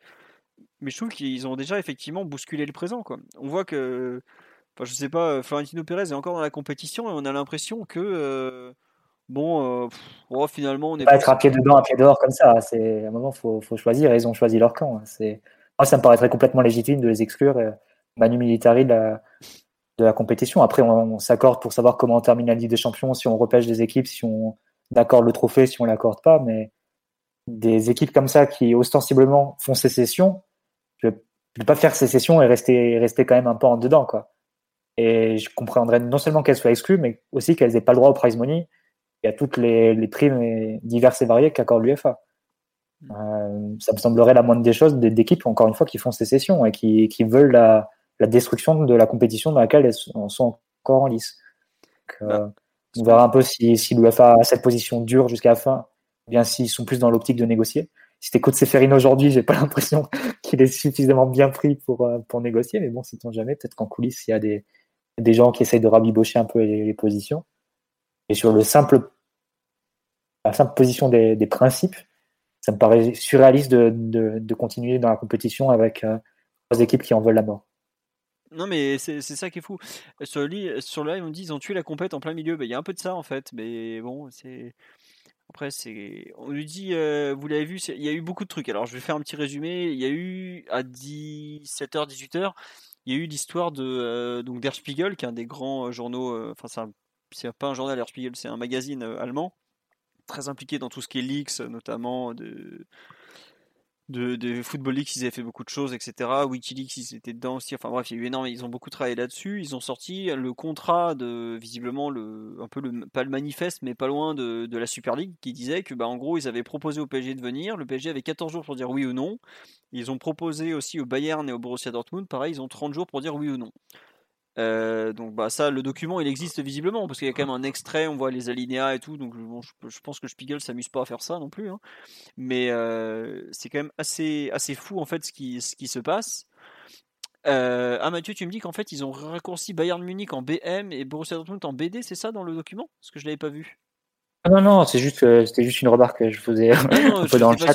mais je trouve qu'ils ont déjà effectivement bousculé le présent. Quoi. On voit que, enfin, je sais pas, euh, Florentino Pérez est encore dans la compétition et on a l'impression que, euh, bon, euh, oh, finalement, on est pas être un pied dedans, un pied dehors comme ça. C'est à un moment, faut, faut choisir. ils ont choisi leur camp. Hein. C'est, moi, ça me paraîtrait complètement légitime de les exclure. Manu Militari l'a, de la compétition. Après, on, s'accorde pour savoir comment on termine la Ligue des Champions, si on repêche des équipes, si on accorde le trophée, si on l'accorde pas. Mais des équipes comme ça qui ostensiblement font sécession, ne pas faire sécession et rester, rester quand même un peu en dedans. Quoi. Et je comprendrais non seulement qu'elles soient exclues, mais aussi qu'elles n'aient pas le droit au prize money et à toutes les, les primes diverses et variées qu'accorde l'UFA. Mm. Euh, ça me semblerait la moindre des choses d'équipes, encore une fois, qui font sécession et qui, qui veulent la, la destruction de la compétition dans laquelle elles sont encore en lice. Euh, bah, on verra un peu si, si l'UFA a cette position dure jusqu'à la fin, ou bien s'ils sont plus dans l'optique de négocier. Si t'écoutes Seferino aujourd'hui, j'ai pas l'impression qu'il est suffisamment bien pris pour, euh, pour négocier, mais bon, sait-on jamais, peut-être qu'en coulisses, il y a des, des gens qui essayent de rabibocher un peu les, positions. Et sur le simple, la simple position des, des principes, ça me paraît surréaliste de, de, continuer dans la compétition avec euh, trois équipes qui en veulent la mort. Non, mais c'est ça qui est fou. Sur le, sur live, on dit ils ont tué la compète en plein milieu. Bah, il y a un peu de ça en fait, mais bon, c'est. Après, c'est. On lui dit, euh, vous l'avez vu, il y a eu beaucoup de trucs. Alors, je vais faire un petit résumé. Il y a eu à 17h, 18h, il y a eu l'histoire de euh, Spiegel, qui est un des grands euh, journaux. Enfin, c'est pas un journal Der Spiegel, c'est un magazine allemand très impliqué dans tout ce qui est leaks, notamment de de, de Football Leaks, ils avaient fait beaucoup de choses, etc. Wikileaks, ils étaient dedans aussi. Enfin bref, il y a eu énormément, ils ont beaucoup travaillé là-dessus. Ils ont sorti le contrat de, visiblement, le, un peu pas le manifeste, mais pas loin de, de la Super League, qui disait que, bah, en gros, ils avaient proposé au PSG de venir. Le PSG avait 14 jours pour dire oui ou non. Ils ont proposé aussi au Bayern et au Borussia Dortmund, pareil, ils ont 30 jours pour dire oui ou non. Euh, donc bah ça, le document, il existe visiblement parce qu'il y a quand même un extrait, on voit les alinéas et tout. Donc je, pense que Spiegel s'amuse pas à faire ça non plus. Hein. Mais euh, c'est quand même assez assez fou en fait ce qui ce qui se passe. Euh, ah Mathieu, tu me dis qu'en fait ils ont raccourci Bayern Munich en BM et Borussia Dortmund en BD, c'est ça dans le document? Parce que je l'avais pas vu. Ah non non, c'est juste c'était juste une remarque que je faisais ah un peu dans le chat.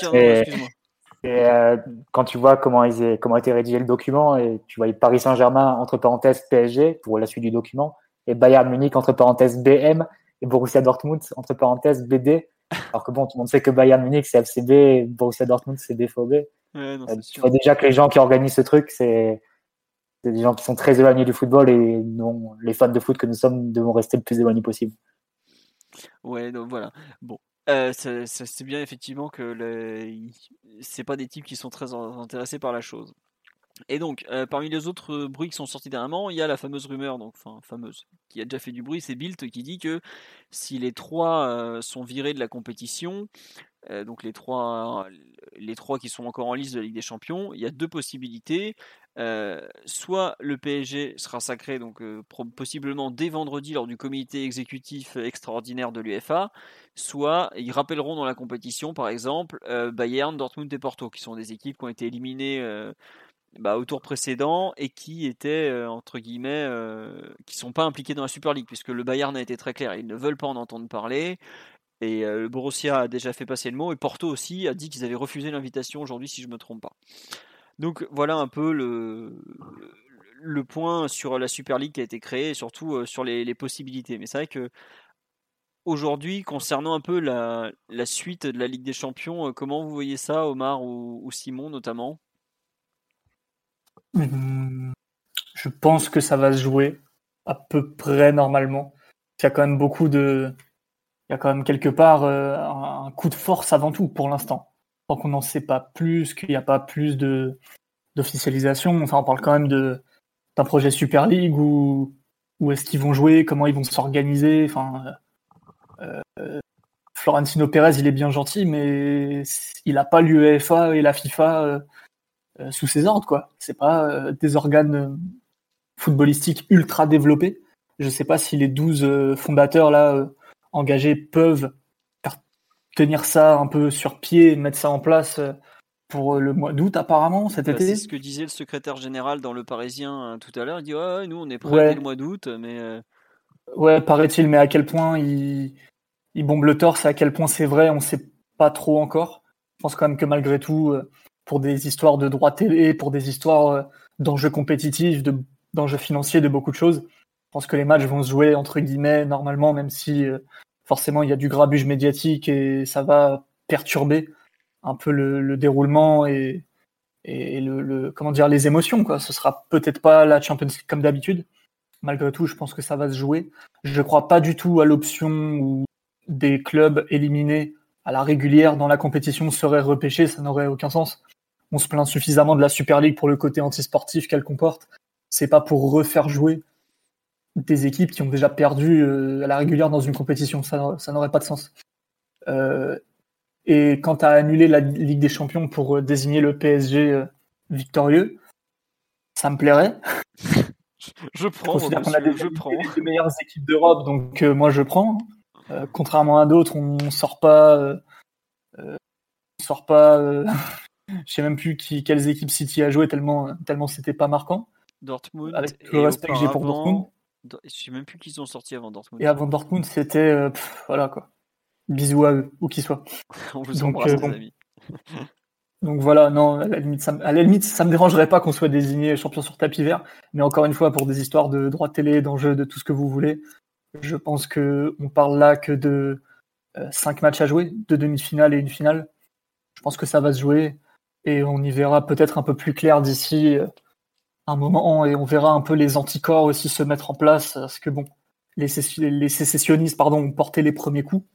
Et euh, quand tu vois comment, ils comment a été rédigé le document, et tu vois Paris Saint-Germain entre parenthèses PSG pour la suite du document, et Bayern Munich entre parenthèses BM, et Borussia Dortmund entre parenthèses BD. Alors que bon, tout le monde sait que Bayern Munich c'est FCB, et Borussia Dortmund c'est BFOB. Ouais, euh, tu vois déjà que les gens qui organisent ce truc, c'est des gens qui sont très éloignés du football et dont les fans de foot que nous sommes devons rester le plus éloignés possible. Ouais, donc voilà. Bon, euh, c'est bien effectivement que le, c'est pas des types qui sont très intéressés par la chose. Et donc, euh, parmi les autres euh, bruits qui sont sortis dernièrement, il y a la fameuse rumeur, donc enfin fameuse, qui a déjà fait du bruit, c'est Bilt qui dit que si les trois sont virés de la compétition, donc les trois, les trois qui sont encore en liste de la Ligue des Champions, il y a deux possibilités. Euh, soit le PSG sera sacré, donc euh, possiblement dès vendredi lors du comité exécutif extraordinaire de l'UFA, soit ils rappelleront dans la compétition, par exemple, euh, Bayern, Dortmund et Porto, qui sont des équipes qui ont été éliminées bah, au tour précédent et qui étaient, entre guillemets, qui sont pas impliqués dans la Super League, puisque le Bayern a été très clair, ils ne veulent pas en entendre parler. Et le Borussia a déjà fait passer le mot, et Porto aussi a dit qu'ils avaient refusé l'invitation aujourd'hui, si je ne me trompe pas. Donc voilà un peu le, point sur la Super League qui a été créée et surtout euh, sur les, possibilités. Mais c'est vrai que aujourd'hui, concernant un peu la, suite de la Ligue des Champions, euh, comment vous voyez ça, Omar ou, Simon notamment? Mmh, Je pense que ça va se jouer à peu près normalement. Il y a quand même beaucoup de. Il y a quand même quelque part euh, un coup de force avant tout pour l'instant qu'on n'en sait pas plus, qu'il n'y a pas plus de d'officialisation. On parle quand même d'un projet Super League où où est-ce qu'ils vont jouer, comment ils vont s'organiser. Enfin, euh, euh, Florentino Pérez, il est bien gentil, mais il n'a pas l'UEFA et la FIFA euh, sous ses ordres, quoi. C'est pas des organes footballistiques ultra développés. Je sais pas si les 12 fondateurs là engagés peuvent tenir ça un peu sur pied, mettre ça en place euh, pour euh, le mois d'août apparemment cet bah, été. C'est ce que disait le secrétaire général dans Le Parisien euh, tout à l'heure. Il dit ouais, nous on est prêts le mois d'août, mais ouais paraît-il, mais à quel point il, il bombe le torse, à quel point c'est vrai, on sait pas trop encore. Je pense quand même que malgré tout, pour des histoires de droits télé, pour des histoires d'enjeux compétitifs, d'enjeux financiers, de beaucoup de choses, je pense que les matchs vont se jouer entre guillemets normalement, même si forcément il y a du grabuge médiatique et ça va perturber un peu le, déroulement et, le, comment dire les émotions quoi. Ce sera peut-être pas la Champions League comme d'habitude, malgré tout, je pense que ça va se jouer. Je ne crois pas du tout à l'option où des clubs éliminés à la régulière dans la compétition seraient repêchés, ça n'aurait aucun sens. On se plaint suffisamment de la Super League pour le côté antisportif qu'elle comporte. C'est pas pour refaire jouer des équipes qui ont déjà perdu euh, à la régulière dans une compétition. Ça, ça n'aurait pas de sens. Euh, et quant à annuler la Ligue des Champions pour euh, désigner le PSG victorieux, ça me plairait. Je prends. Je qu'on a des, je prends. les meilleures équipes d'Europe, donc euh, moi je prends. Euh, contrairement à d'autres, on sort pas, on sort pas. je sais même plus qui, quelles équipes City a joué tellement, tellement c'était pas marquant. Dortmund. Avec le respect que j'ai pour Dortmund. Je sais même plus qu'ils ont sorti avant Dortmund. Et avant Dortmund, c'était voilà quoi. Bisous à eux, où qu'ils soient. On vous donc, embrasse, bon. amis. donc voilà, non, à la limite, ça, à la limite, ça me dérangerait pas qu'on soit désigné champion sur tapis vert, mais encore une fois, pour des histoires de droits télé, d'enjeux, de tout ce que vous voulez, je pense que on parle là que de euh, cinq matchs à jouer, deux demi-finales et une finale. Je pense que ça va se jouer et on y verra peut-être un peu plus clair d'ici euh, un moment et on verra un peu les anticorps aussi se mettre en place parce que bon, les, les sécessionnistes pardon ont porté les premiers coups.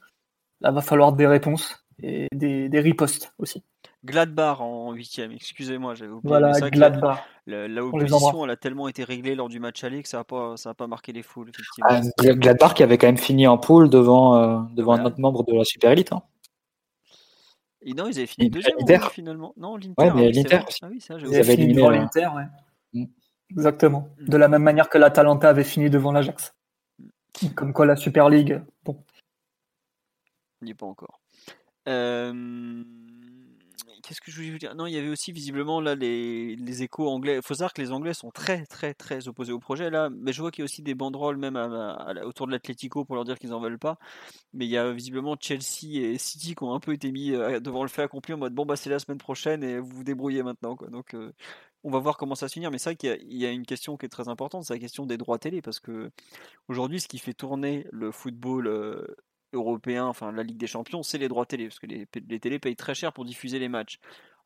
Là, va falloir des réponses et des, des ripostes aussi. Gladbach en huitième, excusez-moi, j'avais oublié. Voilà, Gladbach. La, la, opposition, elle a tellement été réglée lors du match aller que ça n'a pas, ça a pas marqué les foules, effectivement. Ah, Gladbach qui avait quand même fini en poule devant, euh, devant un autre membre de la Super Elite. Hein. Et non, ils avaient fini deuxième l'Inter. finalement. Non, l'Inter. Ouais, mais oui, l'Inter. Ah oui, ça, ils avaient éliminé devant l'Inter, ouais. Mm. Exactement. De la même manière que l'Atalanta avait fini devant l'Ajax. Comme quoi la Super League, bon. Il n'y est pas encore. Euh... Qu'est-ce que je voulais vous dire? Non, il y avait aussi visiblement là les, les échos anglais. Il faut savoir que les Anglais sont très très très opposés au projet là, mais je vois qu'il y a aussi des banderoles même à, à, autour de l'Atlético pour leur dire qu'ils en veulent pas. Mais il y a visiblement Chelsea et City qui ont un peu été mis euh, devant le fait accompli en mode bon bah c'est la semaine prochaine et vous vous débrouillez maintenant quoi. Donc euh, on va voir comment ça se finir. Mais c'est vrai qu'il y, a une question qui est très importante, c'est la question des droits télé parce que aujourd'hui ce qui fait tourner le football euh, européen, enfin la Ligue des Champions, c'est les droits télé, parce que les, les télés payent très cher pour diffuser les matchs.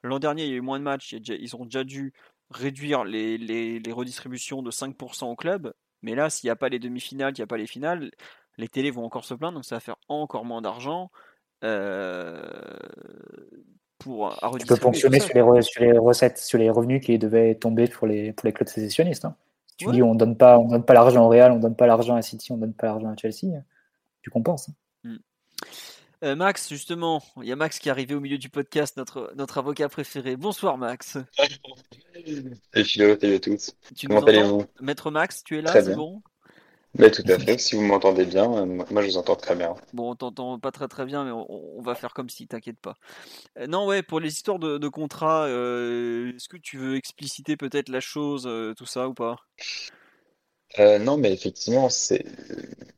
L'an dernier, il y a eu moins de matchs, ils ont déjà dû réduire les, redistributions de 5% au club, mais là, s'il n'y a pas les demi-finales, il n'y a pas les finales, les télés vont encore se plaindre, donc ça va faire encore moins d'argent. Euh, pour à tu peux fonctionner sur les, re, sur les, recettes, sur les revenus qui devaient tomber pour les, pour les clubs sécessionnistes. Hein. Si tu ouais. dis on donne pas, on donne pas l'argent au Real, on donne pas l'argent à City, on donne pas l'argent à Chelsea, tu compenses. Hein. Euh, Max, justement, il y a Max qui est arrivé au milieu du podcast, notre, notre avocat préféré. Bonsoir Max. Salut Philo, salut à tous. Tu Comment allez-vous? Maître Max, tu es là, c'est bon? Mais tout à fait, si vous m'entendez bien, euh, moi je vous entends très bien. Bon, on t'entend pas très très bien, mais on, on va faire comme si, t'inquiète pas. Euh, non, ouais, pour les histoires de, de contrat, euh, est-ce que tu veux expliciter peut-être la chose, euh, tout ça ou pas? Non, mais effectivement, c'est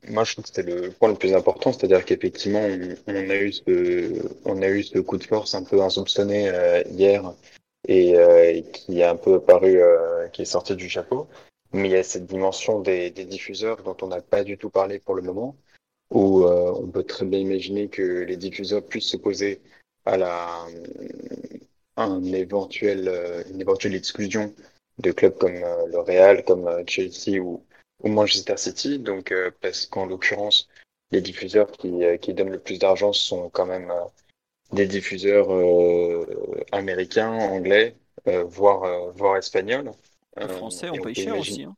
moi je trouve que c'était le point le plus important, c'est-à-dire qu'effectivement on, on, a eu ce on a eu ce coup de force un peu insoupçonné hier et qui est un peu apparu, euh, qui est sorti du chapeau. Mais il y a cette dimension des, diffuseurs dont on n'a pas du tout parlé pour le moment, où euh, on peut très bien imaginer que les diffuseurs puissent s'opposer à la un éventuel une éventuelle exclusion de clubs comme le Real, comme Chelsea ou Manchester City. Donc, euh, parce qu'en l'occurrence, les diffuseurs qui, euh, donnent le plus d'argent sont quand même euh, des diffuseurs américains, anglais, voire espagnols. Les Français, on paye cher imagine... aussi. Hein.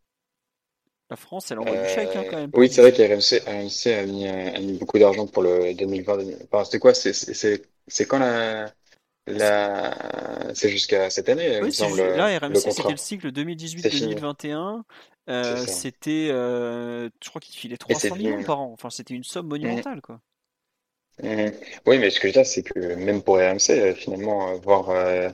La France, elle envoie du chèque hein, quand même. Oui, c'est vrai qu'RMC RMC a, mis, a mis beaucoup d'argent pour le 2020. Enfin, c'était quoi C'est quand la, la... C'est jusqu'à cette année, oui, semble. Là, RMC, c'était le cycle 2018-2021. Euh, c'était, euh, je crois qu'il filait 300 millions par an. Enfin, c'était une somme monumentale, mmh. quoi. Mmh. Oui, mais ce que je veux dire, c'est que même pour RMC, euh, finalement, voir, euh,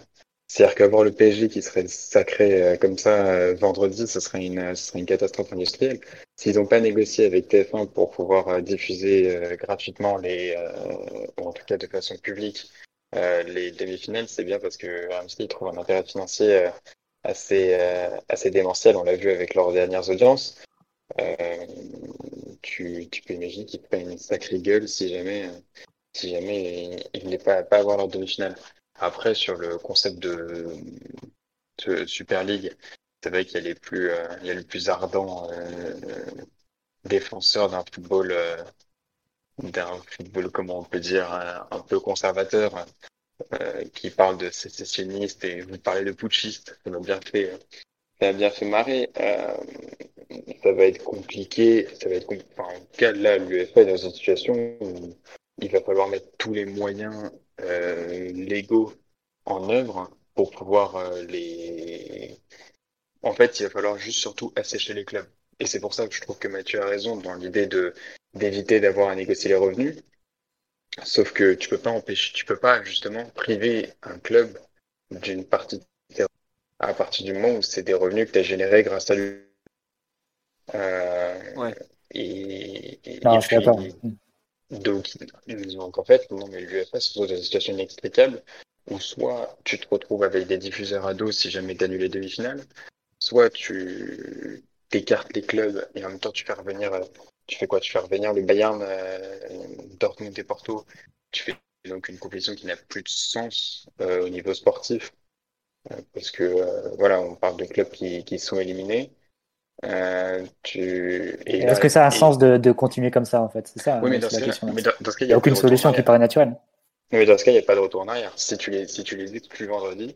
c'est-à-dire qu'avoir le PSG qui serait sacré euh, comme ça vendredi, ce serait une, ce serait une catastrophe industrielle. S'ils n'ont pas négocié avec TF1 pour pouvoir diffuser gratuitement les, ou en tout cas de façon publique, les demi-finales, c'est bien parce que RMC trouve un intérêt financier assez, euh, assez démentiel, on l'a vu avec leurs dernières audiences. Euh, tu, tu, peux imaginer qu'ils prennent une sacrée gueule si jamais, si jamais ils ne pas, pas avoir leur demi-finale. Après, sur le concept de, Super League, c'est vrai qu'il y a les plus, il y a les plus ardents défenseurs d'un football, d'un football, comment on peut dire, un peu conservateur, qui parlent de sécessionnistes et vous parlez de putschistes. Ça m'a bien fait, ça m'a bien fait marrer. ça va être compliqué. Ça va être, enfin, en tout cas, là, l'UEFA est dans une situation où il va falloir mettre tous les moyens euh, légaux en œuvre pour pouvoir euh, les. En fait, il va falloir juste surtout assécher les clubs. Et c'est pour ça que je trouve que Mathieu a raison dans l'idée de d'éviter d'avoir à négocier les revenus. Sauf que tu peux pas empêcher, tu peux pas justement priver un club d'une partie à partir du moment où c'est des revenus que tu as générés grâce à lui. Euh, ouais. Et, et, Non, et d'accord. Donc, donc en fait, non, mais l'UFA se trouve dans une situation inextricable où soit tu te retrouves avec des diffuseurs à dos si jamais tu annules les demi-finales, soit tu t'écartes les clubs et en même temps tu fais revenir, euh, tu fais quoi? Tu fais revenir le Bayern, euh, Dortmund et Porto. Tu fais donc une compétition qui n'a plus de sens euh, au niveau sportif euh, parce que euh, voilà, on parle de clubs qui, qui sont éliminés. Euh, tu... Est-ce que ça a un et- sens de, de continuer comme ça en fait? C'est ça Oui, mais euh, dans ce la cas-là, question. mais dans, dans ce cas, Il n'y a aucune de solution qui paraît naturelle. Non, mais dans ce cas, il n'y a pas de retour en arrière. Si tu les, si tu les exclus vendredi,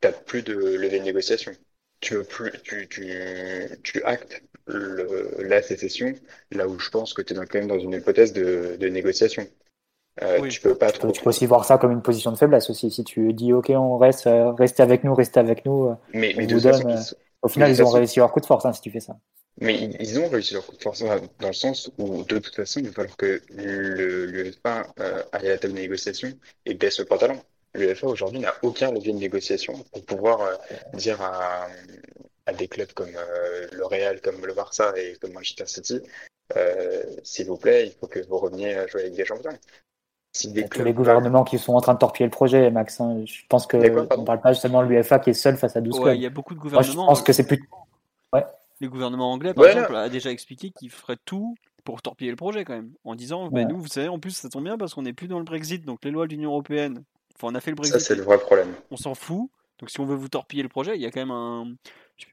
tu n'as plus de levée de négociation. Tu veux plus, tu, tu, tu actes le, la sécession, là où je pense que tu es dans, quand même dans une hypothèse de, de négociation. Euh, Oui. Tu peux pas Tu trop. peux, tu peux aussi voir ça comme une position de faiblesse aussi. Si tu dis OK, on reste, restez avec nous, restez avec nous. Mais, mais on de vous toute façon, donne, Au final, Mais ils ont façon- réussi leur coup de force hein, si tu fais ça. Mais ils, ils ont réussi leur coup de force dans le sens où, de toute façon, il va falloir que le, l'UEFA euh, aille à la table de négociation et baisse le pantalon. L'UEFA aujourd'hui n'a aucun levier de négociation pour pouvoir euh, dire à, à des clubs comme euh, le Real, comme le Barça et comme Manchester City, euh, s'il vous plaît, il faut que vous reveniez à jouer avec des champions. Si des tous les gouvernements qui sont en train de torpiller le projet, Max. hein. Je pense que D'accord, pardon. on parle pas justement de l'UEFA qui est seul face à 12 Ouais, clubs. il y a beaucoup de Moi, je gouvernements. pense que c'est plus. Les gouvernements anglais, par Ouais, exemple, a déjà expliqué qu'ils feraient tout pour torpiller le projet quand même, en disant, bah, nous, vous savez, en plus, ça tombe bien parce qu'on n'est plus dans le Brexit, donc les lois de l'Union européenne, enfin, on a fait le Ça, Brexit, c'est le vrai problème. on s'en fout. Donc si on veut vous torpiller le projet, il y a quand même un.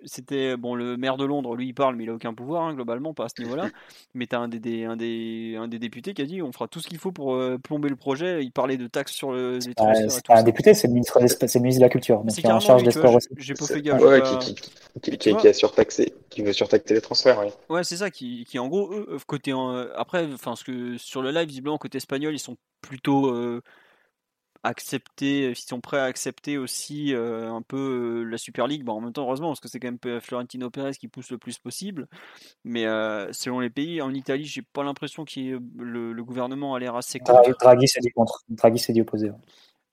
C'était bon, le maire de Londres, lui, il parle, mais il a aucun pouvoir hein, globalement, pas à ce niveau-là. Mais t'as un des, des- un des un des députés qui a dit, on fera tout ce qu'il faut pour euh, plomber le projet. Il parlait de taxes sur le, les Euh, transferts. et c'est tout pas un ça. député, c'est le ministre, des- c'est le ministre de la Culture, C'est qui est en charge des sports aussi. J'ai pas C'est- fait gaffe. ouais, j'ai qui, qui, qui, qui, vois qui a surtaxé, qui veut surtaxer les transferts, oui. Ouais, c'est ça qui, qui en gros eux, euh, côté euh, après enfin ce que sur le live visiblement côté espagnol, ils sont plutôt euh, acceptés, ils sont prêts à accepter aussi euh, un peu euh, la Super League. Bon, en même temps heureusement parce que c'est quand même euh, Florentino Pérez qui pousse le plus possible. Mais euh, selon les pays, en Italie, j'ai pas l'impression que le, le gouvernement a l'air assez contre. Draghi s'est dit contre. Draghi s'est dit opposé.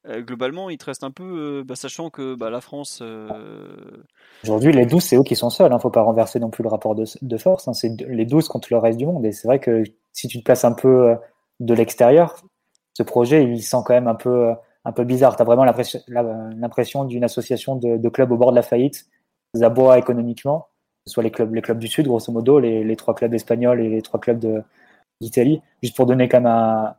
Euh, globalement, il te reste un peu, bah, sachant que bah, la France, Aujourd'hui, les 12, c'est eux qui sont seuls. Hein. Faut pas renverser non plus le rapport de, de force. Hein. C'est les 12 contre le reste du monde. Et c'est vrai que si tu te places un peu de l'extérieur, ce projet, il sent quand même un peu, euh, un peu bizarre. Tu as vraiment l'impression d'une association de, clubs au bord de la faillite, des abois économiquement, que ce soit les clubs, les clubs du Sud, grosso modo, les, les trois clubs espagnols et les trois clubs d'Italie. Juste pour donner quand même un,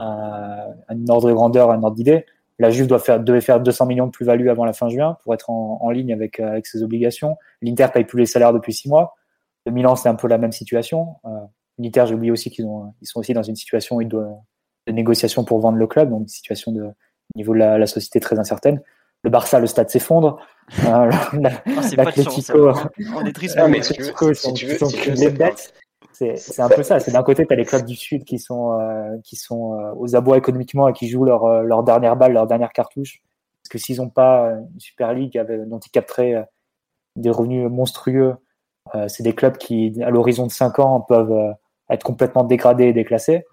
un, ordre de grandeur, un ordre d'idée. La Juve doit faire, devait faire 200 millions de plus-value avant la fin juin pour être en, en ligne avec, euh, avec ses obligations. L'Inter paye plus les salaires depuis six mois. Le Milan, c'est un peu la même situation. Euh, L'Inter, j'ai oublié aussi qu'ils ils sont aussi dans une situation où ils doivent, de négociation pour vendre le club, donc une situation de au niveau de la, la société très incertaine. Le Barça, le stade s'effondre. Euh. L'Atlético, hein. On est triste. Non, pour mais eux. si tu veux- si sont, si c'est- un peu ça. C'est d'un côté, tu as les clubs du Sud qui sont, euh, qui sont euh, aux abois économiquement et qui jouent leur, euh, leur dernière balle, leur dernière cartouche. Parce que s'ils n'ont pas euh, une Super League avec- dont ils capteraient des revenus monstrueux, euh, c'est des clubs qui, à l'horizon de 5 ans, peuvent euh, être complètement dégradés et déclassés.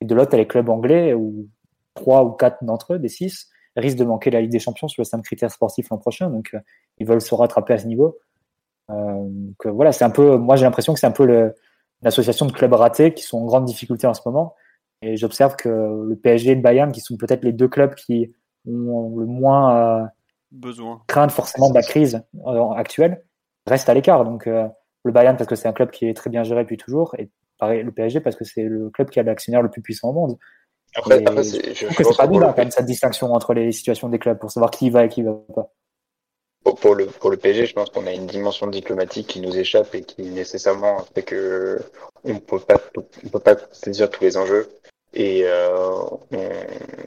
Et de l'autre, tu as les clubs anglais où trois ou quatre d'entre eux, des six, risquent de manquer la Ligue des Champions sur le simple critère sportif l'an prochain. Donc, euh, ils veulent se rattraper à ce niveau. Euh, donc, euh, voilà, c'est un peu, moi j'ai l'impression que c'est un peu le, une association de clubs ratés qui sont en grande difficulté en ce moment. Et j'observe que le PSG et le Bayern, qui sont peut-être les deux clubs qui ont le moins Besoin. crainte forcément de la crise actuelle, restent à l'écart. Donc euh, le Bayern parce que c'est un club qui est très bien géré depuis toujours, et le PSG parce que c'est le club qui a l'actionnaire le plus puissant au monde. Après, après je trouve que c'est pas le quand même cette distinction entre les situations des clubs pour savoir qui va et qui va pas. pour, le, pour le PSG, je pense qu'on a une dimension diplomatique qui nous échappe et qui nécessairement fait que on peut pas, on peut pas saisir tous les enjeux. Et euh,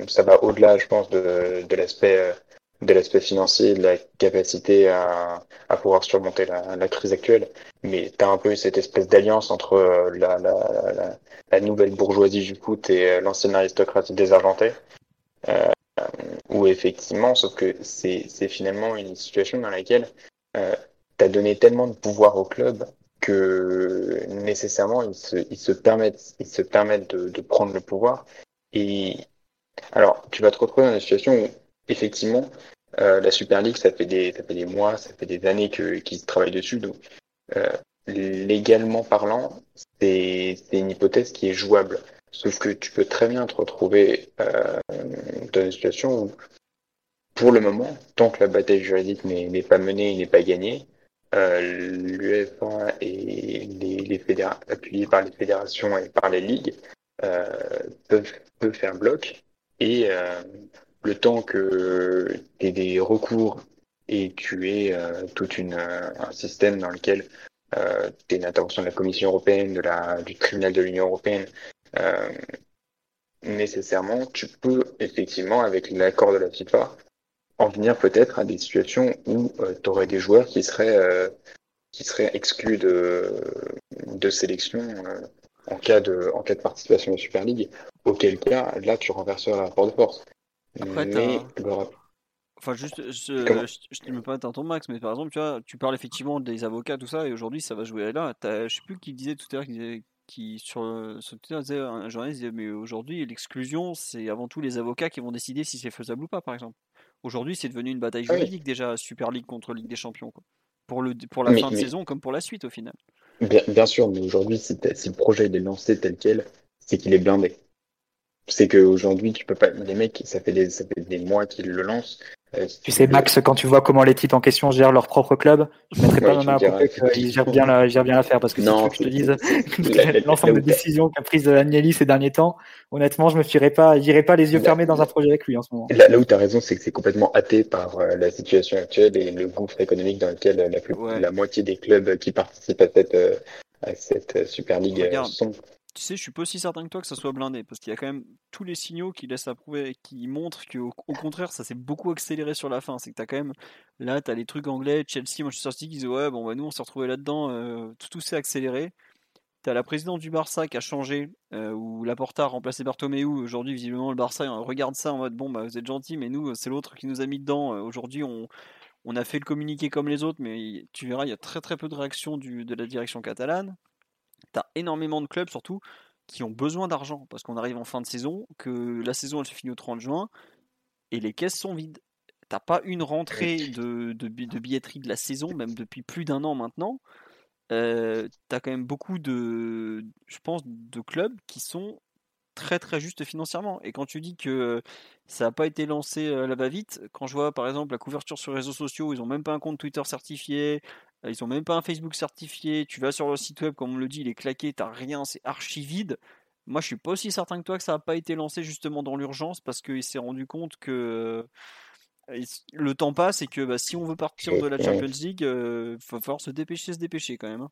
ça va au-delà, je pense, de, de l'aspect de l'aspect financier, de la capacité à, à pouvoir surmonter la, la crise actuelle. Mais tu as un peu cette espèce d'alliance entre euh, la, la, la, la, nouvelle bourgeoisie foot et euh, l'ancienne aristocratie désargentée. Euh, où effectivement, sauf que c'est finalement une situation dans laquelle euh, tu as donné tellement de pouvoir au club que nécessairement ils se, ils se permettent, ils se permettent de, de prendre le pouvoir. Et alors, tu vas te retrouver dans une situation où effectivement, euh, la Super League, ça fait des, ça fait des mois, ça fait des années qu'ils travaillent dessus. Donc, euh, légalement parlant, c'est une hypothèse qui est jouable. Sauf que tu peux très bien te retrouver euh, dans une situation où, pour le moment, tant que la bataille juridique n'est pas menée n'est pas gagnée, l'UEFA et les, les appuyés par les fédérations et par les ligues peuvent, peuvent faire bloc et le temps que tu aies des recours et tu aies euh, tout euh, un système dans lequel euh, tu une intervention de la Commission européenne, de la, du tribunal de l'Union européenne, euh, nécessairement, tu peux effectivement, avec l'accord de la FIFA, en venir peut-être à des situations où euh, tu aurais des joueurs qui seraient, euh, qui seraient exclus de, de sélection en, cas de, en cas de participation à la Super League, auquel cas, là, tu renverseras la rapport de force. Après, Mais t'as- le rap- Enfin, juste, je, Comment je, je te mets pas ton max, mais par exemple, tu vois, tu parles effectivement des avocats, tout ça, et aujourd'hui, ça va jouer là. T'as- Je sais plus qui disait tout à l'heure, qui, disait- qui sur, sur Twitter, disait, un journaliste disait, mais aujourd'hui, l'exclusion, c'est avant tout les avocats qui vont décider si c'est faisable ou pas, par exemple. Aujourd'hui, c'est devenu une bataille oui. juridique déjà, Super League contre Ligue des Champions, quoi. Pour, le, pour la Mais- fin de mais- saison comme pour la suite, au final. Bien, bien sûr, mais aujourd'hui, si, le projet il est lancé tel quel, c'est qu'il est blindé. C'est qu'aujourd'hui, tu peux pas. Les mecs, ça fait des, ça fait des mois qu'ils le lancent. Euh, si Tu sais, Max, quand tu vois comment les types en question gèrent leur propre club, je ne mettrais pas Ouais, ma main à qu'ils gèrent bien la- gèrent bien l'affaire. Parce que Non, si tu veux que je te dise l'ensemble des décisions qu'a prises Agnelli ces derniers temps, honnêtement, je me fierais pas, j'irais pas les yeux Là- fermés dans un projet avec lui en ce moment. Là, là où tu as raison, c'est que c'est complètement hâté par euh, la situation actuelle et le gouffre économique dans lequel euh, la, plus- Ouais. la moitié des clubs qui participent à cette, euh, à cette Super League Regarde. sont. Tu sais, je suis pas aussi certain que toi que ça soit blindé, parce qu'il y a quand même tous les signaux qui laissent à prouver, qui montrent qu'au au contraire, ça s'est beaucoup accéléré sur la fin. C'est que t'as quand même, là, t'as les trucs anglais, Chelsea, Manchester City, qui disent ouais, bon, bah, nous, on s'est retrouvés là-dedans, euh, tout, s'est accéléré. T'as la présidente du Barça qui a changé, euh, où Laporta a remplacé Bartomeu. Aujourd'hui, visiblement, le Barça regarde ça en mode bon, bah, vous êtes gentil, mais nous, c'est l'autre qui nous a mis dedans. Euh, Aujourd'hui, on, a fait le communiqué comme les autres, mais tu verras, il y a très très peu de réactions de la direction catalane. T'as énormément de clubs, surtout, qui ont besoin d'argent, parce qu'on arrive en fin de saison, que la saison elle se finit au 30 juin, et les caisses sont vides. T'as pas une rentrée de, de, bi- de billetterie de la saison, même depuis plus d'un an maintenant. Euh, t'as quand même beaucoup de, je pense, de clubs qui sont très très justes financièrement. Et quand tu dis que ça n'a pas été lancé euh, à la va-vite, quand je vois par exemple la couverture sur les réseaux sociaux, ils ont même pas un compte Twitter certifié, euh, ils ont même pas un Facebook certifié, tu vas sur le site web, comme on le dit, il est claqué, t'as rien, c'est archi vide. Moi, je suis pas aussi certain que toi que ça n'a pas été lancé justement dans l'urgence parce qu'il s'est rendu compte que euh, le temps passe et que bah, si on veut partir de la. Champions League, il va falloir se dépêcher, se dépêcher quand même.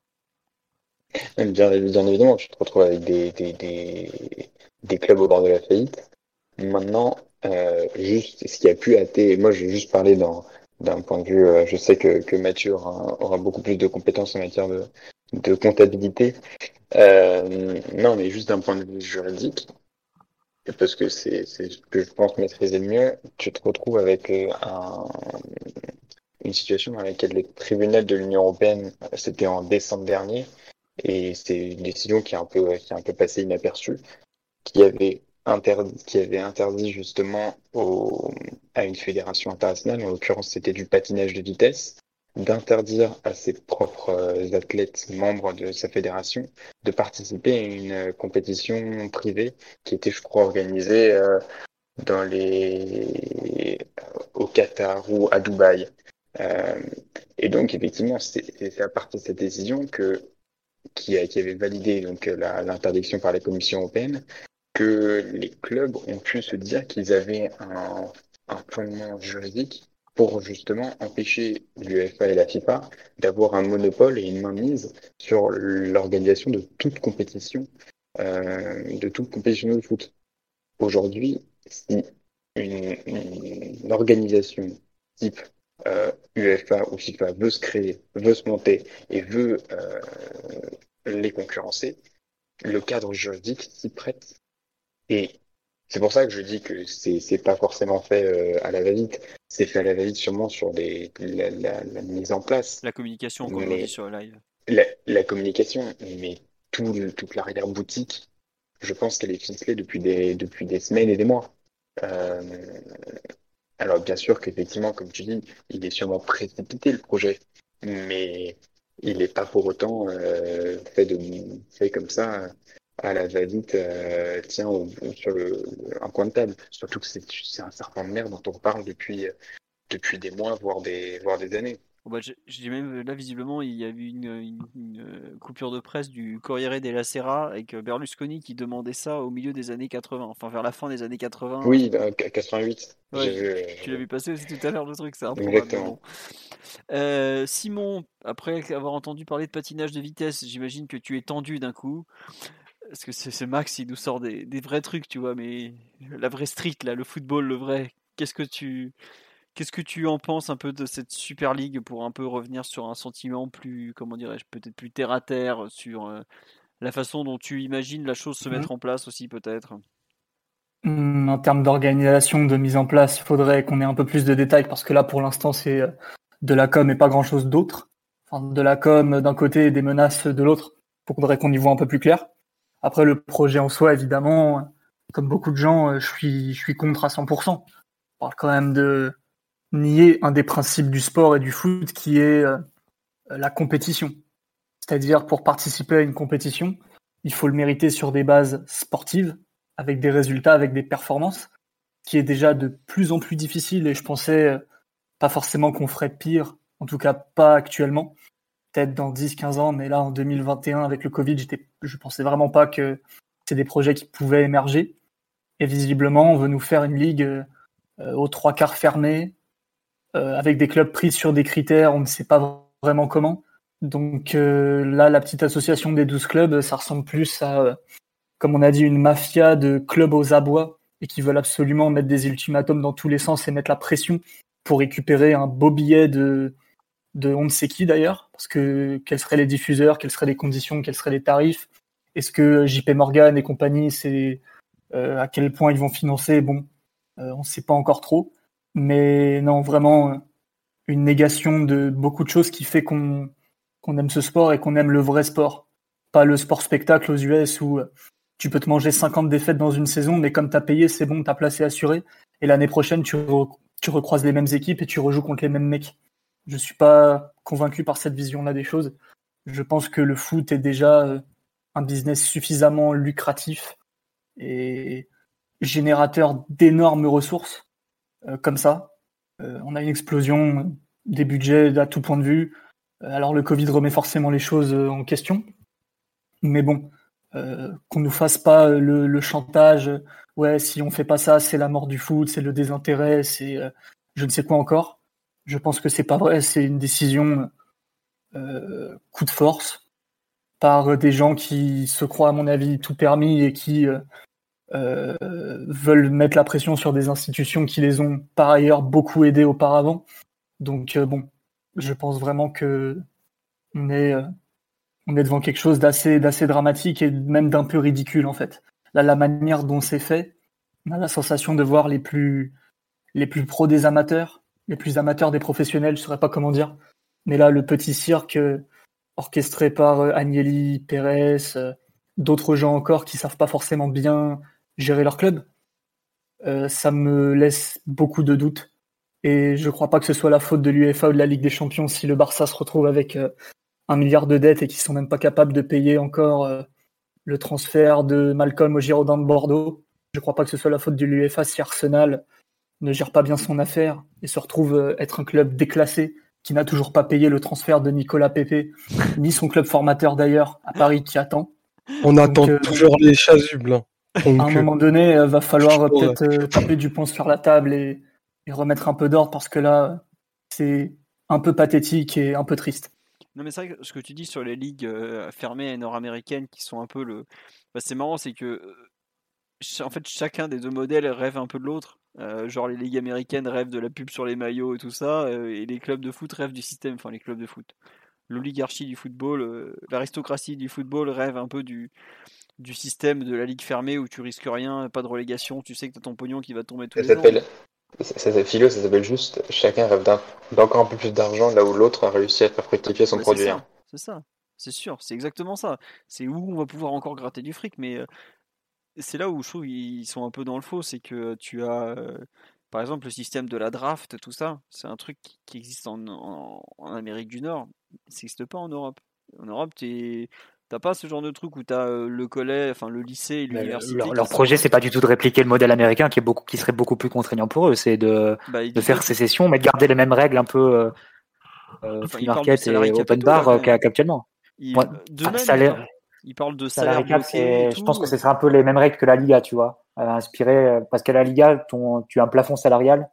Bien, évidemment, tu te retrouves avec des, clubs au bord de la faillite. Maintenant, euh, juste ce qui a pu hâter, moi j'ai juste parlé dans, d'un point de vue, euh, je sais que, que Mathieu aura, beaucoup plus de compétences en matière de, comptabilité. Euh, non, mais juste d'un point de vue juridique, parce que c'est ce que je pense maîtriser le mieux, tu te retrouves avec un, une situation dans laquelle le tribunal de l'Union européenne, c'était en décembre dernier, et c'est une décision qui est un peu, qui est un peu passée inaperçue, qui avait interdit, qui avait interdit justement au, à une fédération internationale, en l'occurrence c'était du patinage de vitesse, d'interdire à ses propres euh, athlètes membres de sa fédération de participer à une euh, compétition privée qui était, je crois, organisée euh, dans les au Qatar ou à Dubaï. Euh, et donc effectivement, c'est à partir de cette décision que qui, avait validé donc la- l'interdiction par la Commission européenne que les clubs ont pu se dire qu'ils avaient un, fondement juridique pour justement empêcher l'UEFA et la FIFA d'avoir un monopole et une mainmise sur l'organisation de toute compétition, euh, de toute compétition de foot. Aujourd'hui, si une, une, organisation type euh, UEFA ou FIFA veut se créer, veut se monter et veut euh, les concurrencer, le cadre juridique s'y prête. Et c'est pour ça que je dis que c'est c'est pas forcément fait euh, à la va-vite. C'est fait à la va-vite sûrement sur des la, la, la, mise en place. La communication, comme on dit sur le live. La, la communication, mais tout, toute l'arrière boutique, je pense qu'elle est ficelée depuis des depuis des semaines et des mois. Euh, alors bien sûr qu'effectivement, comme tu dis, il est sûrement précipité le projet, mais il n'est pas pour autant euh, fait de fait comme ça à la va-vite, euh, tiens, sur le, un coin de table. Surtout que c'est un serpent de mer dont on parle depuis, depuis des mois, voire des, voire des années. Bon bah, je même, là, visiblement, il y a eu une, une, une, coupure de presse du Corriere della Sera avec Berlusconi qui demandait ça au milieu des années 80, enfin vers la fin des années 80. Oui, 88. Ouais, vu, euh... Tu l'as vu passer aussi tout à l'heure, le truc, c'est improbable. Euh, Simon, après avoir entendu parler de patinage de vitesse, j'imagine que tu es tendu d'un coup. Parce que c'est Max, il nous sort des, des, vrais trucs, tu vois, mais la vraie street, là, le football, le vrai. Qu'est-ce que tu, qu'est-ce que tu en penses un peu de cette Super League pour un peu revenir sur un sentiment plus, comment dirais-je, peut-être plus terre à terre sur euh, la façon dont tu imagines la chose se mettre mmh. en place aussi, peut-être? Mmh, en termes d'organisation, de mise en place, il faudrait qu'on ait un peu plus de détails parce que là, pour l'instant, c'est de la com et pas grand-chose d'autre. Enfin, de la com d'un côté et des menaces de l'autre. Il faudrait qu'on y voit un peu plus clair. Après, le projet en soi, évidemment, comme beaucoup de gens, je suis, je suis contre à 100%. On parle quand même de nier un des principes du sport et du foot qui est euh, la compétition. C'est-à-dire, pour participer à une compétition, il faut le mériter sur des bases sportives, avec des résultats, avec des performances, qui est déjà de plus en plus difficile et je pensais euh, pas forcément qu'on ferait pire, en tout cas pas actuellement peut-être dans 10-15 ans, mais là en 2021 avec le Covid, j'étais, je pensais vraiment pas que c'est des projets qui pouvaient émerger. Et visiblement, on veut nous faire une ligue euh, aux trois quarts fermée, euh, avec des clubs pris sur des critères, on ne sait pas vraiment comment. Donc euh, là, la petite association des 12 clubs, ça ressemble plus à, comme on a dit, une mafia de clubs aux abois et qui veulent absolument mettre des ultimatums dans tous les sens et mettre la pression pour récupérer un beau billet de, de on ne sait qui d'ailleurs, parce que quels seraient les diffuseurs, quelles seraient les conditions, quels seraient les tarifs, est-ce que JP Morgan et compagnie, c'est euh, à quel point ils vont financer, bon, euh, on ne sait pas encore trop, mais non, vraiment euh, une négation de beaucoup de choses qui fait qu'on qu'on aime ce sport et qu'on aime le vrai sport, pas le sport spectacle aux US où euh, tu peux te manger 50 défaites dans une saison, mais comme tu as payé, c'est bon, ta place est assurée, et l'année prochaine, tu, re tu recroises les mêmes équipes et tu rejoues contre les mêmes mecs. Je suis pas convaincu par cette vision-là des choses. Je pense que le foot est déjà euh, un business suffisamment lucratif et générateur d'énormes ressources comme ça. Euh, on a une explosion des budgets à tout point de vue. Alors le Covid remet forcément les choses en question. Mais bon, euh, qu'on nous fasse pas le, chantage. Ouais, si on fait pas ça, c'est la mort du foot, c'est le désintérêt, c'est euh, je ne sais quoi encore je pense que c'est pas vrai, c'est une décision euh, coup de force par des gens qui se croient, à mon avis, tout permis et qui euh, euh, veulent mettre la pression sur des institutions qui les ont par ailleurs beaucoup aidés auparavant. Donc euh, bon, je pense vraiment que on est, euh, on est devant quelque chose d'assez, d'assez dramatique et même d'un peu ridicule en fait. Là, la manière dont c'est fait, on a la sensation de voir les plus, les plus pros des amateurs les plus amateurs des professionnels, je ne saurais pas comment dire. Mais là, le petit cirque euh, orchestré par euh, Agnelli, Pérez, euh, d'autres gens encore qui savent pas forcément bien gérer leur club, ça me laisse beaucoup de doutes. Et je ne crois pas que ce soit la faute de l'UEFA ou de la Ligue des Champions si le Barça se retrouve avec un milliard de dettes et qu'ils sont même pas capables de payer encore le transfert de Malcolm au Girondin de Bordeaux. Je ne crois pas que ce soit la faute de l'UEFA si Arsenal ne gère pas bien son affaire et se retrouve euh, être un club déclassé qui n'a toujours pas payé le transfert de Nicolas Pepe, ni son club formateur d'ailleurs à Paris qui attend. On Donc, attend euh, toujours les chasubles. Donc, à un moment donné, euh, va falloir peut-être euh, taper du poing sur la table et, et remettre un peu d'ordre parce que là, c'est un peu pathétique et un peu triste. Non, mais c'est vrai que ce que tu dis sur les ligues euh, fermées nord-américaines qui sont un peu le. Bah, c'est marrant, c'est que. euh, En fait, chacun des deux modèles rêve un peu de l'autre. Euh, genre, les ligues américaines rêvent de la pub sur les maillots et tout ça, euh, et les clubs de foot rêvent du système. Enfin, les clubs de foot. L'oligarchie du football, euh, l'aristocratie du football rêve un peu du, du système de la ligue fermée où tu risques rien, pas de relégation, tu sais que t'as ton pognon qui va tomber tous Ça les s'appelle, ça, ça, philo, ça s'appelle juste chacun rêve d'un- d'encore un peu plus d'argent là où l'autre a réussi à faire fructifier son produit. hein. c'est ça, c'est sûr, c'est exactement ça. C'est où on va pouvoir encore gratter du fric, mais euh, c'est là où je trouve qu'ils sont un peu dans le faux, c'est que tu as, euh, par exemple, le système de la draft, tout ça, c'est un truc qui, existe en, en- en Amérique du Nord, ça n'existe pas en Europe. En Europe, t'es- t'as pas ce genre de truc où tu as le collège, enfin le lycée et l'université. leur, leur projet, c'est pas du tout de répliquer le modèle américain qui est beaucoup, qui serait beaucoup plus contraignant pour eux. C'est de, Bah, de faire sécession, mais de garder les mêmes règles un peu euh, euh, Enfin, free market et open bar euh, qu'actuellement. Ils- Ouais. de Enfin, même, salaire- parlent de salaire cap, je pense que ce serait un peu les mêmes règles que la Liga, tu vois, euh, inspiré euh, parce qu'à la Liga, ton, tu as un plafond salarial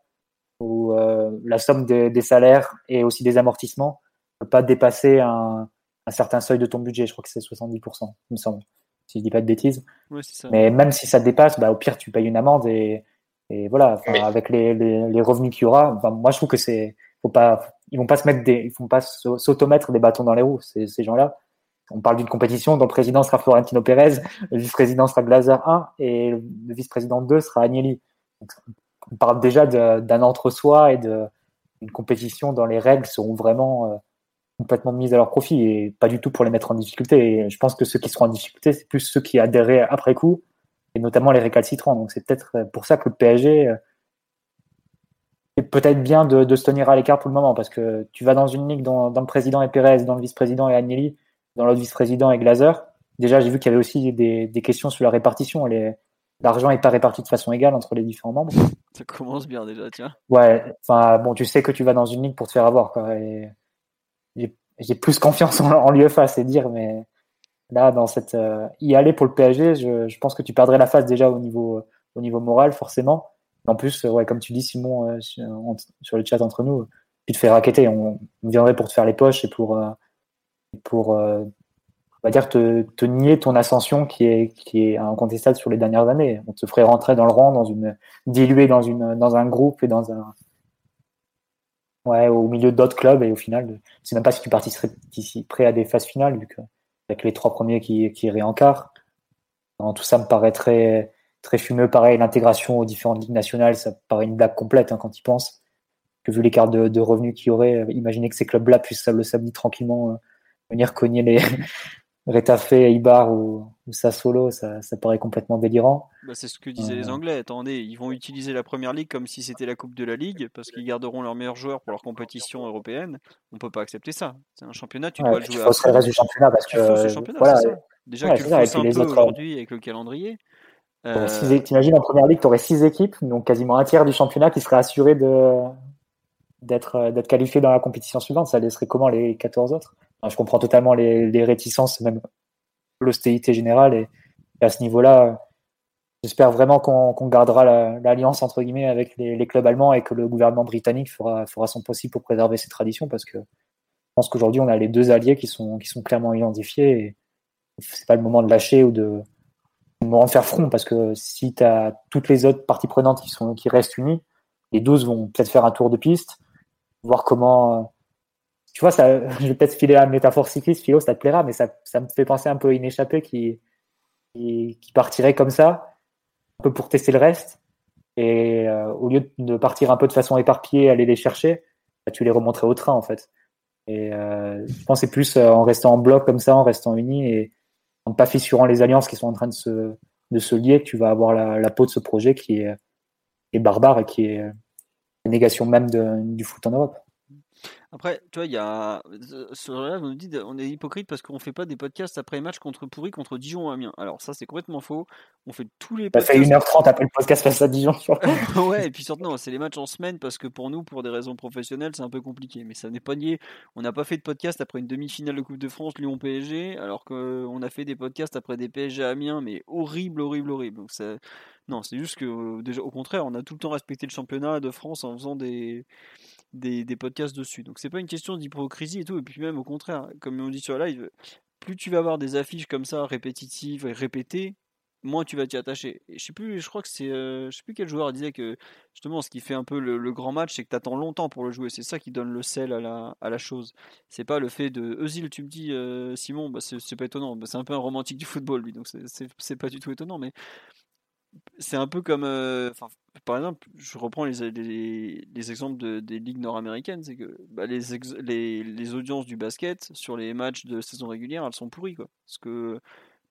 où euh, la somme des, des salaires et aussi des amortissements ne peut pas dépasser un, un certain seuil de ton budget. Je crois que c'est 70%, il me semble, si je dis pas de bêtises. Ouais, c'est ça. Mais même si ça dépasse, bah, au pire, tu payes une amende et, et voilà. Mais- avec les, les, les revenus qu'il y aura, moi je trouve que c'est, faut pas, ils vont pas se mettre des, ils vont pas s'au- s'automettre des bâtons dans les roues. Ces, ces gens-là. On parle d'une compétition dont le président sera Florentino Pérez, le vice-président sera Glazer 1 et le vice-président 2 sera Agnelli. Donc, on parle déjà d'un entre-soi et de une compétition dont les règles seront vraiment euh, complètement mises à leur profit et pas du tout pour les mettre en difficulté. Et je pense que ceux qui seront en difficulté, c'est plus ceux qui adhéraient après coup et notamment les récalcitrants. Donc c'est peut-être pour ça que le PSG euh, est peut-être bien de, de se tenir à l'écart pour le moment parce que tu vas dans une ligue dont, dont le président est Pérez, dans le vice-président est Agnelli, dans l'autre vice-président est Glazer. Déjà, j'ai vu qu'il y avait aussi des, des questions sur la répartition. L'argent n'est pas réparti de façon égale entre les différents membres. Ça commence bien déjà, tiens. Ouais, enfin bon, tu sais que tu vas dans une ligue pour te faire avoir, quoi. Et j'ai- plus confiance en, en l'UEFA, c'est dire, mais là, dans cette euh, y aller pour le PSG, je, pense que tu perdrais la face déjà au niveau au niveau moral, forcément. En plus, euh, ouais, comme tu dis, Simon, euh, sur, le chat entre nous, tu te fais raqueter. On, viendrait pour te faire les poches et pour pour on va dire te, te nier ton ascension qui est qui est incontestable sur les dernières années. On te ferait rentrer dans le rang, dans une diluer dans une dans un groupe et dans un ouais au milieu d'autres clubs et au final, je sais même pas si tu participerais à des phases finales vu que avec les trois premiers qui qui iraient en quart. Tout ça me paraît très très fumeux. Pareil, l'intégration aux différentes ligues nationales, ça paraît une blague complète hein, quand tu y penses. Que vu l'écart de, de revenus qu'il y aurait, euh, imaginez que ces clubs-là puissent le samedi tranquillement euh, venir cogner les Retafe, Eibar ou, ou Sassuolo, ça, ça paraît complètement délirant. Bah, c'est ce que disaient les Euh. Anglais. Attendez, ils vont utiliser la première ligue comme si c'était la Coupe de la Ligue parce qu'ils garderont leurs meilleurs joueurs pour leur compétition européenne. On peut pas accepter ça. C'est un championnat, tu Ouais, dois le jouer à fausserais le reste du championnat parce Tu que championnat, voilà, c'est ça. Déjà Ouais, que tu ça, un peu aujourd'hui avec le calendrier. Euh, six T'imagines en première ligue, tu aurais six équipes, donc quasiment un tiers du championnat qui serait assuré de d'être d'être qualifié dans la compétition suivante. Ça laisserait comment les 14 autres? Je comprends totalement les, réticences, même l'austérité générale. Et, à ce niveau-là, j'espère vraiment qu'on gardera la- l'alliance entre guillemets avec les, clubs allemands et que le gouvernement britannique fera, son possible pour préserver ces traditions parce que je pense qu'aujourd'hui on a les deux alliés qui sont, clairement identifiés et c'est pas le moment de lâcher ou de, de faire front parce que si tu as toutes les autres parties prenantes qui restent unies, les 12 vont peut-être faire un tour de piste, voir comment. Tu vois, ça, je vais peut-être filer la métaphore cycliste, Philo, ça te plaira, mais ça, ça me fait penser un peu à une échappée qui, qui, qui partirait comme ça, un peu pour tester le reste. Et euh, au lieu de partir un peu de façon éparpillée, aller les chercher, bah, tu les remonterais au train en fait. Et euh, je pense que c'est plus euh, en restant en bloc comme ça, en restant unis et en ne pas fissurant les alliances qui sont en train de se, de se lier, que tu vas avoir la, la peau de ce projet qui est, est barbare et qui est euh, une négation même de, du foot en Europe. Après, tu vois, il y a. Sur là, on nous dit on est hypocrite parce qu'on fait pas des podcasts après match contre pourri contre Dijon ou Amiens. Alors, ça, c'est complètement faux. On fait tous les Ça fait podcasts. 1h30 après le podcast face à Dijon. ouais, et puis surtout, non, c'est les matchs en semaine parce que pour nous, pour des raisons professionnelles, c'est un peu compliqué. Mais ça n'est pas nié. On n'a pas fait de podcast après une demi-finale de Coupe de France Lyon-PSG, alors qu'on a fait des podcasts après des PSG à Amiens, mais horrible, horrible, horrible. Donc, ça... Non, c'est juste que, euh, déjà, au contraire, on a tout le temps respecté le championnat de France en faisant des, des, des podcasts dessus. Donc c'est pas une question d'hypocrisie et tout. Et puis même au contraire, comme on dit sur la live, plus tu vas avoir des affiches comme ça répétitives et répétées, moins tu vas t'y attacher. Et je sais plus, je crois que c'est, euh, je sais plus quel joueur disait que justement ce qui fait un peu le, grand match, c'est que tu attends longtemps pour le jouer. C'est ça qui donne le sel à la, à la chose. C'est pas le fait de Eusil, tu me dis euh, Simon, bah, c'est pas étonnant. Bah, c'est un peu un romantique du football lui, donc c'est pas du tout étonnant. Mais c'est un peu comme, euh, par exemple, je reprends les, les, exemples des ligues nord-américaines, c'est que bah, les, audiences du basket sur les matchs de saison régulière, elles sont pourries, quoi. Parce que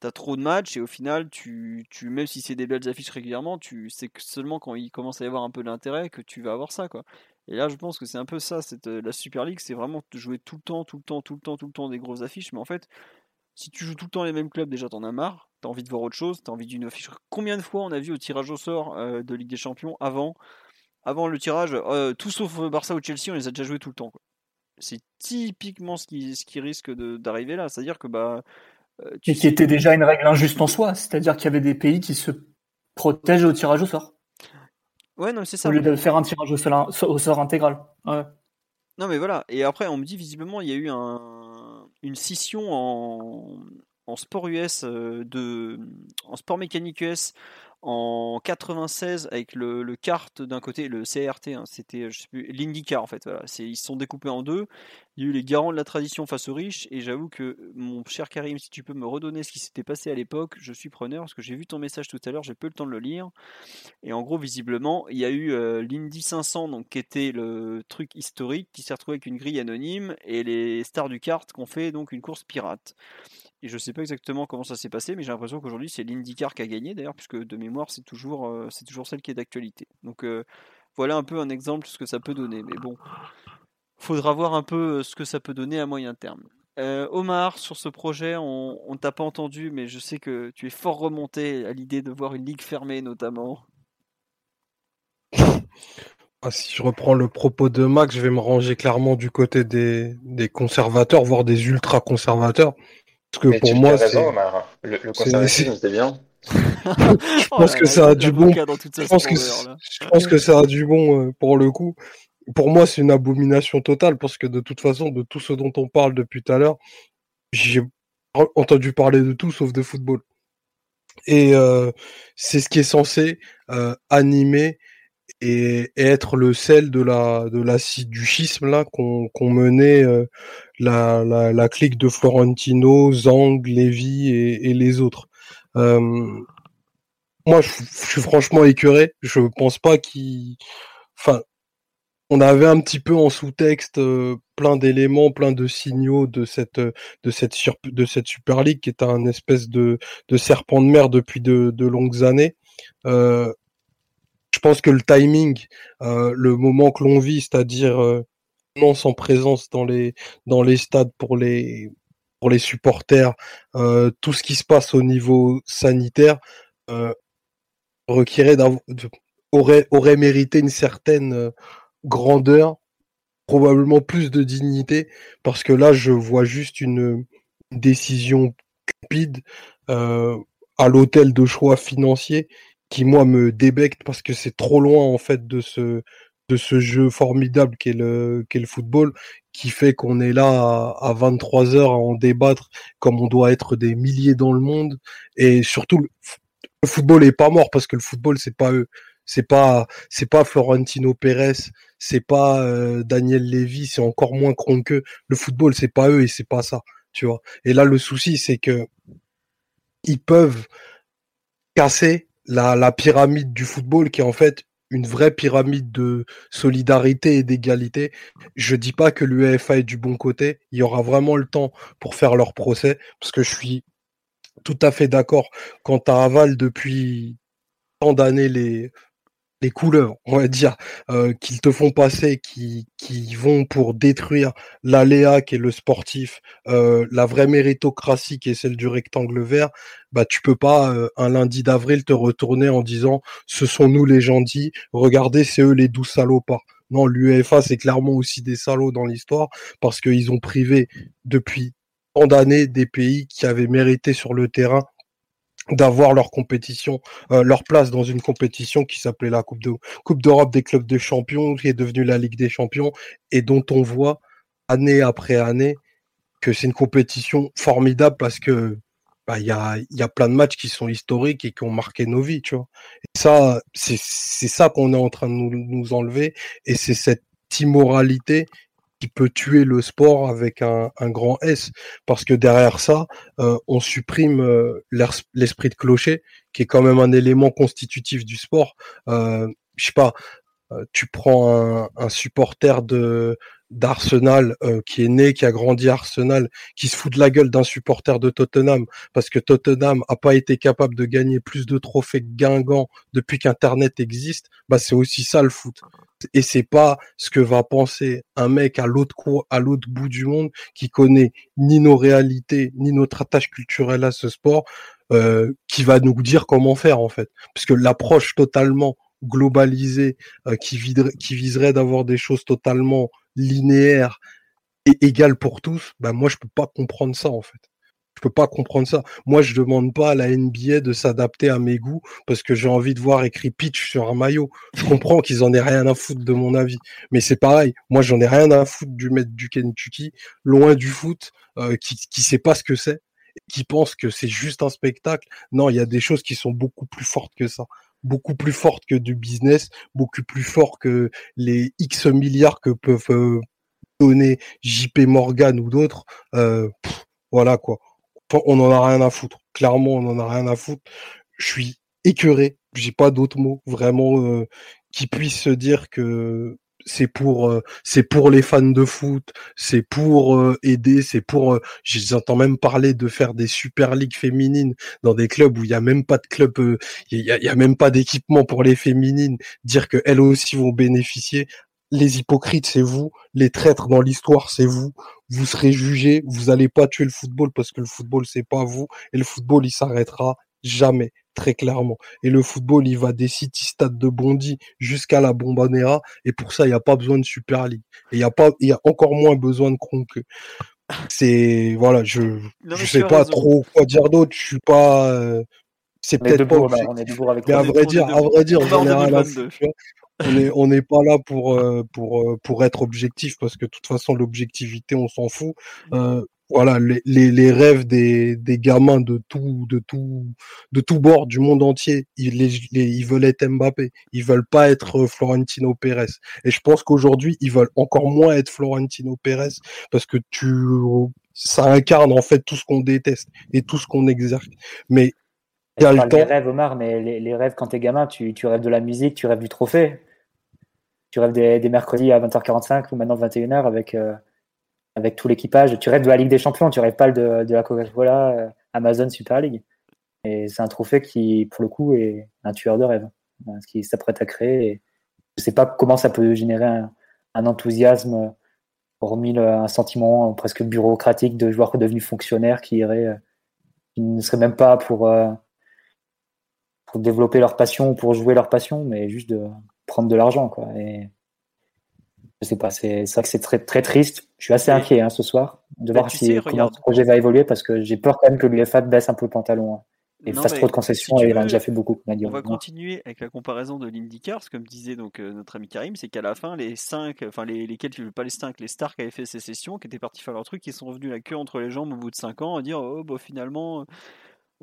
tu as trop de matchs et au final, tu, même si c'est des belles affiches régulièrement, tu que seulement quand il commence à y avoir un peu d'intérêt que tu vas avoir ça, quoi. Et là, je pense que c'est un peu ça, cette, la Super League, c'est vraiment jouer tout le temps, tout le temps, tout le temps, tout le temps des grosses affiches, mais en fait, si tu joues tout le temps les mêmes clubs, déjà t'en as marre, t'as envie de voir autre chose, t'as envie d'une affiche. Combien de fois on a vu au tirage au sort euh, de Ligue des Champions avant, avant le tirage, euh, tout sauf Barça ou Chelsea, on les a déjà joués tout le temps. C'est typiquement ce qui, ce qui risque d'arriver là. C'est-à-dire que bah. Euh, Et qui était déjà une règle injuste en soi, c'est-à-dire qu'il y avait des pays qui se protègent au tirage au sort. Ouais, non, c'est ça. Au lieu de faire un tirage au sort, au sort intégral. Ouais. Non, mais voilà. Et après, on me dit visiblement, il y a eu un une scission en, sport US euh, en sport mécanique US en 96 avec le, le kart d'un côté, le CRT, hein, c'était je sais l'IndyCar en fait. Voilà, ils sont découpés en deux. Il y a eu les garants de la tradition face aux riches et j'avoue que mon cher Karim, si tu peux me redonner ce qui s'était passé à l'époque, je suis preneur parce que j'ai vu ton message tout à l'heure, j'ai peu le temps de le lire. Et en gros, visiblement, il y a eu euh, l'Indy 500 donc qui était le truc historique qui s'est retrouvé avec une grille anonyme et les stars du kart qui ont fait donc une course pirate. Et je ne sais pas exactement comment ça s'est passé, mais j'ai l'impression qu'aujourd'hui c'est l'IndyCar qui a gagné d'ailleurs, puisque de mémoire c'est toujours, euh, toujours celle qui est d'actualité. Donc euh, voilà un peu un exemple de ce que ça peut donner. Mais bon, faudra voir un peu euh, ce que ça peut donner à moyen terme. Omar, sur ce projet, on, ne t'a pas entendu, mais je sais que tu es fort remonté à l'idée de voir une ligue fermée notamment. Ah, si je reprends le propos de Max, je vais me ranger clairement du côté des conservateurs, voire des ultra-conservateurs. Parce que pour moi, raison, Omar. Le, le conservatisme, c'est bien. je pense que ça a du bon. Je pense que, je pense que ça a du bon pour le coup. Pour moi, c'est une abomination totale parce que de toute façon, de tout ce dont on parle depuis tout à l'heure, j'ai entendu parler de tout sauf de football. Et euh, c'est ce qui est censé euh, animer et, être le sel de la de du schisme là qu'on menait euh, la, clique de Florentino, Zang, Lévy et, les autres. Euh, moi, je, suis franchement écœuré. Je pense pas qu'il. Enfin, on avait un petit peu en sous-texte euh, plein d'éléments, plein de signaux de cette de cette de cette Super League qui est un espèce de, serpent de mer depuis de, de longues années. Euh, pense que le timing, euh, le moment que l'on vit, c'est-à-dire euh, non sans présence dans les dans les stades pour les pour les supporters, euh, tout ce qui se passe au niveau sanitaire aurait aurait mérité une certaine grandeur, probablement plus de dignité, parce que là je vois juste une décision cupide à l'hôtel de choix financier qui moi me débecte parce que c'est trop loin en fait de ce de ce jeu formidable qu'est le qu'est le football qui fait qu'on est là à, 23 heures à en débattre comme on doit être des milliers dans le monde. Et surtout le, football est pas mort parce que le football c'est pas eux. C'est pas c'est pas Florentino Pérez c'est pas euh, Daniel Levy c'est encore moins que le football c'est pas eux et c'est pas ça tu vois. Et là le souci c'est que ils peuvent casser la, pyramide du football qui est en fait une vraie pyramide de solidarité et d'égalité. Je dis pas que l'UEFA est du bon côté. Il y aura vraiment le temps pour faire leur procès, parce que je suis tout à fait d'accord quand à aval depuis tant d'années les les couleurs, on va dire, euh, qu'ils te font passer, qui, qui vont pour détruire l'aléa qui est le sportif, euh, la vraie méritocratie qui est celle du rectangle vert, bah tu peux pas euh, un lundi d'avril te retourner en disant ce sont nous les gentils, regardez c'est eux les doux salopards. Non, l'UEFA c'est clairement aussi des salauds dans l'histoire parce qu'ils ont privé depuis tant d'années des pays qui avaient mérité sur le terrain d'avoir leur compétition, euh, leur place dans une compétition qui s'appelait la Coupe de Coupe d'Europe des clubs de champions, qui est devenue la Ligue des champions, et dont on voit année après année que c'est une compétition formidable parce que bah, il y, a, plein de matchs qui sont historiques et qui ont marqué nos vies. Et ça, c'est ça qu'on est en train de nous, nous enlever, et c'est cette immoralité qui peut tuer le sport avec un, grand S, parce que derrière ça, euh, on supprime euh, l'esprit de clocher, qui est quand même un élément constitutif du sport. Euh, je sais pas, tu prends un, supporter de d'Arsenal qui est né, qui a grandi Arsenal, qui se fout de la gueule d'un supporter de Tottenham parce que Tottenham a pas été capable de gagner plus de trophées que Guingamp depuis qu'Internet existe, bah c'est aussi ça le foot. Et c'est pas ce que va penser un mec à l'autre bout du monde qui connaît ni nos réalités ni notre attache culturelle à ce sport, euh, qui va nous dire comment faire en fait. Parce que l'approche totalement globalisée euh, qui, qui viserait d'avoir des choses totalement linéaire et égal pour tous, bah moi je peux pas comprendre ça en fait. Peux pas comprendre ça. Moi je demande pas à la NBA de s'adapter à mes goûts parce que j'ai envie de voir écrit pitch sur un maillot. Je comprends qu'ils en aient rien à foutre de mon avis, mais c'est pareil. Moi j'en ai rien à foutre du maître du Kentucky, loin du foot, euh, qui qui sait pas ce que c'est, qui pense que c'est juste un spectacle. Non, il y a des choses qui sont beaucoup plus fortes que ça beaucoup plus forte que du business, beaucoup plus fort que les X milliards que peuvent euh, donner JP Morgan ou d'autres. Euh, voilà quoi. On en a rien à foutre. Clairement, on en a rien à foutre. Je suis écœuré. J'ai pas d'autres mots vraiment euh, qui puissent se dire que c'est pour euh, c'est pour les fans de foot, c'est pour euh, aider, c'est pour euh, j'entends même parler de faire des super ligues féminines dans des clubs où il y a même pas de club il y, a, même pas d'équipement pour les féminines, dire que elles aussi vont bénéficier. Les hypocrites, c'est vous, les traîtres dans l'histoire, c'est vous. Vous serez jugés, vous allez pas tuer le football parce que le football c'est pas vous et le football il s'arrêtera jamais très clairement. Et le football, il va des city stades de Bondy jusqu'à la Bombonera. Et pour ça, il n'y a pas besoin de Super League. Et il y a pas, il y a encore moins besoin de Kronk. C'est, voilà, je, je sais pas trop quoi dire d'autre. Je suis pas, euh, c'est peut-être pas. on est avec Mais à vrai dire, à vrai dire, j'en ai rien à on est on n'est pas là pour euh, pour euh, pour être objectif parce que de toute façon l'objectivité on s'en fout. Euh, voilà les, les, rêves des, des gamins de tout de tout de tout bord du monde entier ils les, ils veulent être Mbappé. Ils veulent pas être Florentino Pérez. Et je pense qu'aujourd'hui ils veulent encore moins être Florentino Pérez parce que tu ça incarne en fait tout ce qu'on déteste et tout ce qu'on exerce. Mais il y a le temps. Les rêves Omar mais les, les rêves quand t'es gamin tu, tu rêves de la musique tu rêves du trophée tu rêves des, mercredis à 20h45 ou maintenant 21h avec euh, avec tout l'équipage. Tu rêves de la Ligue des Champions, tu rêves pas de, de la Coca-Cola, euh, Amazon Super League. Et c'est un trophée qui, pour le coup, est un tueur de rêve, ce qui s'apprête à créer. Et je sais pas comment ça peut générer un, enthousiasme, hormis un sentiment presque bureaucratique de joueurs devenus fonctionnaires euh, qui ne seraient même pas pour, pour développer leur passion ou pour jouer leur passion, mais juste de prendre de l'argent, quoi. Et je sais pas, c'est vrai que c'est très, très triste. Je suis assez inquiet hein, ce soir de bah, voir si comment ce projet va évoluer parce que j'ai peur quand même que l'UEFA baisse un peu le pantalon. Hein, et fasse trop de concessions et il a déjà fait beaucoup. On va continuer avec la comparaison de l'IndyCar, comme disait donc euh, notre ami Karim, c'est qu'à la fin les cinq, enfin les, lesquels pas les cinq, les stars qui avaient fait ces sessions, qui étaient partis faire leur truc, qui sont revenus la queue entre les jambes au bout de cinq ans à dire oh bah finalement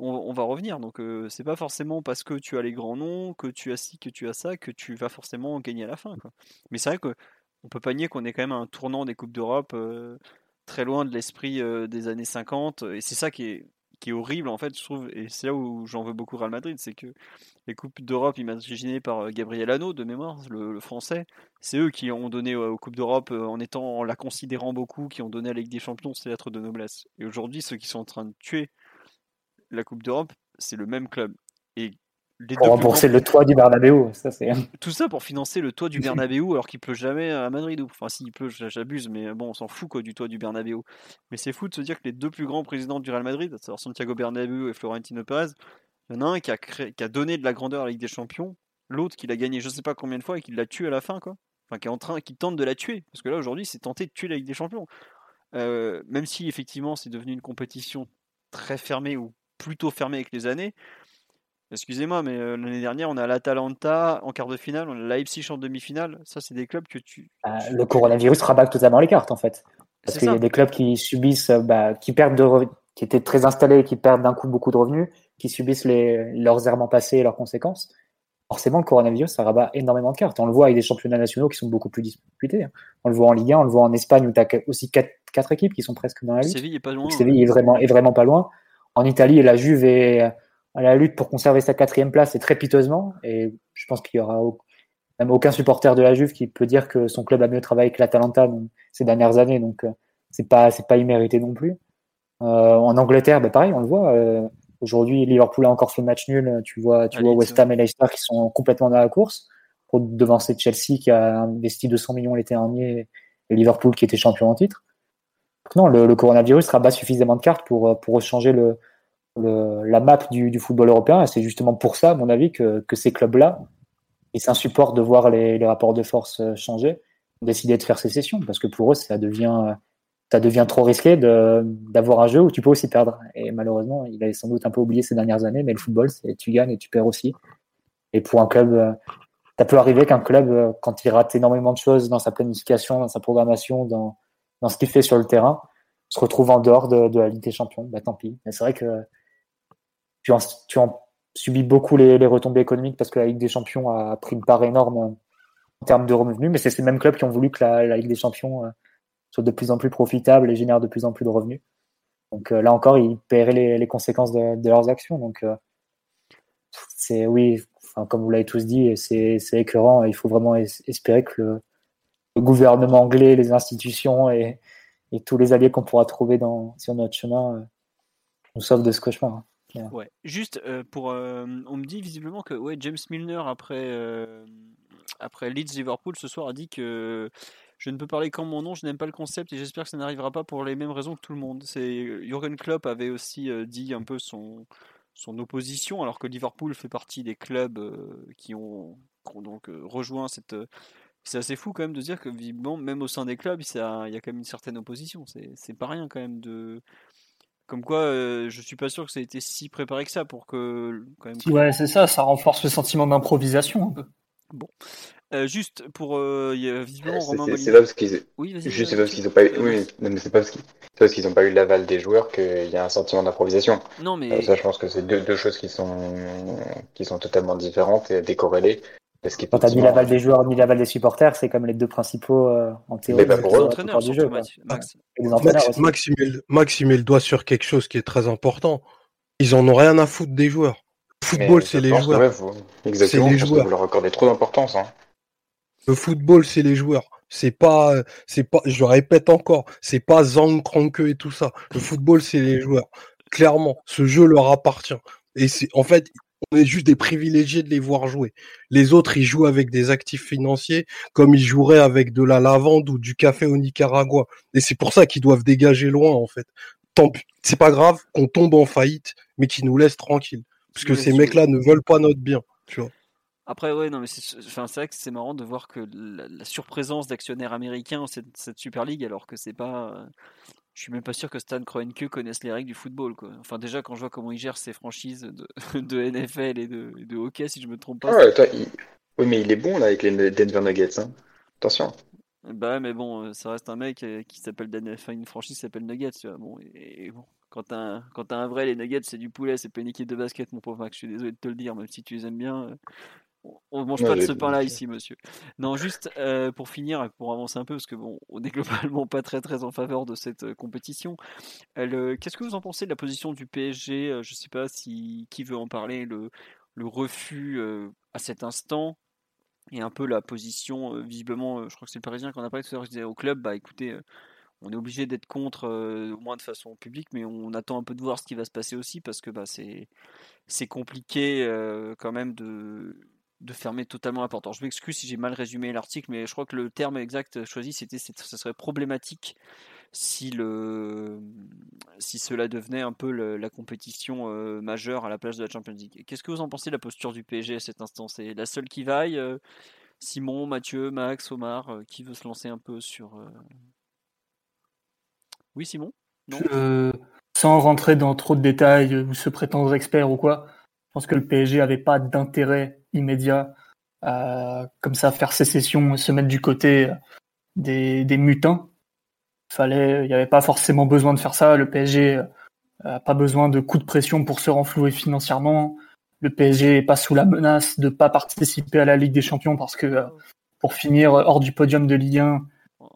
on, va revenir. Donc euh, c'est pas forcément parce que tu as les grands noms, que tu as ci, que tu as ça, que tu vas forcément gagner à la fin. Mais c'est vrai que on peut pas nier qu'on est quand même un tournant des Coupes d'Europe euh, très loin de l'esprit euh, des années 50. Et c'est ça qui est, horrible, en fait, je trouve. Et c'est là où j'en veux beaucoup Real Madrid. C'est que les Coupes d'Europe imaginées par euh, Gabriel Hano, de mémoire, le, français, c'est eux qui ont donné aux Coupes d'Europe, en, étant, en la considérant beaucoup, qui ont donné à la des Champions ces lettres de noblesse. Et aujourd'hui, ceux qui sont en train de tuer la Coupe d'Europe, c'est le même club. Et pour rembourser le toit du Bernabeu. Ça, c'est... Tout ça pour financer le toit du Bernabeu alors qu'il pleut jamais à Madrid. Enfin, s'il pleut, j'abuse, mais bon, on s'en fout quoi, du toit du Bernabeu. Mais c'est fou de se dire que les deux plus grands présidents du Real Madrid, c'est-à-dire Santiago Bernabeu et Florentino Pérez, il y en a un qui a, qui a donné de la grandeur à la Ligue des Champions, l'autre qui l'a gagné je sais pas combien de fois et qui l'a tué à la fin, quoi. Enfin, qui est en train, qui tente de la tuer. Parce que là, aujourd'hui, c'est tenté de tuer la Ligue des Champions. Euh, même si effectivement c'est devenu une compétition très fermée où plutôt fermé avec les années. Excusez-moi, mais l'année dernière, on a l'Atalanta en quart de finale, on a Leipzig en demi-finale. Ça, c'est des clubs que tu. Bah, le coronavirus rabat totalement les cartes, en fait. Parce qu'il y a des clubs qui subissent, bah, qui perdent de qui étaient très installés et qui perdent d'un coup beaucoup de revenus, qui subissent les, leurs errements passés et leurs conséquences. Forcément, le coronavirus, ça rabat énormément de cartes. On le voit avec des championnats nationaux qui sont beaucoup plus disputés. Hein. On le voit en Ligue 1, on le voit en Espagne où tu as aussi quatre, quatre, équipes qui sont presque dans la lutte. Séville est pas loin. Séville est vraiment, est vraiment pas loin. En Italie, la Juve est à la lutte pour conserver sa quatrième place et très piteusement. Et je pense qu'il y aura même aucun supporter de la Juve qui peut dire que son club a mieux travaillé que l'Atalanta ces dernières années. Donc, euh, c'est pas, c'est pas immérité non plus. Euh, en Angleterre, bah, pareil, on le voit. Euh, aujourd'hui, Liverpool a encore fait match nul. Tu vois, tu vois West Ham et Leicester qui sont complètement dans la course pour devancer Chelsea qui a investi 200 millions l'été dernier et Liverpool qui était champion en titre. Non, le, le, coronavirus rabat suffisamment de cartes pour, pour changer le, la map du, football européen. C'est justement pour ça, à mon avis, que, que ces clubs-là, et c'est un support de voir les, rapports de force euh, changer, ont décidé de faire ces sessions parce que pour eux, ça devient, ça devient trop risqué d'avoir un jeu où tu peux aussi perdre. Et malheureusement, il a sans doute un peu oublié ces dernières années, mais le football, c'est tu gagnes et tu perds aussi. Et pour un club, euh, ça peut arriver qu'un club, euh, quand il rate énormément de choses dans sa planification, dans sa programmation, dans, dans ce qu'il fait sur le terrain, se retrouve en dehors de, la Ligue des Champions. Bah, tant pis. Mais c'est vrai que tu en, subis beaucoup les, retombées économiques parce que la Ligue des Champions a pris une part énorme en termes de revenus, mais c'est ces mêmes clubs qui ont voulu que la, Ligue des Champions euh, soit de plus en plus profitable et génère de plus en plus de revenus. Donc euh, là encore, ils paieraient les, conséquences de, leurs actions. Donc euh, c'est oui, comme vous l'avez tous dit, c'est écœurant. Il faut vraiment espérer que le, le, gouvernement anglais, les institutions et, et tous les alliés qu'on pourra trouver sur notre chemin nous sauvent de ce cauchemar. Hein. Ouais. Juste euh, pour, euh, on me dit visiblement que ouais, James Milner après euh, après Leeds Liverpool ce soir a dit que je ne peux parler qu'en mon nom, je n'aime pas le concept et j'espère que ça n'arrivera pas pour les mêmes raisons que tout le monde. C'est Jurgen Klopp avait aussi dit un peu son son opposition alors que Liverpool fait partie des clubs qui ont, qui ont donc rejoint cette c'est assez fou quand même de dire que visiblement même au sein des clubs il y a quand même une certaine opposition. C'est pas rien quand même de comme quoi, euh, je suis pas sûr que ça ait été si préparé que ça pour que. Quand même... Ouais, c'est ça, ça renforce le sentiment d'improvisation un peu. Bon. Euh, juste pour. Euh, y a visiblement Romain C'est pas parce qu'ils. Oui, Juste, c'est parce qu'ils ont pas eu. Oui, mais c'est pas parce qu'ils. parce qu'ils n'ont pas eu l'aval des joueurs qu'il y a un sentiment d'improvisation. Non, mais. Euh, ça, je pense que c'est deux, deux, choses qui sont, qui sont totalement différentes et décorrélées. Parce Quand t'as ni l'aval des joueurs ni l'aval des supporters, c'est comme les deux principaux euh, en théorie. Mais bah pour eux, du jeu, Max. Max. Max, il met, Max, il met le doigt sur quelque chose qui est très important. Ils en ont rien à foutre des joueurs. Le football, c'est les joueurs. Ouais, vous... Exactement. C'est les joueurs. Vous leur accordez trop d'importance. Hein. Le football, c'est les joueurs. C'est pas, c'est pas, je répète encore, c'est pas Zang Kranke et tout ça. Le football, c'est les joueurs. Clairement, ce jeu leur appartient. Et c'est, en fait, on est juste des privilégiés de les voir jouer. Les autres, ils jouent avec des actifs financiers comme ils joueraient avec de la lavande ou du café au Nicaragua. Et c'est pour ça qu'ils doivent dégager loin, en fait. C'est pas grave qu'on tombe en faillite, mais qu'ils nous laissent tranquilles. Parce que ces mecs-là ne veulent pas notre bien, tu vois. Après, ouais, non, mais c'est enfin, vrai que c'est marrant de voir que la, surprésence d'actionnaires américains cette, cette Super League, alors que c'est pas. Euh, je suis même pas sûr que Stan Kroenke connaisse les règles du football. Quoi. Enfin, déjà, quand je vois comment il gère ses franchises de, de NFL et de, de, hockey, si je me trompe pas. Ah ouais, toi, il... Oui, mais il est bon là avec les Denver Nuggets. Hein. Attention. Bah, mais bon, euh, ça reste un mec euh, qui s'appelle enfin, une franchise s'appelle Nuggets. Tu vois. Bon, et, bon, quand t'as un, as un vrai, les Nuggets, c'est du poulet, c'est pas une équipe de basket, mon pauvre Max. Je suis désolé de te le dire, même si tu les aimes bien. On mange pas de ce pain-là ici, monsieur. Non, juste euh, pour finir, pour avancer un peu, parce que bon, on est globalement pas très très en faveur de cette euh, compétition. Euh, qu'est-ce que vous en pensez de la position du PSG Je sais pas si qui veut en parler. Le, le refus à cet instant et un peu la position visiblement. je crois que c'est le Parisien qu'on a parlé tout à l'heure. Je disais au club, bah écoutez. on est obligé d'être contre, au moins de façon publique, mais on attend un peu de voir ce qui va se passer aussi parce que bah, c'est compliqué quand même de, de fermer totalement la porte. Je m'excuse si j'ai mal résumé l'article, mais je crois que le terme exact choisi, c'était ce serait problématique si, le, si cela devenait un peu la compétition euh, majeure à la place de la Champions League. Qu'est-ce que vous en pensez de la posture du PSG à cet instant? C'est la seule qui vaille euh, Simon, Mathieu, Max, Omar, euh, qui veut se lancer un peu sur... Oui, Simon? Non? Sans rentrer dans trop de détails ou se prétendre expert ou quoi, je pense que le PSG avait pas d'intérêt immédiat à comme ça faire sécession et se mettre du côté des, des mutins. Fallait, il n'y avait pas forcément besoin de faire ça. Le PSG n'a pas besoin de coups de pression pour se renflouer financièrement. Le PSG n'est pas sous la menace de pas participer à la Ligue des Champions parce que pour finir hors du podium de Ligue 1,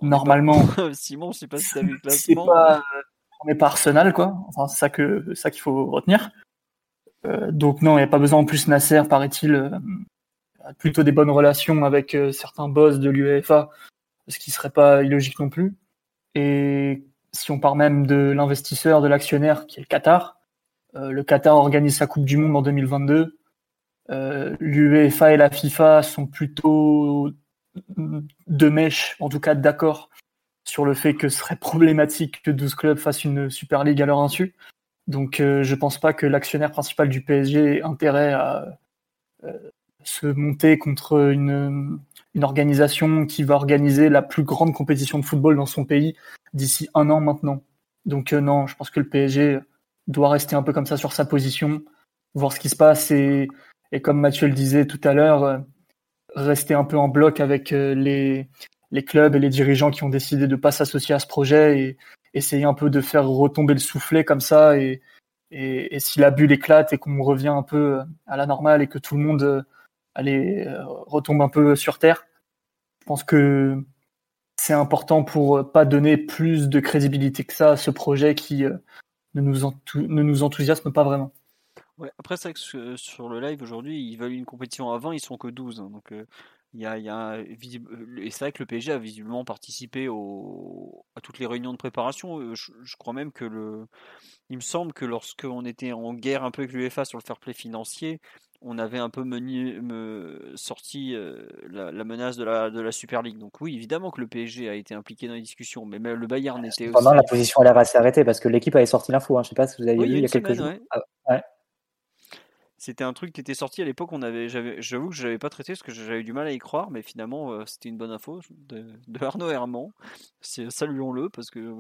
normalement. Simon, je sais pas si tu as vu le classement. Pas, on n'est pas Arsenal, quoi. Enfin, c'est ça que ça qu'il faut retenir. Euh, donc non, il n'y a pas besoin en plus Nasser, paraît-il, euh, a plutôt des bonnes relations avec euh, certains boss de l'UEFA, ce qui serait pas illogique non plus. Et si on part même de l'investisseur, de l'actionnaire, qui est le Qatar, le Qatar organise sa Coupe du Monde en 2022. L'UEFA et la FIFA sont plutôt de mèche, en tout cas d'accord, sur le fait que ce serait problématique que 12 clubs fassent une Super League à leur insu. Donc euh, je pense pas que l'actionnaire principal du PSG ait intérêt à euh, se monter contre une, organisation qui va organiser la plus grande compétition de football dans son pays d'ici un an maintenant. Donc euh, non, je pense que le PSG doit rester un peu comme ça sur sa position, voir ce qui se passe et, comme Mathieu le disait tout à l'heure, rester un peu en bloc avec les, les clubs et les dirigeants qui ont décidé de ne pas s'associer à ce projet et essayer un peu de faire retomber le soufflet comme ça. Et, et, si la bulle éclate et qu'on revient un peu à la normale et que tout le monde euh, euh, retombe un peu sur Terre, je pense que c'est important pour pas donner plus de crédibilité que ça à ce projet qui euh, ne nous, ne nous enthousiasme pas vraiment. Ouais, après, c'est vrai que sur le live aujourd'hui, ils veulent une compétition avant, ils sont que 12. Hein, donc, il y a, il y a et c'est vrai que le PSG a visiblement participé au, à toutes les réunions de préparation. Je, crois même que le, il me semble que lorsqu'on était en guerre un peu avec l'UEFA sur le fair play financier, on avait un peu me, sorti la, menace de la, de la Super League. Donc oui, évidemment que le PSG a été impliqué dans les discussions, mais même le Bayern était Pendant la position a l'air assez arrêtée parce que l'équipe avait sorti l'info. Hein. Je ne sais pas si vous avez vu il y a quelques jours. Ah, ouais. C'était un truc qui était sorti à l'époque. On avait, j'avoue que je l'avais pas traité parce que j'avais du mal à y croire, mais finalement euh, c'était une bonne info de, Arnaud Herman. Saluons-le parce que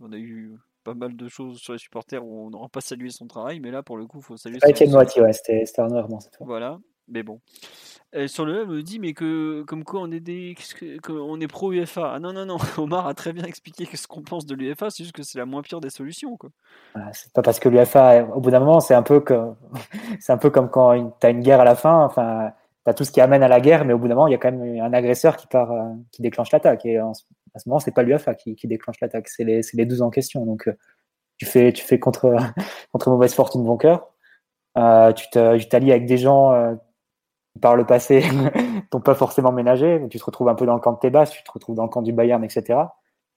on a eu pas mal de choses sur les supporters où on n'aura pas salué son travail, mais là pour le coup, il faut saluer. Pas Moitié, ouais, c'était Arnaud Herman cette fois. Voilà, mais bon. Et sur le me dit mais que comme quoi on est des on est pro UFA. Ah non non non, Omar a très bien expliqué ce qu'on pense de l'UFA, c'est juste que c'est la moins pire des solutions quoi. c'est pas parce que l'UFA au bout d'un moment, c'est un peu comme c'est un peu comme quand tu as une guerre à la fin, enfin tu as tout ce qui amène à la guerre mais au bout d'un moment, il y a quand même un agresseur qui part euh, qui déclenche l'attaque et à ce moment, c'est pas l'UFA qui, qui déclenche l'attaque, c'est les c'est les 12 en question. Donc euh, tu fais tu fais contre contre mauvaise fortune bon cœur. Euh, tu t'allies avec des gens par le passé t'ont pas forcément ménagé, tu te retrouves un peu dans le camp de Tebas, tu te retrouves dans le camp du Bayern, etc.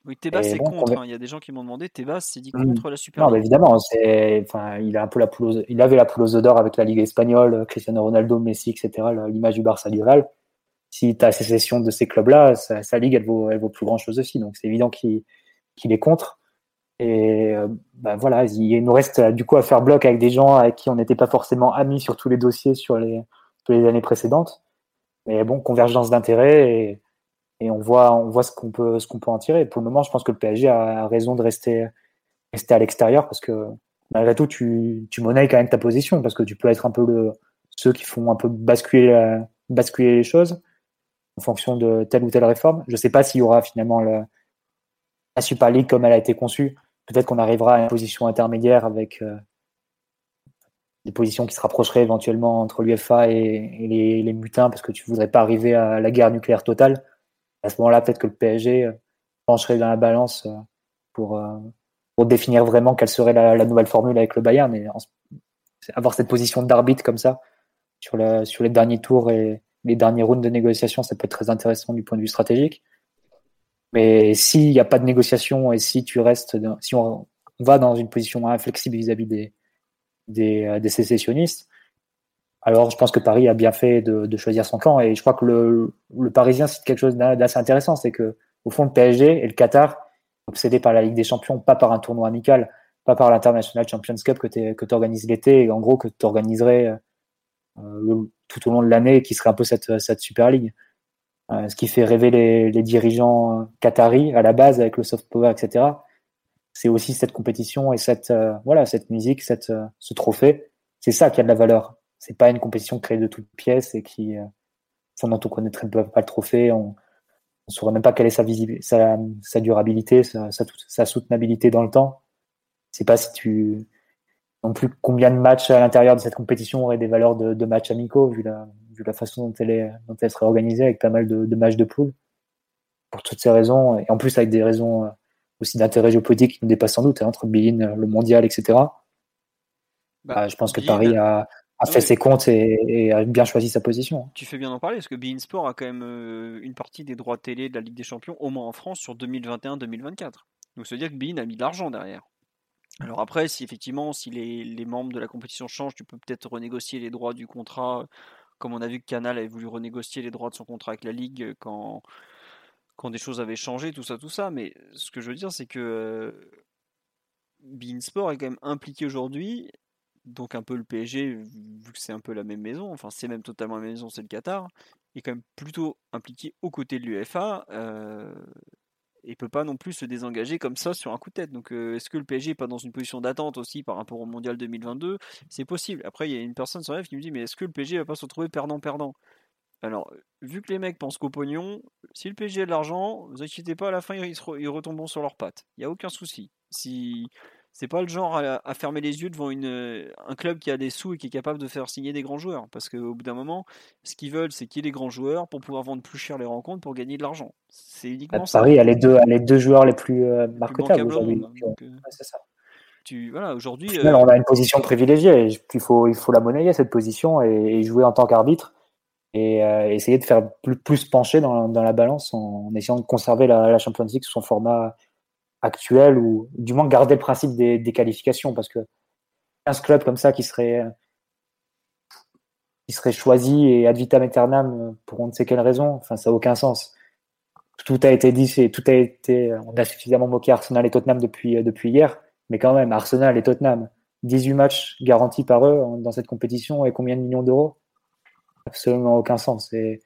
Oui, Tebas c'est contre. Hein. Il y a des gens qui m'ont demandé, Tebas c'est dit mmh. contre la Super Non, évidemment, enfin, il a un peu la poule, il avait la poule d'or avec la Ligue espagnole, Cristiano Ronaldo, Messi, etc. L'image du Barça du Real. Si tu as sécession de ces clubs-là, sa, ligue, elle vaut, elle vaut plus grand chose aussi. Donc c'est évident qu'il est contre. Et euh, bah, voilà, il nous reste du coup à faire bloc avec des gens avec qui on n'était pas forcément amis sur tous les dossiers sur les, les années précédentes. Mais bon, convergence d'intérêts et, on voit, on voit ce qu'on peut, ce peut en tirer. Pour le moment, je pense que le PSG a raison de rester, rester à l'extérieur parce que malgré tout, tu, tu monnaies quand même ta position parce que tu peux être un peu ceux qui font un peu basculer, basculer les choses en fonction de telle ou telle réforme. Je ne sais pas s'il y aura finalement le, la Super League comme elle a été conçue. Peut-être qu'on arrivera à une position intermédiaire avec euh, des positions qui se rapprocheraient éventuellement entre l'UFA et, les, mutins parce que tu voudrais pas arriver à la guerre nucléaire totale. À ce moment-là, peut-être que le PSG euh, pencherait dans la balance euh, pour, euh, pour définir vraiment quelle serait la, nouvelle formule avec le Bayern. Mais avoir cette position d'arbitre comme ça sur, la, sur les derniers tours et les derniers rounds de négociation, ça peut être très intéressant du point de vue stratégique. Mais s'il n'y a pas de négociation et si tu restes, si on, va dans une position inflexible vis-à-vis des, euh, des, sécessionnistes. Alors, je pense que Paris a bien fait de, choisir son camp. Et je crois que le, le Parisien cite quelque chose d'assez intéressant, c'est que au fond, le PSG et le Qatar, obsédés par la Ligue des Champions, pas par un tournoi amical, pas par l'International Champions Cup que tu organises l'été, et en gros que tu organiserais euh, tout au long de l'année, qui serait un peu cette, cette Super League. Euh, ce qui fait rêver les, les, dirigeants qataris à la base avec le soft power, etc. c'est aussi cette compétition et cette, euh, voilà, cette musique, cette, euh, ce trophée. C'est ça qui a de la valeur. C'est pas une compétition créée de toutes pièces et qui, euh, dont on connaîtrait pas le trophée. On ne saurait même pas quelle est sa, sa, durabilité, sa, soutenabilité dans le temps. C'est pas si tu non plus combien de matchs à l'intérieur de cette compétition auraient des valeurs de, de matchs amicaux vu la, façon dont elle, est, serait organisée avec pas mal de, de matchs de poule. Pour toutes ces raisons, et en plus avec des raisons euh, aussi d'intérêt géopolitique qui nous dépassent sans doute, hein, entre Bein, le mondial, etc. Bah, bah, je pense que Paris a, a fait ses comptes et, et, a bien choisi sa position. Tu fais bien d'en parler, parce que Bein Sport a quand même euh, une partie des droits télé de la Ligue des Champions, au moins en France, sur 2021-2024. Donc ça veut dire que Bein a mis de l'argent derrière. Alors après, si effectivement, si les, les, membres de la compétition changent, tu peux peut-être renégocier les droits du contrat, comme on a vu que Canal avait voulu renégocier les droits de son contrat avec la Ligue quand, quand des choses avaient changé, tout ça, tout ça. Mais ce que je veux dire, c'est que euh, Bein Sport est quand même impliqué aujourd'hui, donc un peu le PSG, vu que c'est un peu la même maison, enfin c'est même totalement la même maison, c'est le Qatar, est quand même plutôt impliqué aux côtés de l'UFA. Euh, et peut pas non plus se désengager comme ça sur un coup de tête. Donc euh, est-ce que le PSG est pas dans une position d'attente aussi par rapport au mondial 2022 C'est possible. Après il y a une personne sur live qui me dit mais est-ce que le PSG va pas se retrouver perdant perdant Alors vu que les mecs pensent qu'au pognon, si le PSG a de l'argent, vous inquiétez pas à la fin ils, ils retomberont sur leurs pattes. Il y a aucun souci. Si c'est pas le genre à, fermer les yeux devant une, un club qui a des sous et qui est capable de faire signer des grands joueurs. Parce qu'au bout d'un moment, ce qu'ils veulent, c'est qu'il y ait des grands joueurs pour pouvoir vendre plus cher les rencontres pour gagner de l'argent. C'est uniquement à Paris a les deux, les deux joueurs les plus euh, marquetables aujourd'hui. Hein, euh, euh, c'est ça. Tu, voilà, aujourd'hui. Euh... on a une position privilégiée. Il faut, il faut la monnayer cette position et, et jouer en tant qu'arbitre et euh, essayer de faire plus, pencher dans, la balance en, essayant de conserver la, la Champions League sous son format actuel ou du moins garder le principe des, qualifications parce que 15 clubs comme ça qui seraient qui seraient choisis et ad vitam aeternam pour on ne sait quelle raison, enfin ça n'a aucun sens. Tout a été dit, et tout a été, on a suffisamment moqué Arsenal et Tottenham depuis depuis hier, mais quand même Arsenal et Tottenham, 18 matchs garantis par eux dans cette compétition et combien de millions d'euros? Absolument aucun sens. Et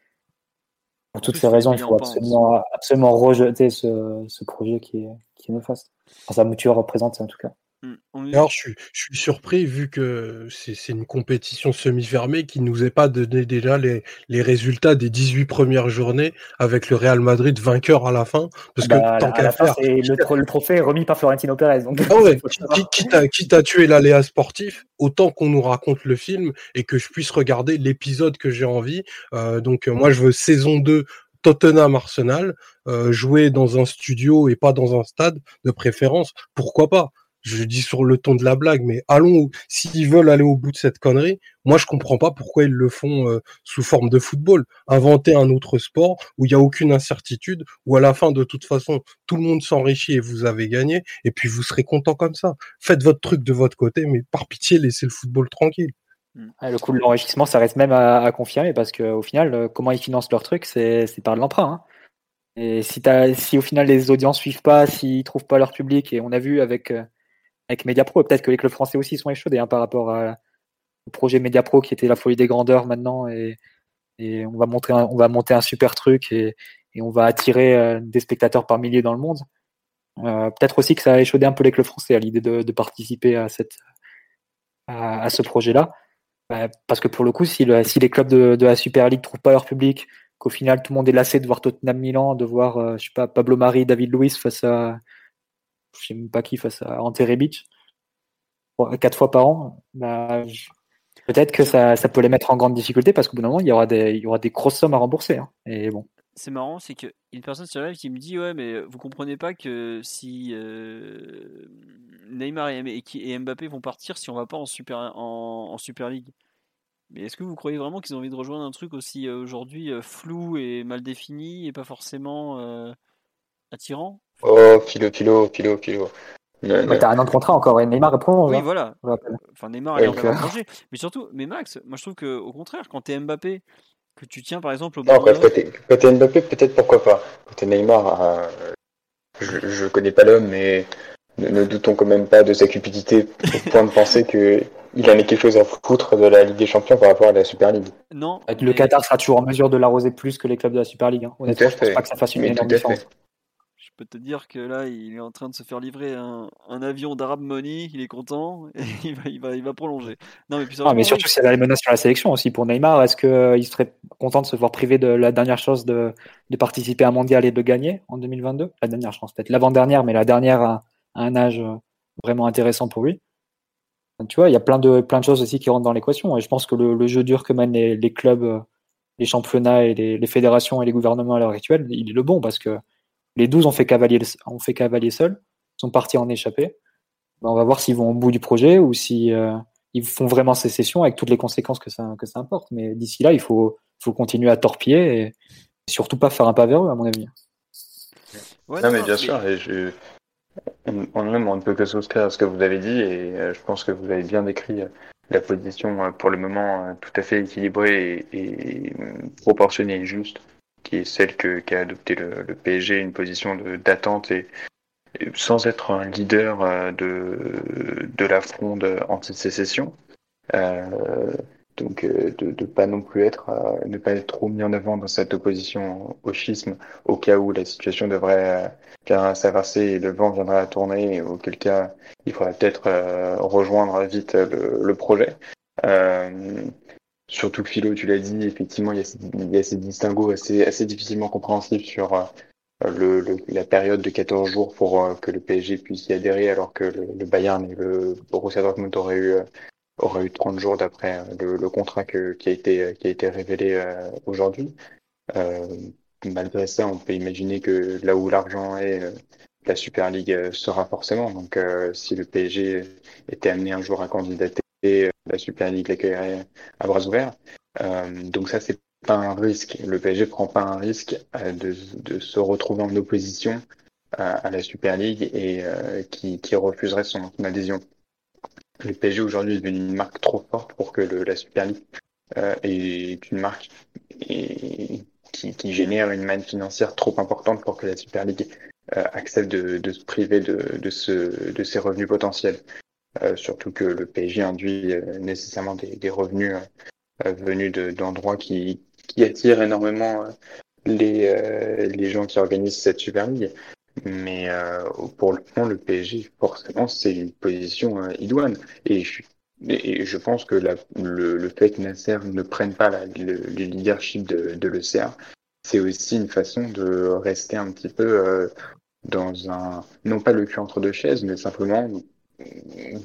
pour toutes ces raisons, il faut absolument, absolument rejeter ce, ce projet qui est, qui est néfaste. Enfin, sa mouture représente en tout cas. Mmh, Alors, je suis, je suis surpris vu que c'est une compétition semi-fermée qui nous est pas donné déjà les, les résultats des 18 premières journées avec le Real Madrid vainqueur à la fin. Parce que bah, tant qu'à faire. Le, le, trophée est remis par Florentino Pérez. Donc... Ah ouais, quitte, à, quitte à tuer l'aléa sportif, autant qu'on nous raconte le film et que je puisse regarder l'épisode que j'ai envie. Euh, donc, moi, je veux saison 2 Tottenham Arsenal, euh, jouer dans un studio et pas dans un stade de préférence, pourquoi pas? Je dis sur le ton de la blague, mais allons, s'ils veulent aller au bout de cette connerie, moi je comprends pas pourquoi ils le font euh, sous forme de football. Inventer un autre sport où il n'y a aucune incertitude, où à la fin de toute façon tout le monde s'enrichit et vous avez gagné, et puis vous serez content comme ça. Faites votre truc de votre côté, mais par pitié laissez le football tranquille. Le coût de l'enrichissement, ça reste même à, à confirmer parce qu'au final, euh, comment ils financent leur truc, c'est par de l'emprunt. Hein. Et si, as, si au final les audiences suivent pas, s'ils trouvent pas leur public, et on a vu avec, euh, avec Mediapro, peut-être que les clubs français aussi sont échaudés hein, par rapport à, au projet Mediapro qui était la folie des grandeurs maintenant, et, on, va monter un super truc et, on va attirer euh, des spectateurs par milliers dans le monde. Euh, peut-être aussi que ça a échaudé un peu les clubs français à l'idée de, participer à, ce projet-là. Bah, parce que pour le coup, si, le, si les clubs de, la Super League trouvent pas leur public, qu'au final tout le monde est lassé de voir Tottenham Milan, de voir, euh, je sais pas, Pablo Mari, David Luiz face à, je sais même pas qui, face à Ante Rebic, quatre fois par an, bah, peut-être que ça, ça, peut les mettre en grande difficulté parce qu'au bout d'un moment, il y aura des, il y aura des grosses sommes à rembourser. Hein. Et bon. C'est marrant, c'est que une personne sur live qui me dit ouais mais vous comprenez pas que si euh, Neymar et, Mbappé vont partir si on va pas en Super, en, Super League? Mais est-ce que vous croyez vraiment qu'ils ont envie de rejoindre un truc aussi euh, aujourd'hui euh, flou et mal défini et pas forcément attirant Oh, philo, philo, philo, philo. T'as un an de contrat encore et Neymar répond. Oui, voilà. Enfin, Neymar est encore changé. Mais surtout, mais Max, moi je trouve qu'au contraire, quand t'es Mbappé, que tu tiens par exemple au Non, quand t'es Mbappé, peut-être pourquoi pas. Quand t'es Neymar, je, je connais pas l'homme, mais ne, doutons quand même pas de sa cupidité au point de penser que il en a quelque chose à foutre de la Ligue des Champions par rapport à la Super League. Non. Le Qatar sera toujours en mesure de l'arroser plus que les clubs de la Super League. Hein. Honnêtement, je pense pas que ça fasse une énorme différence. Peux te dire que là, il est en train de se faire livrer un, un avion d'Arab Money, il est content, et il va, il va, il va prolonger. Non, mais, surtout, c'est la menace sur la sélection aussi pour Neymar. Est-ce qu'il serait content de se voir privé de la dernière chance de, de participer à un mondial et de gagner en 2022 La dernière chance, peut-être l'avant-dernière, mais la dernière à, à, un âge vraiment intéressant pour lui. Tu vois, il y a plein de, plein de choses aussi qui rentrent dans l'équation. Et je pense que le, le jeu dur que mènent les, les clubs, les championnats et les, les, fédérations et les gouvernements à l'heure actuelle, il est le bon parce que les 12 ont fait cavalier, ont fait cavalier seul, sont partis en échappée. Ben, on va voir s'ils vont au bout du projet ou si euh, ils font vraiment sécession avec toutes les conséquences que ça, que ça importe. Mais d'ici là, il faut, faut continuer à torpiller et surtout pas faire un pas vers eux, à mon avis. Ouais, non, mais bien sûr, et je, on, même on ne peut que souscrire à ce que vous avez dit et euh, je pense que vous avez bien décrit euh, la position euh, pour le moment euh, tout à fait équilibrée et, et proportionnée et juste qui est celle que qu'a adopté le, le, PSG, une position d'attente et, sans être un leader euh, de, de la fronde anti-sécession. Euh, donc de ne pas non plus être, euh, ne pas être trop mis en avant dans cette opposition au schisme, au cas où la situation devrait euh, s'inverser et le vent viendrait à tourner, auquel cas il faudrait peut-être euh, rejoindre vite le, le projet. Surtout que Philo, tu l'as dit, effectivement, il y a ces, distinguos assez, assez difficilement compréhensibles sur le, le, la période de 14 jours pour que le PSG puisse y adhérer, alors que le, Bayern et le Borussia Dortmund auraient eu aura eu 30 jours d'après euh, le, contrat qui, a été, révélé euh, aujourd'hui. Euh, malgré ça, on peut imaginer que là où l'argent est, euh, la Super League sera forcément. Donc, si le PSG était amené un jour à candidater, la Super League l'accueillerait à bras ouverts. donc ça, c'est pas un risque. Le PSG prend pas un risque de, de se retrouver en opposition à, à la Super League et qui, qui refuserait son, son adhésion le PSG aujourd'hui est devenu une marque trop forte pour que le, la Super League euh, est une marque et, qui, qui, génère une manne financière trop importante pour que la Super League euh, accepte de, de, se priver de, de, ce, de ses revenus potentiels. Euh, surtout que le PSG induit euh, nécessairement des, des revenus euh, venus d'endroits qui, qui attirent énormément les, les gens qui organisent cette Super League. Mais euh, pour le fond, le PSG, forcément, c'est une position euh, idoine. Et je, et je pense que la, le, le, fait que Nasser ne prenne pas la, le, le, leadership de, de l'ECA, c'est aussi une façon de rester un petit peu euh, dans un, non pas le cul entre deux chaises, mais simplement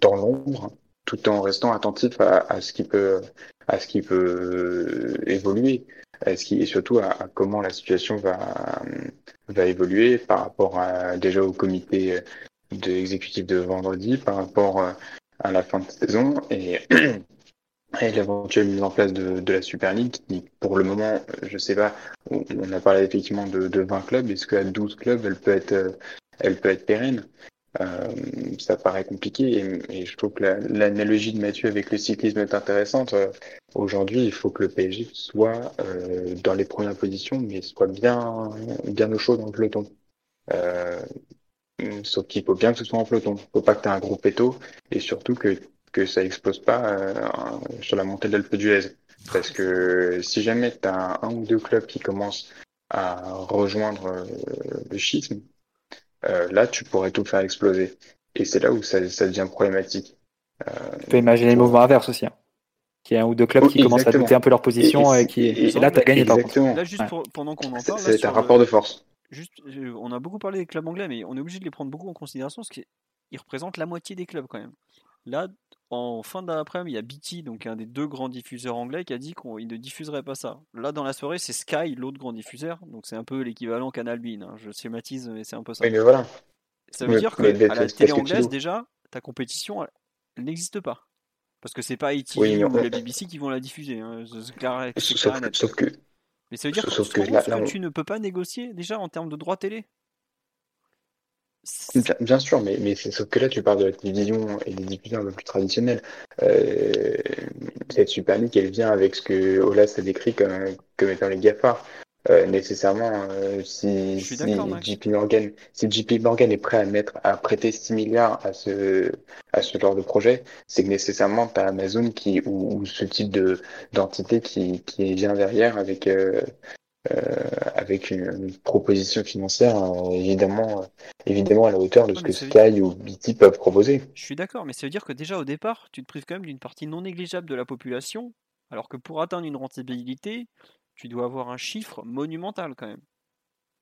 dans l'ombre, tout en restant attentif à, à, ce qui peut, à ce qui peut évoluer ce qui, et surtout à, à, comment la situation va, va évoluer par rapport à, déjà au comité de exécutif de vendredi, par rapport à la fin de saison et, et l'éventuelle mise en place de, de, la Super League pour le moment, je sais pas, on a parlé effectivement de, de 20 clubs, est-ce qu'à 12 clubs, elle peut être, elle peut être pérenne? euh, ça paraît compliqué et, je trouve que l'analogie la, de Mathieu avec le cyclisme est intéressante. Euh, Aujourd'hui, il faut que le PSG soit euh, dans les premières positions, mais soit bien, bien au chaud dans le peloton. Euh, sauf qu'il faut bien que ce soit en peloton. Il faut pas que tu aies un gros péto et surtout que, que ça explose pas euh, sur la montée de l'Alpe d'Huez. Parce que si jamais tu as un, ou deux clubs qui commencent à rejoindre euh, le schisme, euh, là, tu pourrais tout faire exploser. Et c'est là où ça, ça, devient problématique. Euh, tu peux imaginer le mouvement inverse aussi. Hein. Qu'il y a un ou deux clubs oh, qui exactement. commencent à douter un peu leur position et, et, et qui. Et, et là, tu as gagné par contre. Là, juste pour, pendant qu'on en parle. C'est un rapport de force. Juste, on a beaucoup parlé des clubs anglais, mais on est obligé de les prendre beaucoup en considération parce qu'ils représentent la moitié des clubs quand même. Là, en fin d'après-midi, il y a BT, donc un des deux grands diffuseurs anglais, qui a dit qu'il ne diffuserait pas ça. Là, dans la soirée, c'est Sky, l'autre grand diffuseur, donc c'est un peu l'équivalent Canal Bean. Hein. Je schématise, mais c'est un peu ça. Oui, mais voilà. Ça veut mais, dire que à la télé anglaise, déjà, ta compétition, elle, n'existe pas. Parce que c'est pas ITV oui, ou la BBC qui vont la diffuser. Hein. Clair, sauf, que. Mais ça veut dire sauf que, que, là, là, on... tu ne peux pas négocier déjà en termes de droits télé Bien, bien, sûr, mais, mais sauf que là, tu parles de la télévision et des diffuseurs un peu plus traditionnels. Euh, cette Super League, elle vient avec ce que Olas a décrit comme, comme étant les GAFA. Euh, nécessairement, euh, si, si JP Morgan, si JP Morgan est prêt à mettre, à prêter 6 milliards à ce, à ce genre de projet, c'est que nécessairement, tu as Amazon qui, ou, ou, ce type de, d'entité qui, qui vient derrière avec, euh, avec une, proposition financière évidemment, évidemment à la hauteur de ce que Sky ou BT peuvent proposer. Je suis d'accord, mais ça veut dire que déjà au départ, tu te prives quand même d'une partie non négligeable de la population, alors que pour atteindre une rentabilité, tu dois avoir un chiffre monumental quand même.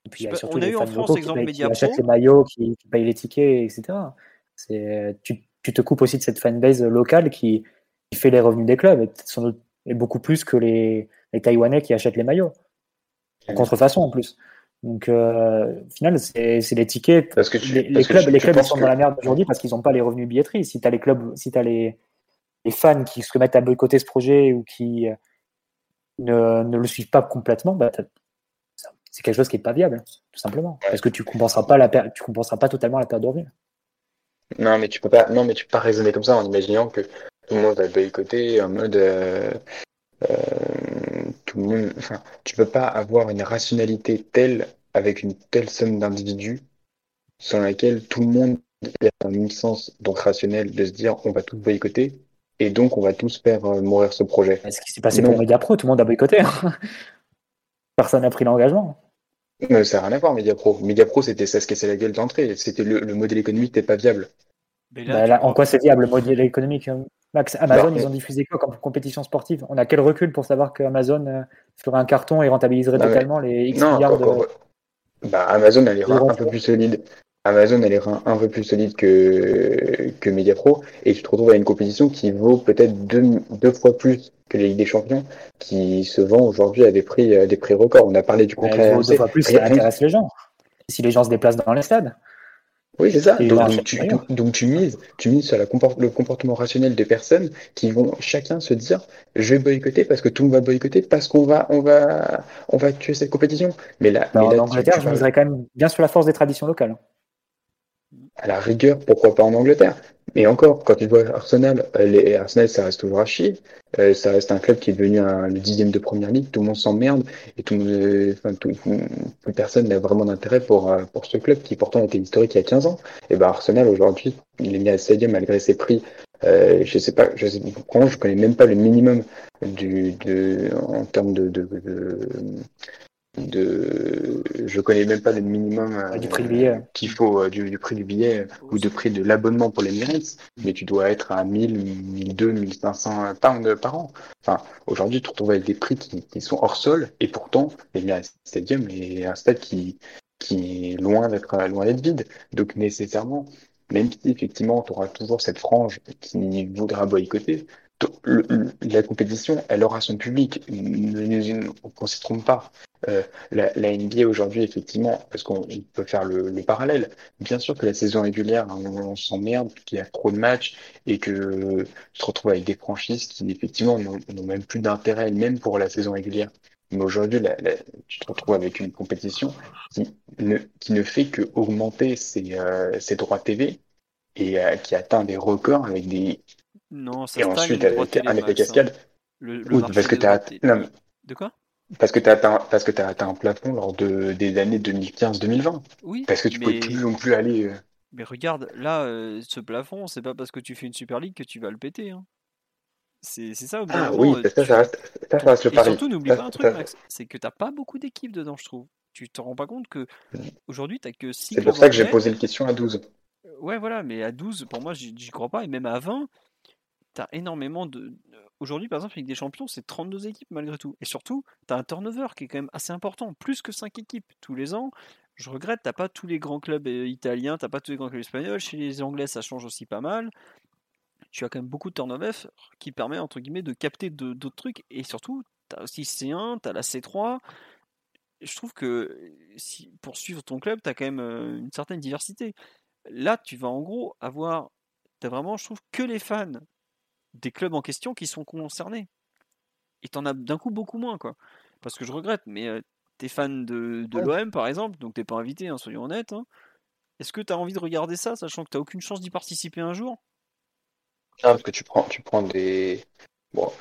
Et puis, il y a surtout on a eu en France exemple Qui achètent les maillots, qui, payent les tickets, etc. Tu, tu, te coupes aussi de cette fanbase locale qui, fait les revenus des clubs, et, beaucoup plus que les, les, Taïwanais qui achètent les maillots. En contrefaçon en plus. Donc, euh, au final, c'est les tickets. Parce que les, clubs, les clubs sont dans la merde aujourd'hui parce qu'ils n'ont pas les revenus billetterie. Si tu as les clubs, si tu as les, les, fans qui se mettent à boycotter ce projet ou qui euh, ne, ne le suivent pas complètement, bah, c'est quelque chose qui n'est pas viable, tout simplement. Parce que tu ne compenseras, pas la tu compenseras pas totalement la perte de revenus. Non, mais tu peux pas, non, mais tu peux pas raisonner comme ça en imaginant que tout le monde va boycotter en mode. Euh, euh, tout le monde, enfin, tu peux pas avoir une rationalité telle avec une telle somme d'individus sans laquelle tout le monde a un sens donc rationnel de se dire on va tout boycotter et donc on va tous faire euh, mourir ce projet. Ce qui s'est passé pour Mediapro, tout le monde a boycotté. Hein. Personne n'a pris l'engagement. Mais ça n'a rien à voir, Mediapro. Mediapro, c'était ça se cassait la gueule d'entrée. C'était le, modèle économique n'était pas viable. Bah, en quoi c'est viable le modèle économique hein? Max, Amazon, bah, ils ont diffusé quoi comme compétition sportive? On a quel recul pour savoir qu'Amazon euh, ferait un carton et rentabiliserait totalement les X milliards de... Bah, Amazon, elle est un peu plus solide. Amazon, elle est un peu plus solide que, que Mediapro, et tu te retrouves à une compétition qui vaut peut-être deux, deux fois plus que les Ligue des Champions, qui se vend aujourd'hui à des prix, à des prix records. On a parlé du vaut deux fois plus, ça intéresse les gens. Si les gens se déplacent dans les stades. Oui, c'est ça. Donc, tu, donc, tu, mises, tu mises sur la le comportement rationnel des personnes qui vont chacun se dire je vais boycotter parce que tout le monde va boycotter parce qu'on va on va on va tuer cette compétition. Mais là, en Angleterre, je miserais quand même bien sur la force des traditions locales à la rigueur, pourquoi pas en Angleterre? Mais encore, quand tu vois Arsenal, euh, les, Arsenal, ça reste toujours à chier. Euh, ça reste un club qui est devenu un, le dixième de première ligue. Tout le monde s'emmerde et tout, euh, enfin, tout, personne n'a vraiment d'intérêt pour, pour ce club qui pourtant était historique il y a 15 ans. Et ben Arsenal aujourd'hui, il est mis à stadium malgré ses prix. Euh, je sais pas, je sais, je connais même pas le minimum du, de, en termes de, de, de de je connais même pas le minimum ah, du prix du billet. qu'il faut euh, du, prix du billet ou de prix de l'abonnement pour les Emirates mais tu dois être à 1000 1200 1500 pounds par an. Enfin aujourd'hui tu te retrouves avec des prix qui, sont hors sol et pourtant l'Emirates Stadium est un stade qui qui est loin d'être loin d'être vide. Donc nécessairement même si effectivement tu auras toujours cette frange qui voudra boycotter la compétition, elle aura son public. Ne, s'y trompe pas. Euh, la, NBA aujourd'hui, effectivement, parce qu'on peut faire le, parallèle. Bien sûr que la saison régulière, hein, on, s'emmerde, qu'il y a trop de matchs et que tu te retrouves avec des franchises qui, effectivement, n'ont même plus d'intérêt, même pour la saison régulière. Mais aujourd'hui, tu te retrouves avec une compétition qui ne, qui ne fait que augmenter ses, euh, ses droits TV et euh, qui atteint des records avec des, non, ça Et ensuite, avec un effet cascade. Le, parce que tu as De quoi? parce que tu as, atteint, parce que as atteint un plafond lors de, des années 2015-2020. Oui. Parce que tu peux plus non plus aller. Euh, mais regarde, là, euh, ce plafond, c'est pas parce que tu fais une Super League que tu vas le péter. Hein. C'est ça. Au ah oui, ça, ça, reste, ça, reste le pari. Surtout, n'oublie pas un truc, Max, c'est que t'as pas beaucoup d'équipes dedans, je trouve. Tu te rends pas compte que aujourd'hui, t'as que 6 C'est pour ça que j'ai posé une question à 12. Ouais, voilà, mais à 12, pour moi, j'y crois pas. Et même à 20, tu as énormément de. Aujourd'hui, par exemple, avec des champions, c'est 32 équipes malgré tout. Et surtout, tu as un turnover qui est quand même assez important, plus que 5 équipes tous les ans. Je regrette, t'as pas tous les grands clubs euh, italiens, t'as pas tous les grands clubs espagnols. Chez les Anglais, ça change aussi pas mal. Tu as quand même beaucoup de turnover qui permet, entre guillemets, de capter d'autres trucs. Et surtout, tu as aussi C1, tu as la C3. Je trouve que pour suivre ton club, tu as quand même euh, une certaine diversité. Là, tu vas en gros avoir. Tu as vraiment, je trouve, que les fans des clubs en question qui sont concernés. Et t'en as d'un coup beaucoup moins, quoi. Parce que je regrette, mais euh, t'es fan de, de l'OM par exemple, donc t'es pas invité, hein, soyons honnêtes. Hein. Est-ce que t'as envie de regarder ça, sachant que t'as aucune chance d'y participer un jour? Non, parce que tu prends, tu prends des. Bon,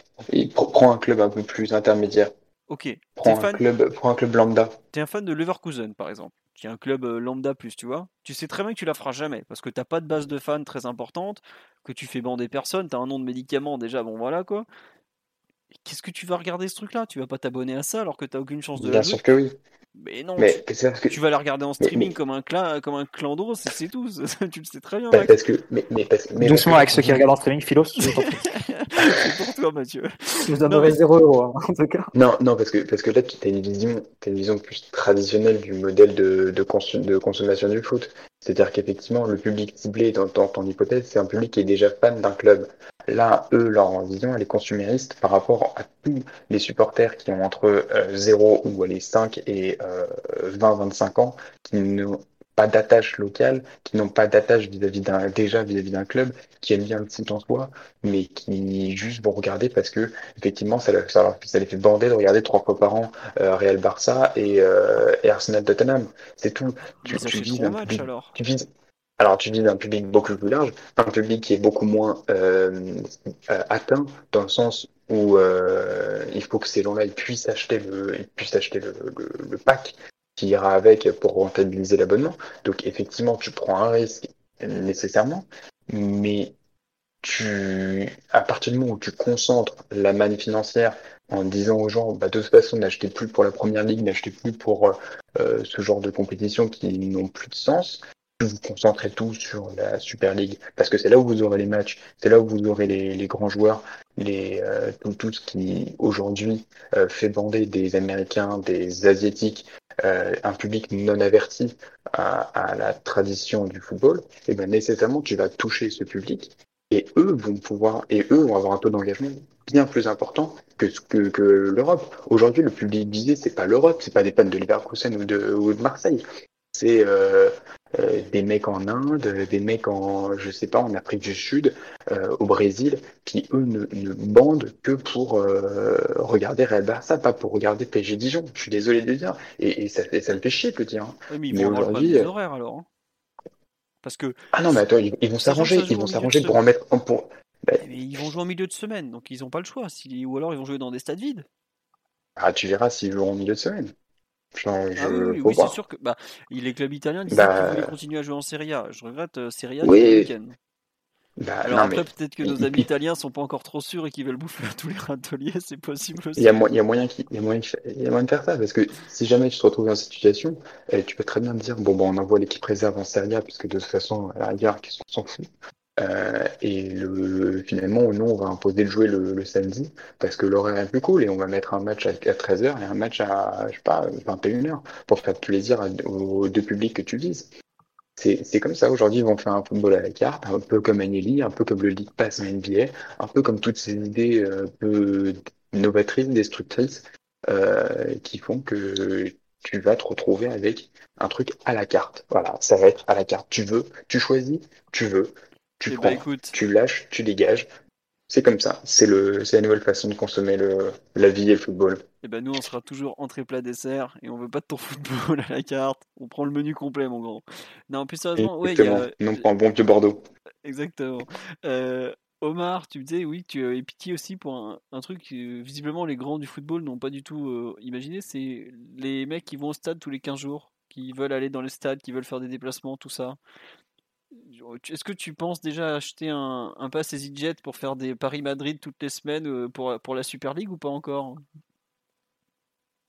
prends un club un peu plus intermédiaire. Ok. Prends un, club, prends un club lambda. T'es un fan de Leverkusen, par exemple qui est un club lambda plus, tu vois, tu sais très bien que tu la feras jamais parce que t'as pas de base de fans très importante, que tu fais bander personne, t'as un nom de médicament déjà, bon voilà quoi. qu'est-ce que tu vas regarder ce truc-là? Tu vas pas t'abonner à ça alors que tu aucune chance de Bien sûr que oui. Mais non, Mais tu, c'est parce que tu vas la regarder en streaming mais, comme un clan, comme un clando, c'est c'est tout. tu le sais très bien, bah, parce que mais, mais parce, mais parce que Doucement avec ceux qui regardent en streaming, Philos, c'est pour toi, Mathieu. Je donnerai mais 0 euros, hein, en tout cas. Non, non, parce que, parce que là, tu as une vision, t'as une vision plus traditionnelle du modèle de, de, consu- de consommation du foot. C'est-à-dire qu'effectivement, le public ciblé dans, dans ton hypothèse, c'est un public qui est déjà fan d'un club. Là, eux, leur vision, elle est consumériste par rapport à tous les supporters qui ont entre euh, 0 ou les 5 et euh, 20-25 ans, qui n'ont pas d'attache locale, qui n'ont pas d'attache vis-à-vis d'un, déjà vis-à-vis d'un club, qui aiment bien le foot en soi, mais qui juste vont regarder parce que effectivement ça, ça, leur- ça les fait bander de regarder trois fois par an euh, Real Barça et, euh, et Arsenal Tottenham. C'est tout. Tu, tu vises un match alors. tu vises, alors tu vises un public beaucoup plus large, un public qui est beaucoup moins euh, euh, atteint dans le sens où euh, il faut que ces gens-là puissent acheter le, puissent acheter le, le, le pack qui ira avec pour rentabiliser l'abonnement. Donc effectivement, tu prends un risque nécessairement, mais tu, à partir du moment où tu concentres la manne financière en disant aux gens, bah, de toute façon, n'achetez plus pour la première ligue, n'achetez plus pour euh, euh, ce genre de compétition qui n'ont plus de sens, vous concentrez tout sur la Super League, parce que c'est là où vous aurez les matchs, c'est là où vous aurez les, les grands joueurs, les, euh, tout, tout ce qui aujourd'hui euh, fait bander des Américains, des Asiatiques, euh, un public non averti à, à la tradition du football, et ben nécessairement tu vas toucher ce public et eux vont pouvoir et eux vont avoir un taux d'engagement bien plus important que que, que l'Europe. Aujourd'hui, le public visé, c'est pas l'Europe, c'est pas des fans de Leverkusen ou de, ou de Marseille. C'est euh, euh, des mecs en Inde, des mecs en, je sais pas, en Afrique du Sud, euh, au Brésil, qui eux ne, ne bandent que pour regarder Real Barça, pas pour regarder PSG Dijon. Je suis désolé de le dire, et, et ça, et ça me fait chier de le dire. hein. Mais ils Mais vont des horaires alors. hein. Parce que ah non, mais attends, ils, ils vont s'arranger, ils vont s'arranger pour en mettre, pour, bah, Mais ils vont jouer en milieu de semaine, donc ils n'ont pas le choix. Si- Ou alors ils vont jouer dans des stades vides. ah, tu verras s'ils joueront en milieu de semaine. Ah oui, oui, c'est sûr que bah, les clubs italiens disaient qu'ils Bah, voulaient continuer à jouer en Serie A. Je regrette euh, Serie A oui, week-ends. bah, Alors non, après, mais peut-être que nos amis italiens sont pas encore trop sûrs et qu'ils veulent bouffer tous les râteliers, c'est possible il y a, aussi. mo- il y a moyen qu'il- il y a moyen, qu'il- il y a moyen de faire ça, parce que si jamais tu te retrouves dans cette situation, eh, tu peux très bien te dire, bon, bon, on envoie l'équipe réserve en Serie A, puisque de toute façon, à la rigueur, qu'est-ce qu'on s'en fout. Euh, et le, finalement, nous, on va imposer de jouer le, le samedi, parce que l'horaire est plus cool, et on va mettre un match à, à 13h et un match à, je sais pas, 21h, pour faire plaisir aux deux publics que tu vises. C'est comme ça. Aujourd'hui, ils vont faire un football à la carte, un peu comme Agnelli, un peu comme le League Pass en NBA, un peu comme toutes ces idées euh, peu novatrices, destructrices, euh, qui font que tu vas te retrouver avec un truc à la carte. Voilà, ça va être à la carte. Tu veux, tu choisis, tu veux, tu Eh ben prends, écoute, tu lâches, tu dégages. C'est comme ça. C'est le, c'est la nouvelle façon de consommer le, la vie et le football. eh ben nous on sera toujours entrée plat dessert et on veut pas de ton football à la carte. On prend le menu complet, mon grand. Non, plus sérieusement, ouais, y a Non pas un bon vieux Bordeaux. exactement. Euh, Omar, tu me disais oui, tu avais pitié aussi pour un, un truc que visiblement les grands du football n'ont pas du tout euh, imaginé, c'est les mecs qui vont au stade tous les 15 jours, qui veulent aller dans les stades, qui veulent faire des déplacements, tout ça. Est-ce que tu penses déjà acheter un, un pass EasyJet pour faire des Paris-Madrid toutes les semaines euh, pour, pour la Super League ou pas encore?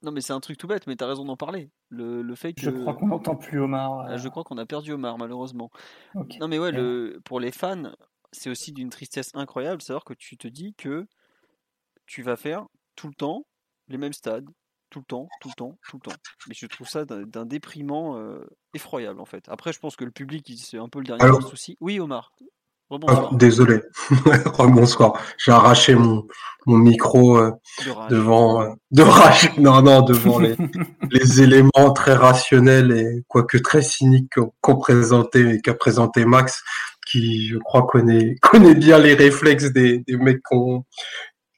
Non, mais c'est un truc tout bête, mais t'as raison d'en parler. Le, le fait Je que. crois qu'on n'entend plus Omar. Ah, Je crois qu'on a perdu Omar, malheureusement. Non, mais ouais, le, pour les fans, c'est aussi d'une tristesse incroyable, savoir que tu te dis que tu vas faire tout le temps les mêmes stades, tout le temps, tout le temps, tout le temps. Mais je trouve ça d'un déprimant euh, effroyable, en fait. Après, je pense que le public, c'est un peu le dernier Alors- soucis. Oui, Omar. Ah, Rebonsoir. désolé. Bonsoir. J'ai arraché mon, mon micro euh, De devant euh, de rage. Non, non, devant les, les éléments très rationnels et quoique très cyniques qu'ont qu'ont présenté qu'a présenté Max, qui je crois connaît connaît bien les réflexes des, des mecs qu'on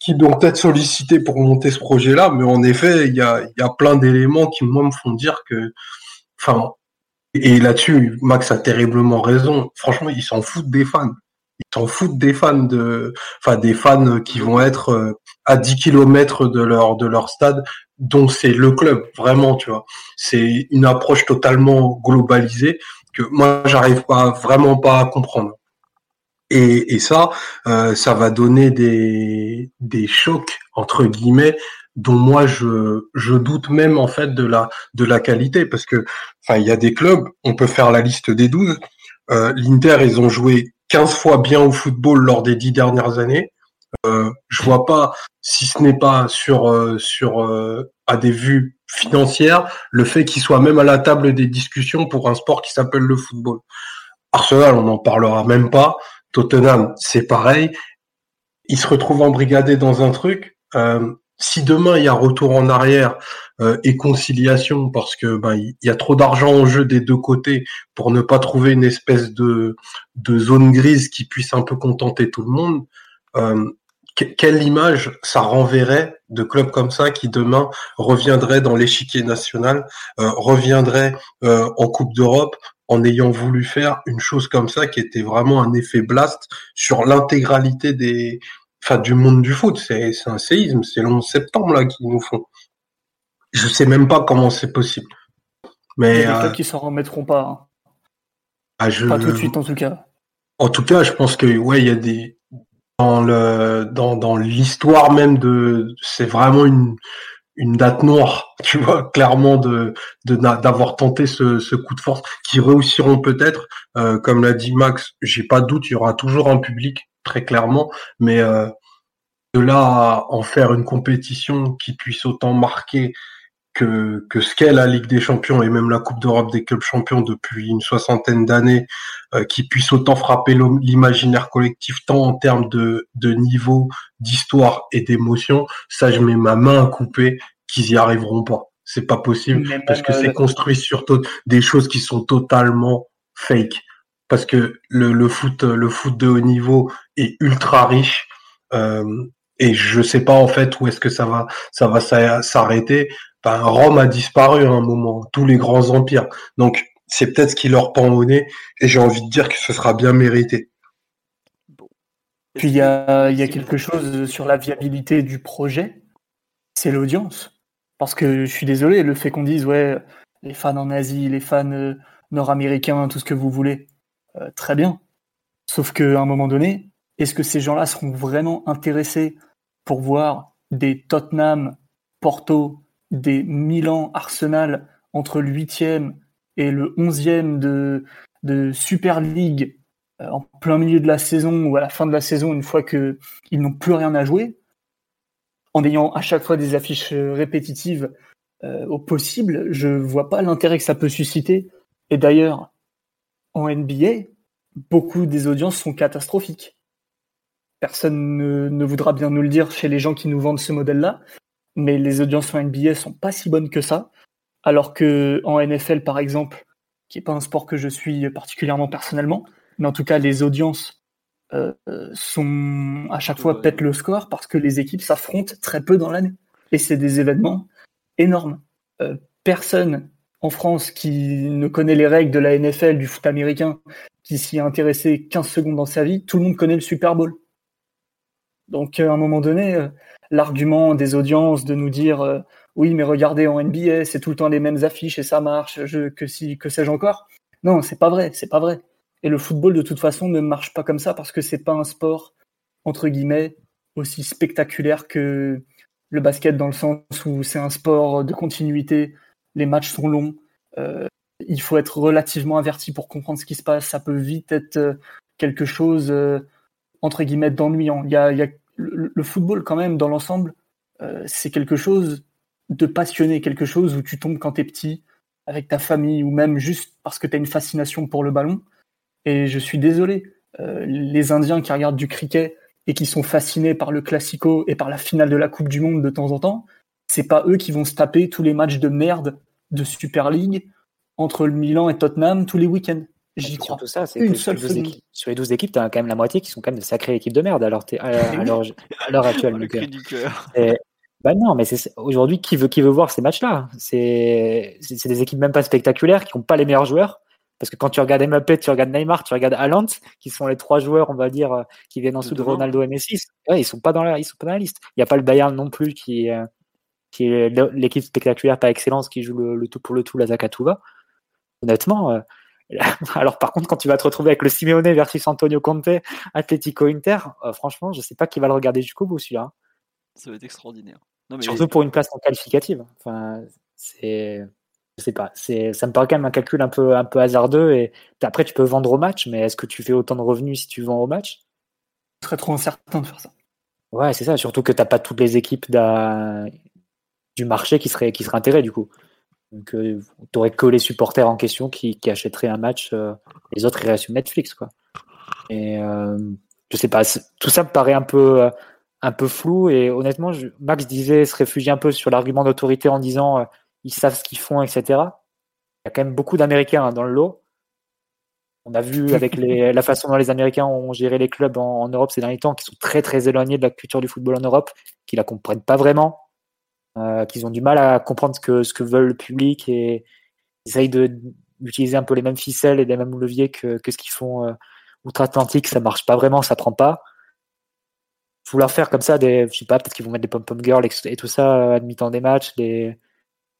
qui l'ont peut-être sollicité pour monter ce projet-là, mais en effet, il y a, y plein d'éléments qui moi me font dire que, enfin, et là-dessus, Max a terriblement raison. Franchement, ils s'en foutent des fans. Ils s'en foutent des fans de, enfin, des fans qui vont être euh, à 10 kilomètres de leur, de leur stade, dont c'est le club, vraiment, tu vois. C'est une approche totalement globalisée que moi, j'arrive pas, vraiment pas à comprendre. Et, et ça, euh, ça va donner des, des chocs entre guillemets dont moi je, je doute même en fait de la de la qualité parce que enfin il y a des clubs, on peut faire la liste des 12. Euh, L'Inter ils ont joué 15 fois bien au football lors des dix dernières années. Euh, je vois pas si ce n'est pas sur euh, sur euh, à des vues financières le fait qu'ils soient même à la table des discussions pour un sport qui s'appelle le football. Arsenal on n'en parlera même pas. Tottenham c'est pareil. Ils se retrouvent embrigadés dans un truc. Euh, si demain il y a retour en arrière euh, et conciliation parce que ben il y a trop d'argent en jeu des deux côtés pour ne pas trouver une espèce de de zone grise qui puisse un peu contenter tout le monde. Euh, quelle image ça renverrait de clubs comme ça qui demain reviendraient dans l'échiquier national, euh, reviendraient en Coupe d'Europe en ayant voulu faire une chose comme ça qui était vraiment un effet blast sur l'intégralité des, enfin du monde du foot. C'est un séisme, c'est le 11 septembre là qu'ils nous font. Je sais même pas comment c'est possible. Mais Il y a des euh, qui s'en remettront pas. hein. ah, je- Pas tout de suite en tout cas. En tout cas, je pense que ouais, il y a des dans le dans dans l'histoire même de c'est vraiment une une date noire, tu vois, clairement de d'avoir tenté ce, ce coup de force qui réussiront peut-être. Euh, comme l'a dit Max, j'ai pas de doute, il y aura toujours un public très clairement, mais euh, de là à en faire une compétition qui puisse autant marquer que, que ce qu'est la Ligue des Champions et même la Coupe d'Europe des clubs champions depuis une soixantaine d'années, euh, qui puisse autant frapper l'imaginaire collectif tant en termes de, de niveau, d'histoire et d'émotion, ça je mets ma main à couper qu'ils y arriveront pas. C'est pas possible parce que c'est euh, construit sur des choses qui sont totalement fake. Parce que le, le foot, le foot de haut niveau est ultra riche. euh, et je sais pas en fait où est-ce que ça va ça va s'a- s'arrêter. Rome a disparu à un moment, tous les grands empires. Donc c'est peut-être ce qui leur pend au nez et j'ai envie de dire que ce sera bien mérité. Puis il y a, il y a quelque chose sur la viabilité du projet, c'est l'audience. Parce que je suis désolé, le fait qu'on dise, ouais, les fans en Asie, les fans euh, nord-américains, tout ce que vous voulez, euh, très bien. Sauf qu'à un moment donné, est-ce que ces gens-là seront vraiment intéressés pour voir des Tottenham, Porto, des Milan, Arsenal entre le 8e et le 11e de, Super League euh, en plein milieu de la saison ou à la fin de la saison, une fois qu'ils n'ont plus rien à jouer, en ayant à chaque fois des affiches euh, répétitives euh, au possible, je vois pas l'intérêt que ça peut susciter. Et d'ailleurs, en NBA, beaucoup des audiences sont catastrophiques. Personne ne, ne voudra bien nous le dire chez les gens qui nous vendent ce modèle-là, mais les audiences en NBA sont pas si bonnes que ça. Alors que en NFL, par exemple, qui est pas un sport que je suis particulièrement personnellement, mais en tout cas, les audiences euh, sont à chaque fois pètent le score parce que les équipes s'affrontent très peu dans l'année. Et c'est des événements énormes. Euh, personne en France qui ne connaît les règles de la NFL, du foot américain, qui s'y est intéressé 15 secondes dans sa vie, tout le monde connaît le Super Bowl. Donc, euh, à un moment donné, l'argument des audiences de nous dire euh, oui, mais regardez en NBA, c'est tout le temps les mêmes affiches et ça marche, que si, que sais-je encore? Non, c'est pas vrai, c'est pas vrai. Et le football, de toute façon, ne marche pas comme ça parce que c'est pas un sport, entre guillemets, aussi spectaculaire que le basket dans le sens où c'est un sport de continuité, les matchs sont longs, euh, il faut être relativement averti pour comprendre ce qui se passe, ça peut vite être euh, quelque chose, entre guillemets, d'ennuyant. Il y a le, football, quand même, dans l'ensemble, euh, c'est quelque chose de passionné, quelque chose où tu tombes quand t'es petit, avec ta famille, ou même juste parce que tu as une fascination pour le ballon. Et je suis désolé, euh, les Indiens qui regardent du cricket et qui sont fascinés par le Classico et par la finale de la Coupe du Monde de temps en temps, c'est pas eux qui vont se taper tous les matchs de merde de Super League entre le Milan et Tottenham tous les week-ends. J'y C'est crois. surtout ça, c'est Une que sur seule les, 12 seconde. équipes, sur les 12 équipes, tu as quand même la moitié qui sont quand même de sacrées équipes de merde alors t'es- à, à l'heure à l'heure actuelle. Oh, le donc, cri du cœur. et- bah non, mais c'est aujourd'hui qui veut qui veut voir ces matchs-là? C'est c'est c'est des équipes même pas spectaculaires qui ont pas les meilleurs joueurs. Parce que quand tu regardes Mbappé, tu regardes Neymar, tu regardes Haaland, qui sont les trois joueurs, on va dire, euh, qui viennent en dessous de. Ronaldo et Messi, ouais, ils sont pas dans la, ils sont pas dans la liste. Il y a pas le Bayern non plus qui, euh, qui est l'équipe spectaculaire par excellence qui joue le, le tout pour le tout, la Zakatouva. Honnêtement, euh, Alors par contre, quand tu vas te retrouver avec le Simeone versus Antonio Conte, Atletico Inter, euh, franchement, je sais pas qui va le regarder jusqu'au bout celui-là. Ça va être extraordinaire. Surtout pour une place en qualificative. Enfin, c'est, je sais pas, c'est, ça me paraît quand même un calcul un peu, un peu hasardeux. Et après, tu peux vendre au match, mais est-ce que tu fais autant de revenus si tu vends au match? Ce serait trop incertain de faire ça. Ouais, c'est ça. Surtout que t'as pas toutes les équipes du marché qui seraient, qui seraient intéressées du coup. Donc, euh, tu aurais que les supporters en question qui, qui achèteraient un match, euh, les autres iraient sur Netflix, quoi. Et euh, je sais pas, tout ça me paraît un peu, euh, un peu flou. Et honnêtement, je, Max disait se réfugier un peu sur l'argument d'autorité en disant euh, ils savent ce qu'ils font, etc. Il y a quand même beaucoup d'Américains hein, dans le lot. On a vu avec les, la façon dont les Américains ont géré les clubs en, en Europe ces derniers temps, qui sont très très éloignés de la culture du football en Europe, qui la comprennent pas vraiment qu'ils ont du mal à comprendre ce que, ce que veut le public et ils essayent d'utiliser un peu les mêmes ficelles et les mêmes leviers que, que ce qu'ils font euh, outre-Atlantique. Ça marche pas vraiment, ça prend pas. Vouloir faire comme ça, des, je sais pas, peut-être qu'ils vont mettre des pom-pom girls et tout ça à mi-temps des matchs, les,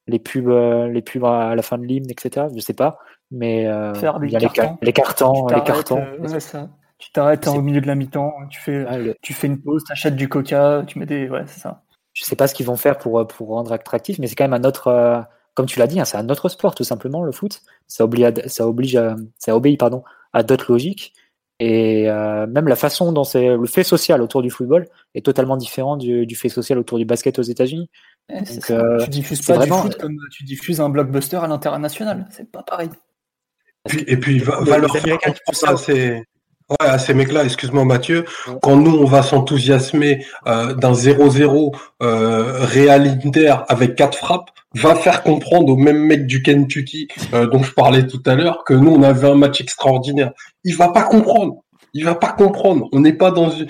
les pubs, euh, les pubs à la fin de l'hymne, etc. Je sais pas, mais euh, Faire des les, cartons. ca- les cartons, Tu les t'arrêtes, cartons. euh, ouais, ça. Tu t'arrêtes au milieu de la mi-temps, tu fais, Ah, le- tu fais une pause, t'achètes du coca, tu mets des. Ouais, c'est ça. Je sais pas ce qu'ils vont faire pour, euh, pour rendre attractif, mais c'est quand même un autre, euh, comme tu l'as dit, hein, c'est un autre sport tout simplement le foot. Ça oblige, à- ça oblige, à- ça obéit pardon à d'autres logiques et euh, même la façon dont c'est le fait social autour du football est totalement différent du, du fait social autour du basket aux États-Unis. Ouais, euh, tu diffuses pas vraiment- du foot comme tu diffuses un blockbuster à l'international. C'est pas pareil. Puis- et puis, va, va leur faire comprendre à ces, ouais, à ces mecs-là, excuse-moi Mathieu, quand nous, on va s'enthousiasmer euh, d'un 0-0 euh, Real Inter avec quatre frappes, va faire comprendre aux mêmes mecs du Kentucky euh, dont je parlais tout à l'heure que nous, on avait un match extraordinaire. Il va pas comprendre. Il va pas comprendre. On n'est pas dans une...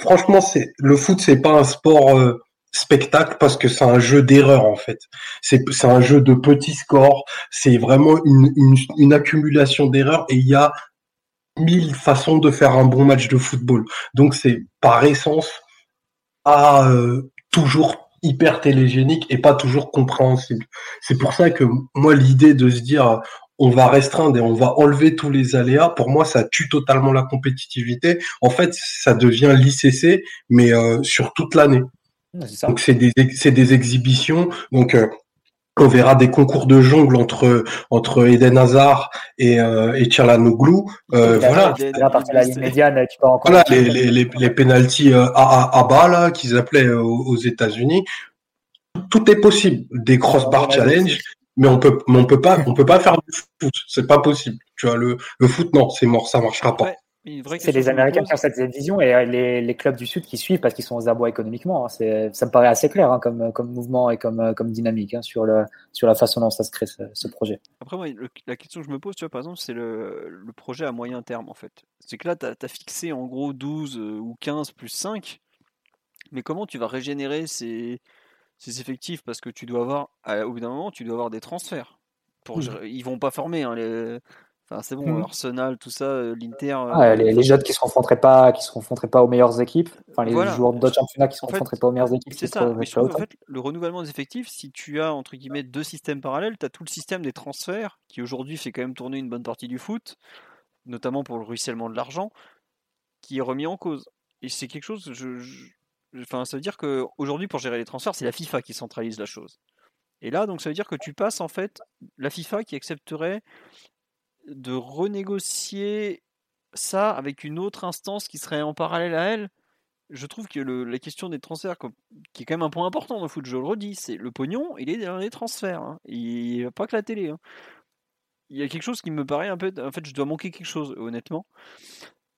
Franchement, c'est le foot, c'est pas un sport euh, spectacle parce que c'est un jeu d'erreur en fait. C'est c'est un jeu de petits scores. C'est vraiment une, une, une accumulation d'erreurs et il y a mille façons de faire un bon match de football. Donc c'est par essence pas euh, toujours hyper télégénique et pas toujours compréhensible. C'est pour ça que moi l'idée de se dire on va restreindre et on va enlever tous les aléas, pour moi ça tue totalement la compétitivité. En fait, ça devient l'ICC mais euh, sur toute l'année. Ouais. Donc c'est des c'est des exhibitions. Donc euh, on verra des concours de jongle entre entre Eden Hazard et euh, et Tchalanoglu. Euh, Là, voilà. Eden, là, à partir de la ligne médiane, tu peux encore. Voilà les les les, les pénalties euh, à, à, à bas là qu'ils appelaient euh, aux, aux États-Unis. Tout est possible. Des crossbar challenge, mais on peut mais on peut pas on peut pas faire du foot. C'est pas possible. Tu vois le le foot non c'est mort ça marchera pas. Ouais, C'est les Américains pose. qui ont cette vision et euh, les, les clubs du Sud qui suivent parce qu'ils sont aux abois économiquement. hein. Ça me paraît assez clair hein, comme, comme mouvement et comme, comme dynamique hein, sur, le, sur la façon dont ça se crée ce, ce projet. Après, moi, le- la question que je me pose, tu vois, par exemple, c'est le, le projet à moyen terme, en fait. C'est que là, tu as, fixé en gros 12 euh, ou 15 plus 5, mais comment tu vas régénérer ces, ces effectifs? Parce que tu dois avoir, au bout d'un moment, tu dois avoir des transferts. Pour, gérer- Ils vont pas former, hein, les... C'est bon, Mhm. Arsenal, tout ça, euh, l'Inter. euh, Ah, les, les jeunes qui se confronteraient pas, qui se confronteraient pas aux meilleures équipes, enfin les Voilà. joueurs d'autres championnats qui se fait, confronteraient pas aux meilleures équipes. C'est ça, se mais je pas trouve en fait le renouvellement des effectifs, si tu as entre guillemets deux systèmes parallèles, tu as tout le système des transferts qui aujourd'hui fait quand même tourner une bonne partie du foot, notamment pour le ruissellement de l'argent, qui est remis en cause. Et c'est quelque chose, je, je- enfin, ça veut dire que aujourd'hui pour gérer les transferts, c'est la FIFA qui centralise la chose. Et là, donc ça veut dire que tu passes en fait la FIFA qui accepterait de renégocier ça avec une autre instance qui serait en parallèle à elle je trouve que le- la question des transferts, qui est quand même un point important dans le foot, je le redis, c'est le pognon, il est dans les transferts. hein. Il n'y a pas que la télé. hein. Il y a quelque chose qui me paraît un peu. En fait, je dois manquer quelque chose, honnêtement.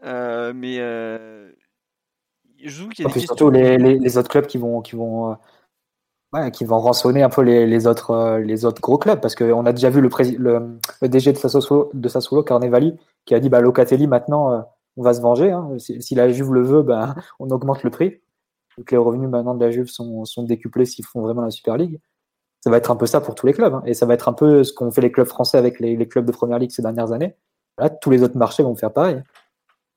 Euh, mais euh, je trouve qu'il y a des questions. surtout les, les, les autres clubs qui vont, qui vont, euh, qui vont rançonner un peu les, autres, euh, les autres gros clubs parce qu'on a déjà vu le, DG de Sassuolo, de Carnevali, qui a dit bah Locatelli maintenant euh, on va se venger. hein. Si, la Juve le veut, ben on augmente le prix. Donc les revenus maintenant de la Juve sont, décuplés s'ils font vraiment la Super League. Ça va être un peu ça pour tous les clubs hein. et ça va être un peu ce qu'ont fait les clubs français avec les, les clubs de Première Ligue ces dernières années. Là, tous les autres marchés vont faire pareil.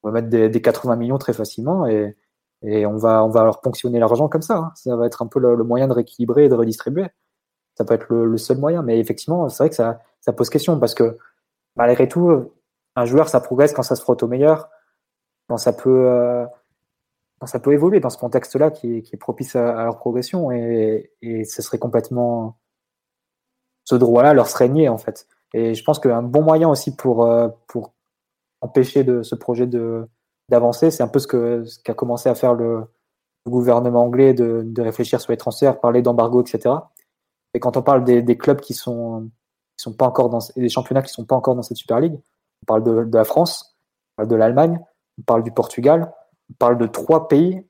On va mettre des, des 80 millions très facilement et et on va, on va leur ponctionner l'argent comme ça. hein. Ça va être un peu le, moyen de rééquilibrer et de redistribuer. Ça peut être le, seul moyen. Mais effectivement, c'est vrai que ça, ça pose question parce que malgré tout, un joueur, ça progresse quand ça se frotte au meilleur, quand ça peut, euh, quand ça peut évoluer dans ce contexte-là qui, est propice à, leur progression. Et, ce serait complètement. Ce droit-là leur serait nié, en fait. Et je pense qu'un bon moyen aussi pour, euh, pour empêcher de, ce projet de, d'avancer, c'est un peu ce, qu'a commencé à faire le, gouvernement anglais de, de, réfléchir sur les transferts, parler d'embargo, etc. Et quand on parle des, des clubs qui sont, qui sont pas encore dans, et des championnats qui sont pas encore dans cette Super League, on parle de, de la France, on parle de l'Allemagne, on parle du Portugal, on parle de trois pays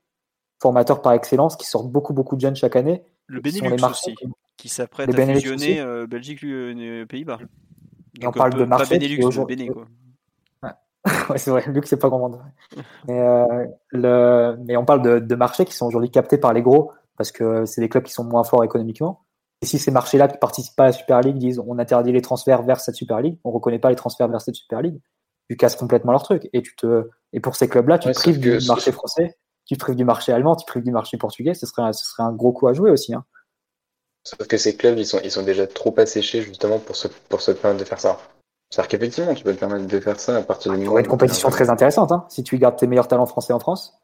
formateurs par excellence qui sortent beaucoup beaucoup de jeunes chaque année. Le Benelux aussi, qui s'apprête à fusionner euh, Belgique, euh, Pays-Bas. On parle de marché. Benelux. Ouais, c'est vrai, Luc, c'est pas grand monde. Mais, euh, le... Mais on parle de, de marchés qui sont aujourd'hui captés par les gros parce que c'est des clubs qui sont moins forts économiquement. Et si ces marchés-là qui participent pas à la Super League disent on interdit les transferts vers cette Super League, on reconnaît pas les transferts vers cette Super League, tu casses complètement leur truc. Et tu te et pour ces clubs-là, tu prives du marché français, tu prives du marché allemand, tu prives du marché portugais. Ce serait un, ce serait un gros coup à jouer aussi. Hein. Sauf que ces clubs, ils sont, ils sont déjà trop asséchés justement pour se, pour se permettre de faire ça. C'est-à-dire qu'effectivement, tu peux te permettre de faire ça à partir du moment. une compétition très intéressante, hein, si tu gardes tes meilleurs talents français en France.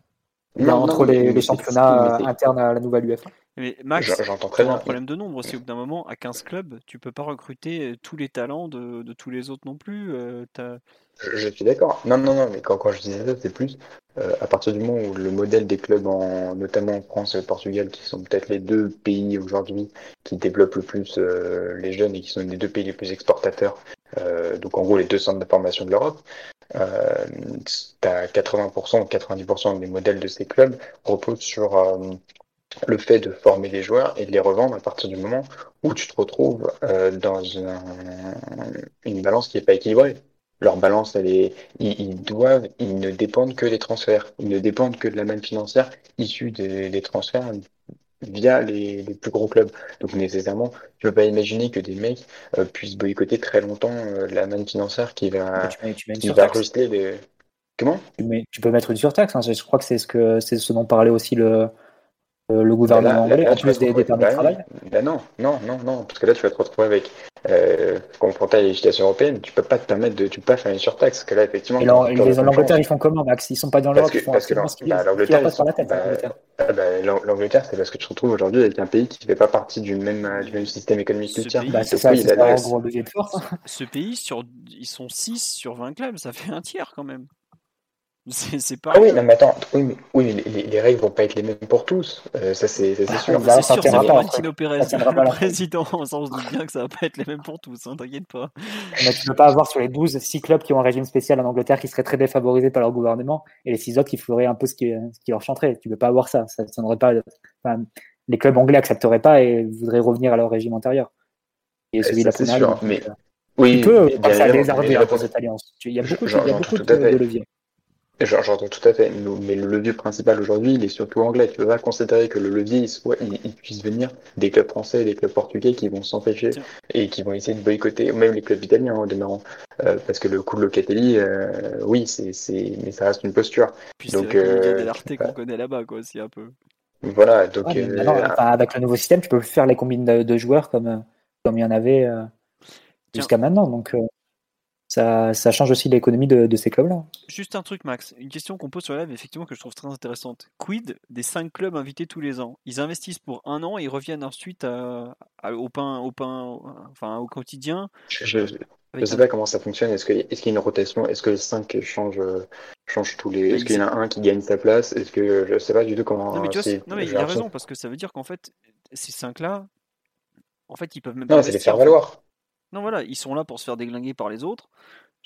Non, entre les, championnats internes à la nouvelle UEFA. Mais Max, j'entends très bien. un problème de nombre aussi. Au bout d'un moment, à 15 clubs, tu peux pas recruter euh, tous les talents de, de tous les autres non plus. Euh, je, suis d'accord. Non, non, non, mais quand, quand je disais ça, c'est plus euh, à partir du moment où le modèle des clubs, en, notamment en France et au Portugal, qui sont peut-être les deux pays aujourd'hui qui développent le plus les jeunes et qui sont les deux pays les plus exportateurs, donc en gros les deux centres de formation de l'Europe, euh, as 80% ou 90% des modèles de ces clubs reposent sur euh, le fait de former des joueurs et de les revendre à partir du moment où tu te retrouves euh, dans une balance qui n'est pas équilibrée. Leur balance, elle est, ils, doivent, ils ne dépendent que des transferts, ils ne dépendent que de la manne financière issue des transferts via les, les, plus gros clubs. Donc nécessairement, ne peux pas imaginer que des mecs euh, puissent boycotter très longtemps euh, la manne financière qui va, tu mets, tu mets qui va les... Comment? Tu, peux mettre une surtaxe. Hein. Je crois que c'est ce que c'est ce dont parlait aussi le, le gouvernement anglais, en plus des, des permis de travail bah non, non, non, non, parce que là tu vas te retrouver avec, euh, confronté à la législation européenne, tu peux pas te permettre de, tu peux pas faire une surtaxe, parce que là effectivement. Et l'Angleterre ils font comment, Max? Ils sont pas dans l'Europe, ils font parce que bah, l'Angleterre, bah, bah, l'Angleterre, c'est parce que tu te retrouves aujourd'hui avec un pays qui fait pas partie du même, du même système économique que le tien. Bah, c'est ça, c'est un gros levier de force. Ce pays, sur, ils sont 6 sur 20 clubs, ça fait un tiers quand même. C'est pas. Ah oui, non, mais attends, oui, mais, oui, les, les, règles vont pas être les mêmes pour tous. Euh, ça, c'est sûr. c'est sûr, c'est Valentino Pérez, le président. Ça, on se doute bien que ça va pas être les mêmes pour tous, hein, t'inquiète pas. Mais tu peux pas avoir sur les 12, 6 clubs qui ont un régime spécial en Angleterre qui seraient très défavorisés par leur gouvernement et les 6 autres qui feraient un peu ce qui, ce qui leur chanterait. Tu peux pas avoir ça. Ça, ça pas. Enfin, les clubs anglais accepteraient pas et voudraient revenir à leur régime antérieur. Et celui de la sûr, mais. Oui, tu peux passer à désarmer pour cette alliance. Il y a beaucoup, a de leviers. J'entends tout à fait, mais le levier principal aujourd'hui, il est surtout anglais. Tu peux pas considérer que le levier, soit, il, puisse venir des clubs français et des clubs portugais qui vont s'empêcher et qui vont essayer de boycotter, même les clubs italiens en demeurant. Euh, parce que le coup de Locatelli, euh, oui, c'est, c'est, mais ça reste une posture. Puis donc, euh, l'arté qu'on connaît là-bas, quoi, aussi un peu. Voilà, donc. avec le nouveau système, tu peux faire les combines de, joueurs comme, comme il y en avait jusqu'à maintenant. Donc, ça, ça change aussi l'économie de, de, ces clubs-là. Juste un truc, Max, une question qu'on pose sur la live, effectivement, que je trouve très intéressante. Quid des cinq clubs invités tous les ans? Ils investissent pour un an et ils reviennent ensuite au pain, au pain, enfin au quotidien. Je ne sais pas comment ça fonctionne. Est-ce qu'il est y a une rotation? Est-ce que les cinq changent, changent tous les. Est-ce qu'il y en a un qui gagne sa place? Est-ce que je sais pas du tout comment. Non mais, tu vois, non, mais il a raison parce que ça veut dire qu'en fait ces cinq-là, en fait, ils peuvent même pas. Non, c'est les faire valoir. Non, voilà, ils sont là pour se faire déglinguer par les autres.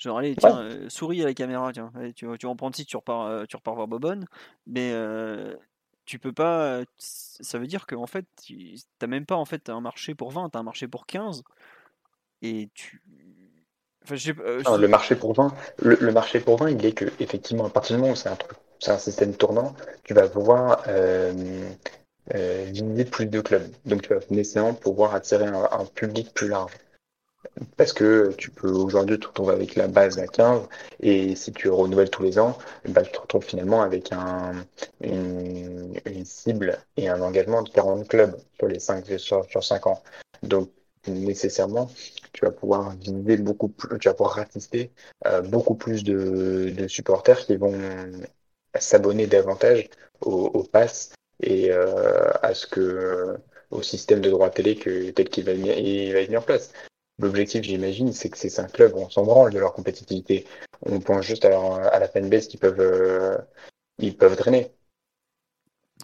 Genre, allez, tiens, euh, souris à la caméra, tiens, tu, tu vas en prendre si tu repars, euh, tu repars voir Bobonne. Mais euh, tu peux pas. Ça veut dire qu'en fait, t'as même pas en fait un marché pour 20, t'as un marché pour 15. Et tu. Enfin, le marché pour 20, le, marché pour 20, il est que, effectivement, à partir du moment où c'est un truc, c'est un système tournant, tu vas pouvoir viser plus de clubs. Donc, tu vas nécessairement pouvoir attirer un public plus large. Parce que tu peux aujourd'hui te retrouver avec la base à 15 et si tu renouvelles tous les ans, bah, tu te retrouves finalement avec un, une, cible et un engagement de 40 clubs sur les 5, sur, sur 5 ans. Donc nécessairement, tu vas pouvoir viser beaucoup plus, tu vas pouvoir ratisser euh, beaucoup plus de, de, supporters qui vont s'abonner davantage au, au pass et euh, à ce que au système de droit télé que tel qu'il va, il va être mis en place. L'objectif, j'imagine, c'est que ces cinq clubs, on s'en branle de leur compétitivité. On pense juste à, à la fanbase qu'ils peuvent, euh, ils peuvent drainer.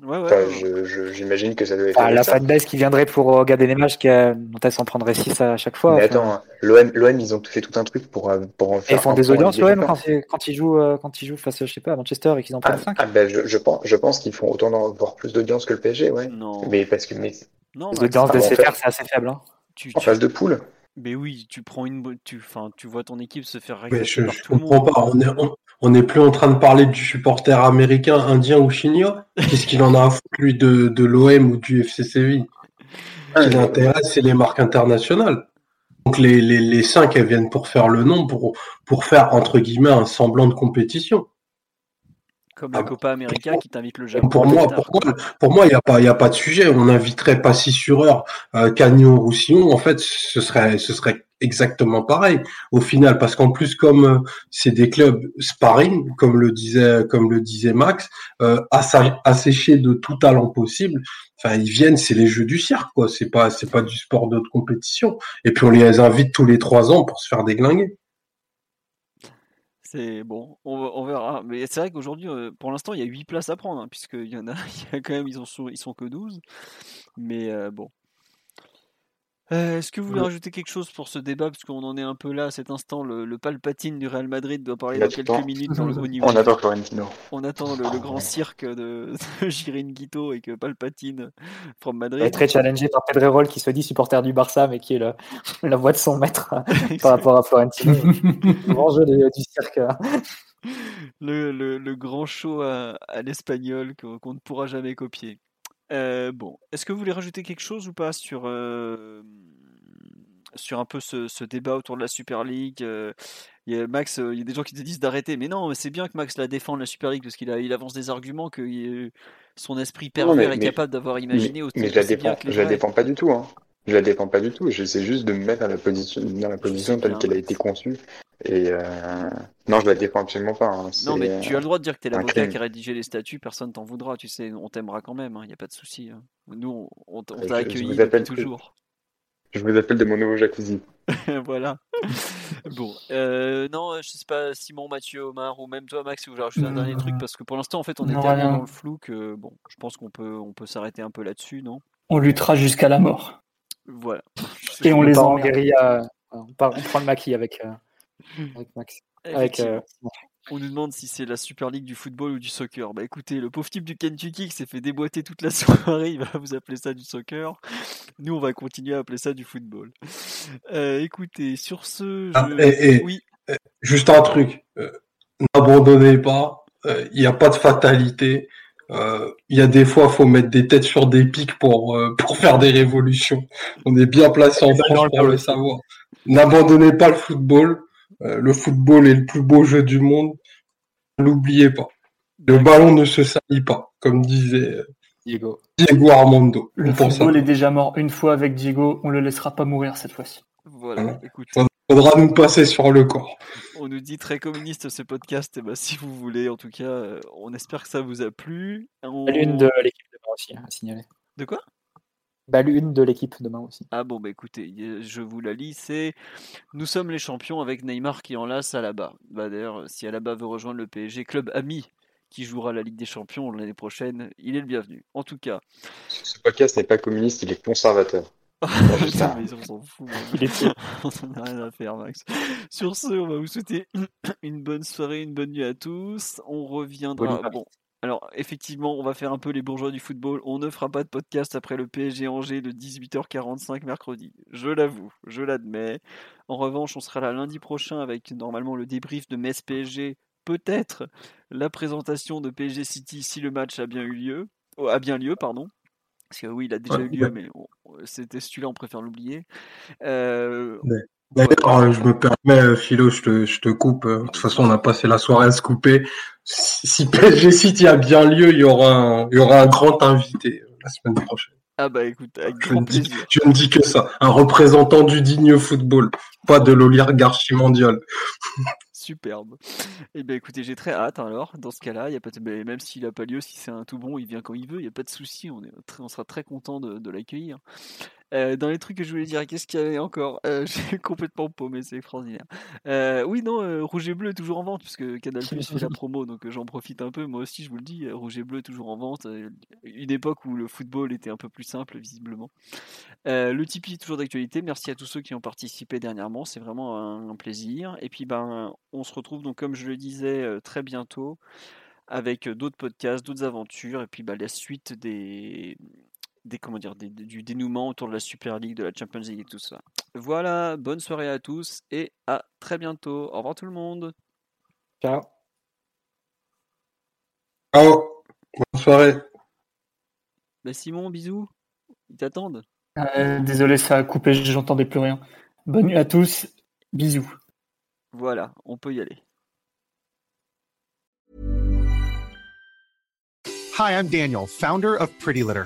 Ouais, ouais, J'imagine que ça doit être. Ah, la fanbase qui viendrait pour regarder les matchs, qui a... dont elle s'en prendrait 6 à chaque fois. Mais attends, l'OM, ils ont fait tout un truc pour, euh, pour en faire. ils font des audiences, l'OM, quand, quand, ils jouent, euh, quand ils jouent face, je sais pas, à Manchester et qu'ils en prennent 5. Ah, ben, je, je, pense, je pense qu'ils font autant voire plus d'audience que le PSG, ouais. Non. Mais parce que. Mais... Non, les audiences de CFR, c'est assez faible. Hein. Tu, en phase de poule mais oui, tu prends une, tu, enfin, tu vois ton équipe se faire mais je, je comprends pas. On est, on, est plus en train de parler du supporter américain, indien ou chinois. Qu'est-ce qu'il en a à foutre lui de, de l'OM ou du FC Séville? Ce qui l'intéresse, c'est les marques internationales. Donc les, les, les cinq, elles viennent pour faire le nom, pour, pour faire entre guillemets un semblant de compétition. Comme la ah, Copa América qui t'invite le Japon. Pour moi, pour moi, pour moi, il n'y a pas, il a pas de sujet. On inviterait pas si sur heure euh, Cagnon Roussillon. En fait, ce serait, ce serait exactement pareil au final, parce qu'en plus, comme euh, c'est des clubs sparring, comme le disait, comme le disait Max, euh, asséchés de tout talent possible. Enfin, ils viennent, c'est les jeux du cirque, quoi. C'est pas, c'est pas du sport de compétition. Et puis on les invite tous les trois ans pour se faire déglinguer. C'est bon, on, verra. Mais c'est vrai qu'aujourd'hui, pour l'instant, il y a 8 places à prendre, hein, puisqu'il y en a, a quand même, ils, sont, ils sont que 12. Mais bon, euh, est-ce que vous voulez rajouter quelque chose pour ce débat? Parce qu'on en est un peu là à cet instant. Le, Palpatine du Real Madrid doit parler dans quelques minutes dans le haut niveau. On attend Florentino. On attend le, grand cirque de, de Guito et que Palpatine from Madrid. est très challengé par Pedrerol qui se dit supporter du Barça mais qui est la voix de son maître par rapport à Florentino. le grand jeu du cirque. Le, grand show à, l'espagnol qu'on ne pourra jamais copier. Euh, bon, est-ce que vous voulez rajouter quelque chose ou pas sur, euh, sur un peu ce, débat autour de la Super League euh, il y a Max, il y a des gens qui te disent d'arrêter, mais non, c'est bien que Max la défende la Super League parce qu'il il avance des arguments que son esprit pervers est capable d'avoir imaginé. Mais, mais je la défends, je la défends pas du tout. Hein. Je la défends pas du tout. J'essaie juste de me mettre à la position, dans la position telle qu'elle a été conçue. Et euh... non, je la défends absolument pas. Hein. Non, mais tu as le droit de dire que tu es l'avocat qui a rédigé les statuts, personne t'en voudra, tu sais, on t'aimera quand même, il hein. n'y a pas de souci. Hein. Nous, on, t'a accueilli toujours. Je vous appelle de mon nouveau jacuzzi. voilà. bon, euh, non, je sais pas, Simon, Mathieu, Omar, ou même toi, Max, si vous voulez rajouter un dernier truc, parce que pour l'instant, en fait, on est tellement dans le flou que, bon, je pense qu'on peut, on peut s'arrêter un peu là-dessus, non? On luttera jusqu'à la mort. Voilà. Et on, les en guérilla. On, prend le maquis avec. Euh, avec Max. Euh, on nous demande si c'est la Super League du football ou du soccer. Bah écoutez, le pauvre type du Kentucky qui s'est fait déboîter toute la soirée, il va vous appeler ça du soccer. Nous, on va continuer à appeler ça du football. Euh, écoutez, sur ce. Ah, oui. Juste un truc. Euh, n'abandonnez pas. Il n'y a pas de fatalité. Il y a des fois, il faut mettre des têtes sur des pics pour, pour faire des révolutions. On est bien placé en France pour le savoir. N'abandonnez pas le football. Euh, le football est le plus beau jeu du monde. N'oubliez pas. Le ballon ne se salit pas, comme disait euh, Diego, Diego Armando. Le football est déjà mort une fois avec Diego, on le laissera pas mourir cette fois-ci. Voilà, écoute. Faudra nous passer sur le corps. On nous dit très communiste ce podcast, et eh ben, si vous voulez, en tout cas, euh, on espère que ça vous a plu. L'une de l'équipe de aussi, hein, à signaler. De quoi? Bah, l'une de l'équipe demain aussi. Ah bon, bah écoutez, je vous la lis, c'est Nous sommes les champions avec Neymar qui enlace Alaba. Bah d'ailleurs, si Alaba veut rejoindre le PSG, club ami qui jouera la Ligue des Champions l'année prochaine, il est le bienvenu. En tout cas. Ce podcast n'est pas communiste, il est conservateur. mais on s'en fout. Il est on n'a rien à faire, Max. Sur ce, on va vous souhaiter une bonne soirée, une bonne nuit à tous. On reviendra. Bon, alors, effectivement, on va faire un peu les bourgeois du football. On ne fera pas de podcast après le PSG Angers de 18h45 mercredi. Je l'avoue, je l'admets. En revanche, on sera là lundi prochain avec normalement le débrief de Metz PSG. Peut-être la présentation de PSG City si le match a bien eu lieu. Oh, a bien lieu, pardon. Parce que oui, il a déjà eu lieu, mais c'était celui-là, on préfère l'oublier. Euh, D'ailleurs, je me permets, euh, Philo, je te, je te coupe. Euh, de toute façon, on a passé la soirée à se couper. Si PSG City a bien lieu, il y aura un, il y aura un grand invité euh, la semaine prochaine. Ah bah écoute, avec Je grand ne, dis, je ne dis que ça. Un représentant du digne football, pas de l'oligarchie mondiale. Superbe. Eh bien, écoutez, j'ai très hâte hein, alors. Dans ce cas-là, il y a pas de... mais même s'il n'a pas lieu, si c'est un tout bon, il vient quand il veut, il n'y a pas de souci. On, est très- on sera très content de, de l'accueillir. Euh, dans les trucs que je voulais dire, qu'est-ce qu'il y avait encore? Euh, J'ai complètement paumé, c'est extraordinaire. Euh, oui, non, euh, Rouge et Bleu est toujours en vente, puisque Canal Plus fait la promo, donc j'en profite un peu. Moi aussi, je vous le dis, Rouge et Bleu est toujours en vente. Une époque où le football était un peu plus simple, visiblement. Le Tipeee est toujours d'actualité. Merci à tous ceux qui ont participé dernièrement. C'est vraiment un, un plaisir. Et puis, ben, on se retrouve donc, comme je le disais, très bientôt avec d'autres podcasts, d'autres aventures. Et puis, ben, la suite des, des comment dire, des- du dénouement autour de la Super League, de la Champions League et tout ça. Voilà. Bonne soirée à tous et à très bientôt. Au revoir tout le monde. Ciao. Ciao. Bonne soirée. Ben, Simon, bisous. Ils t'attendent. Euh, désolé, ça a coupé, j'entendais plus rien. Bonne nuit à tous, bisous. Voilà, on peut y aller. Hi, I'm Daniel, founder of Pretty Litter.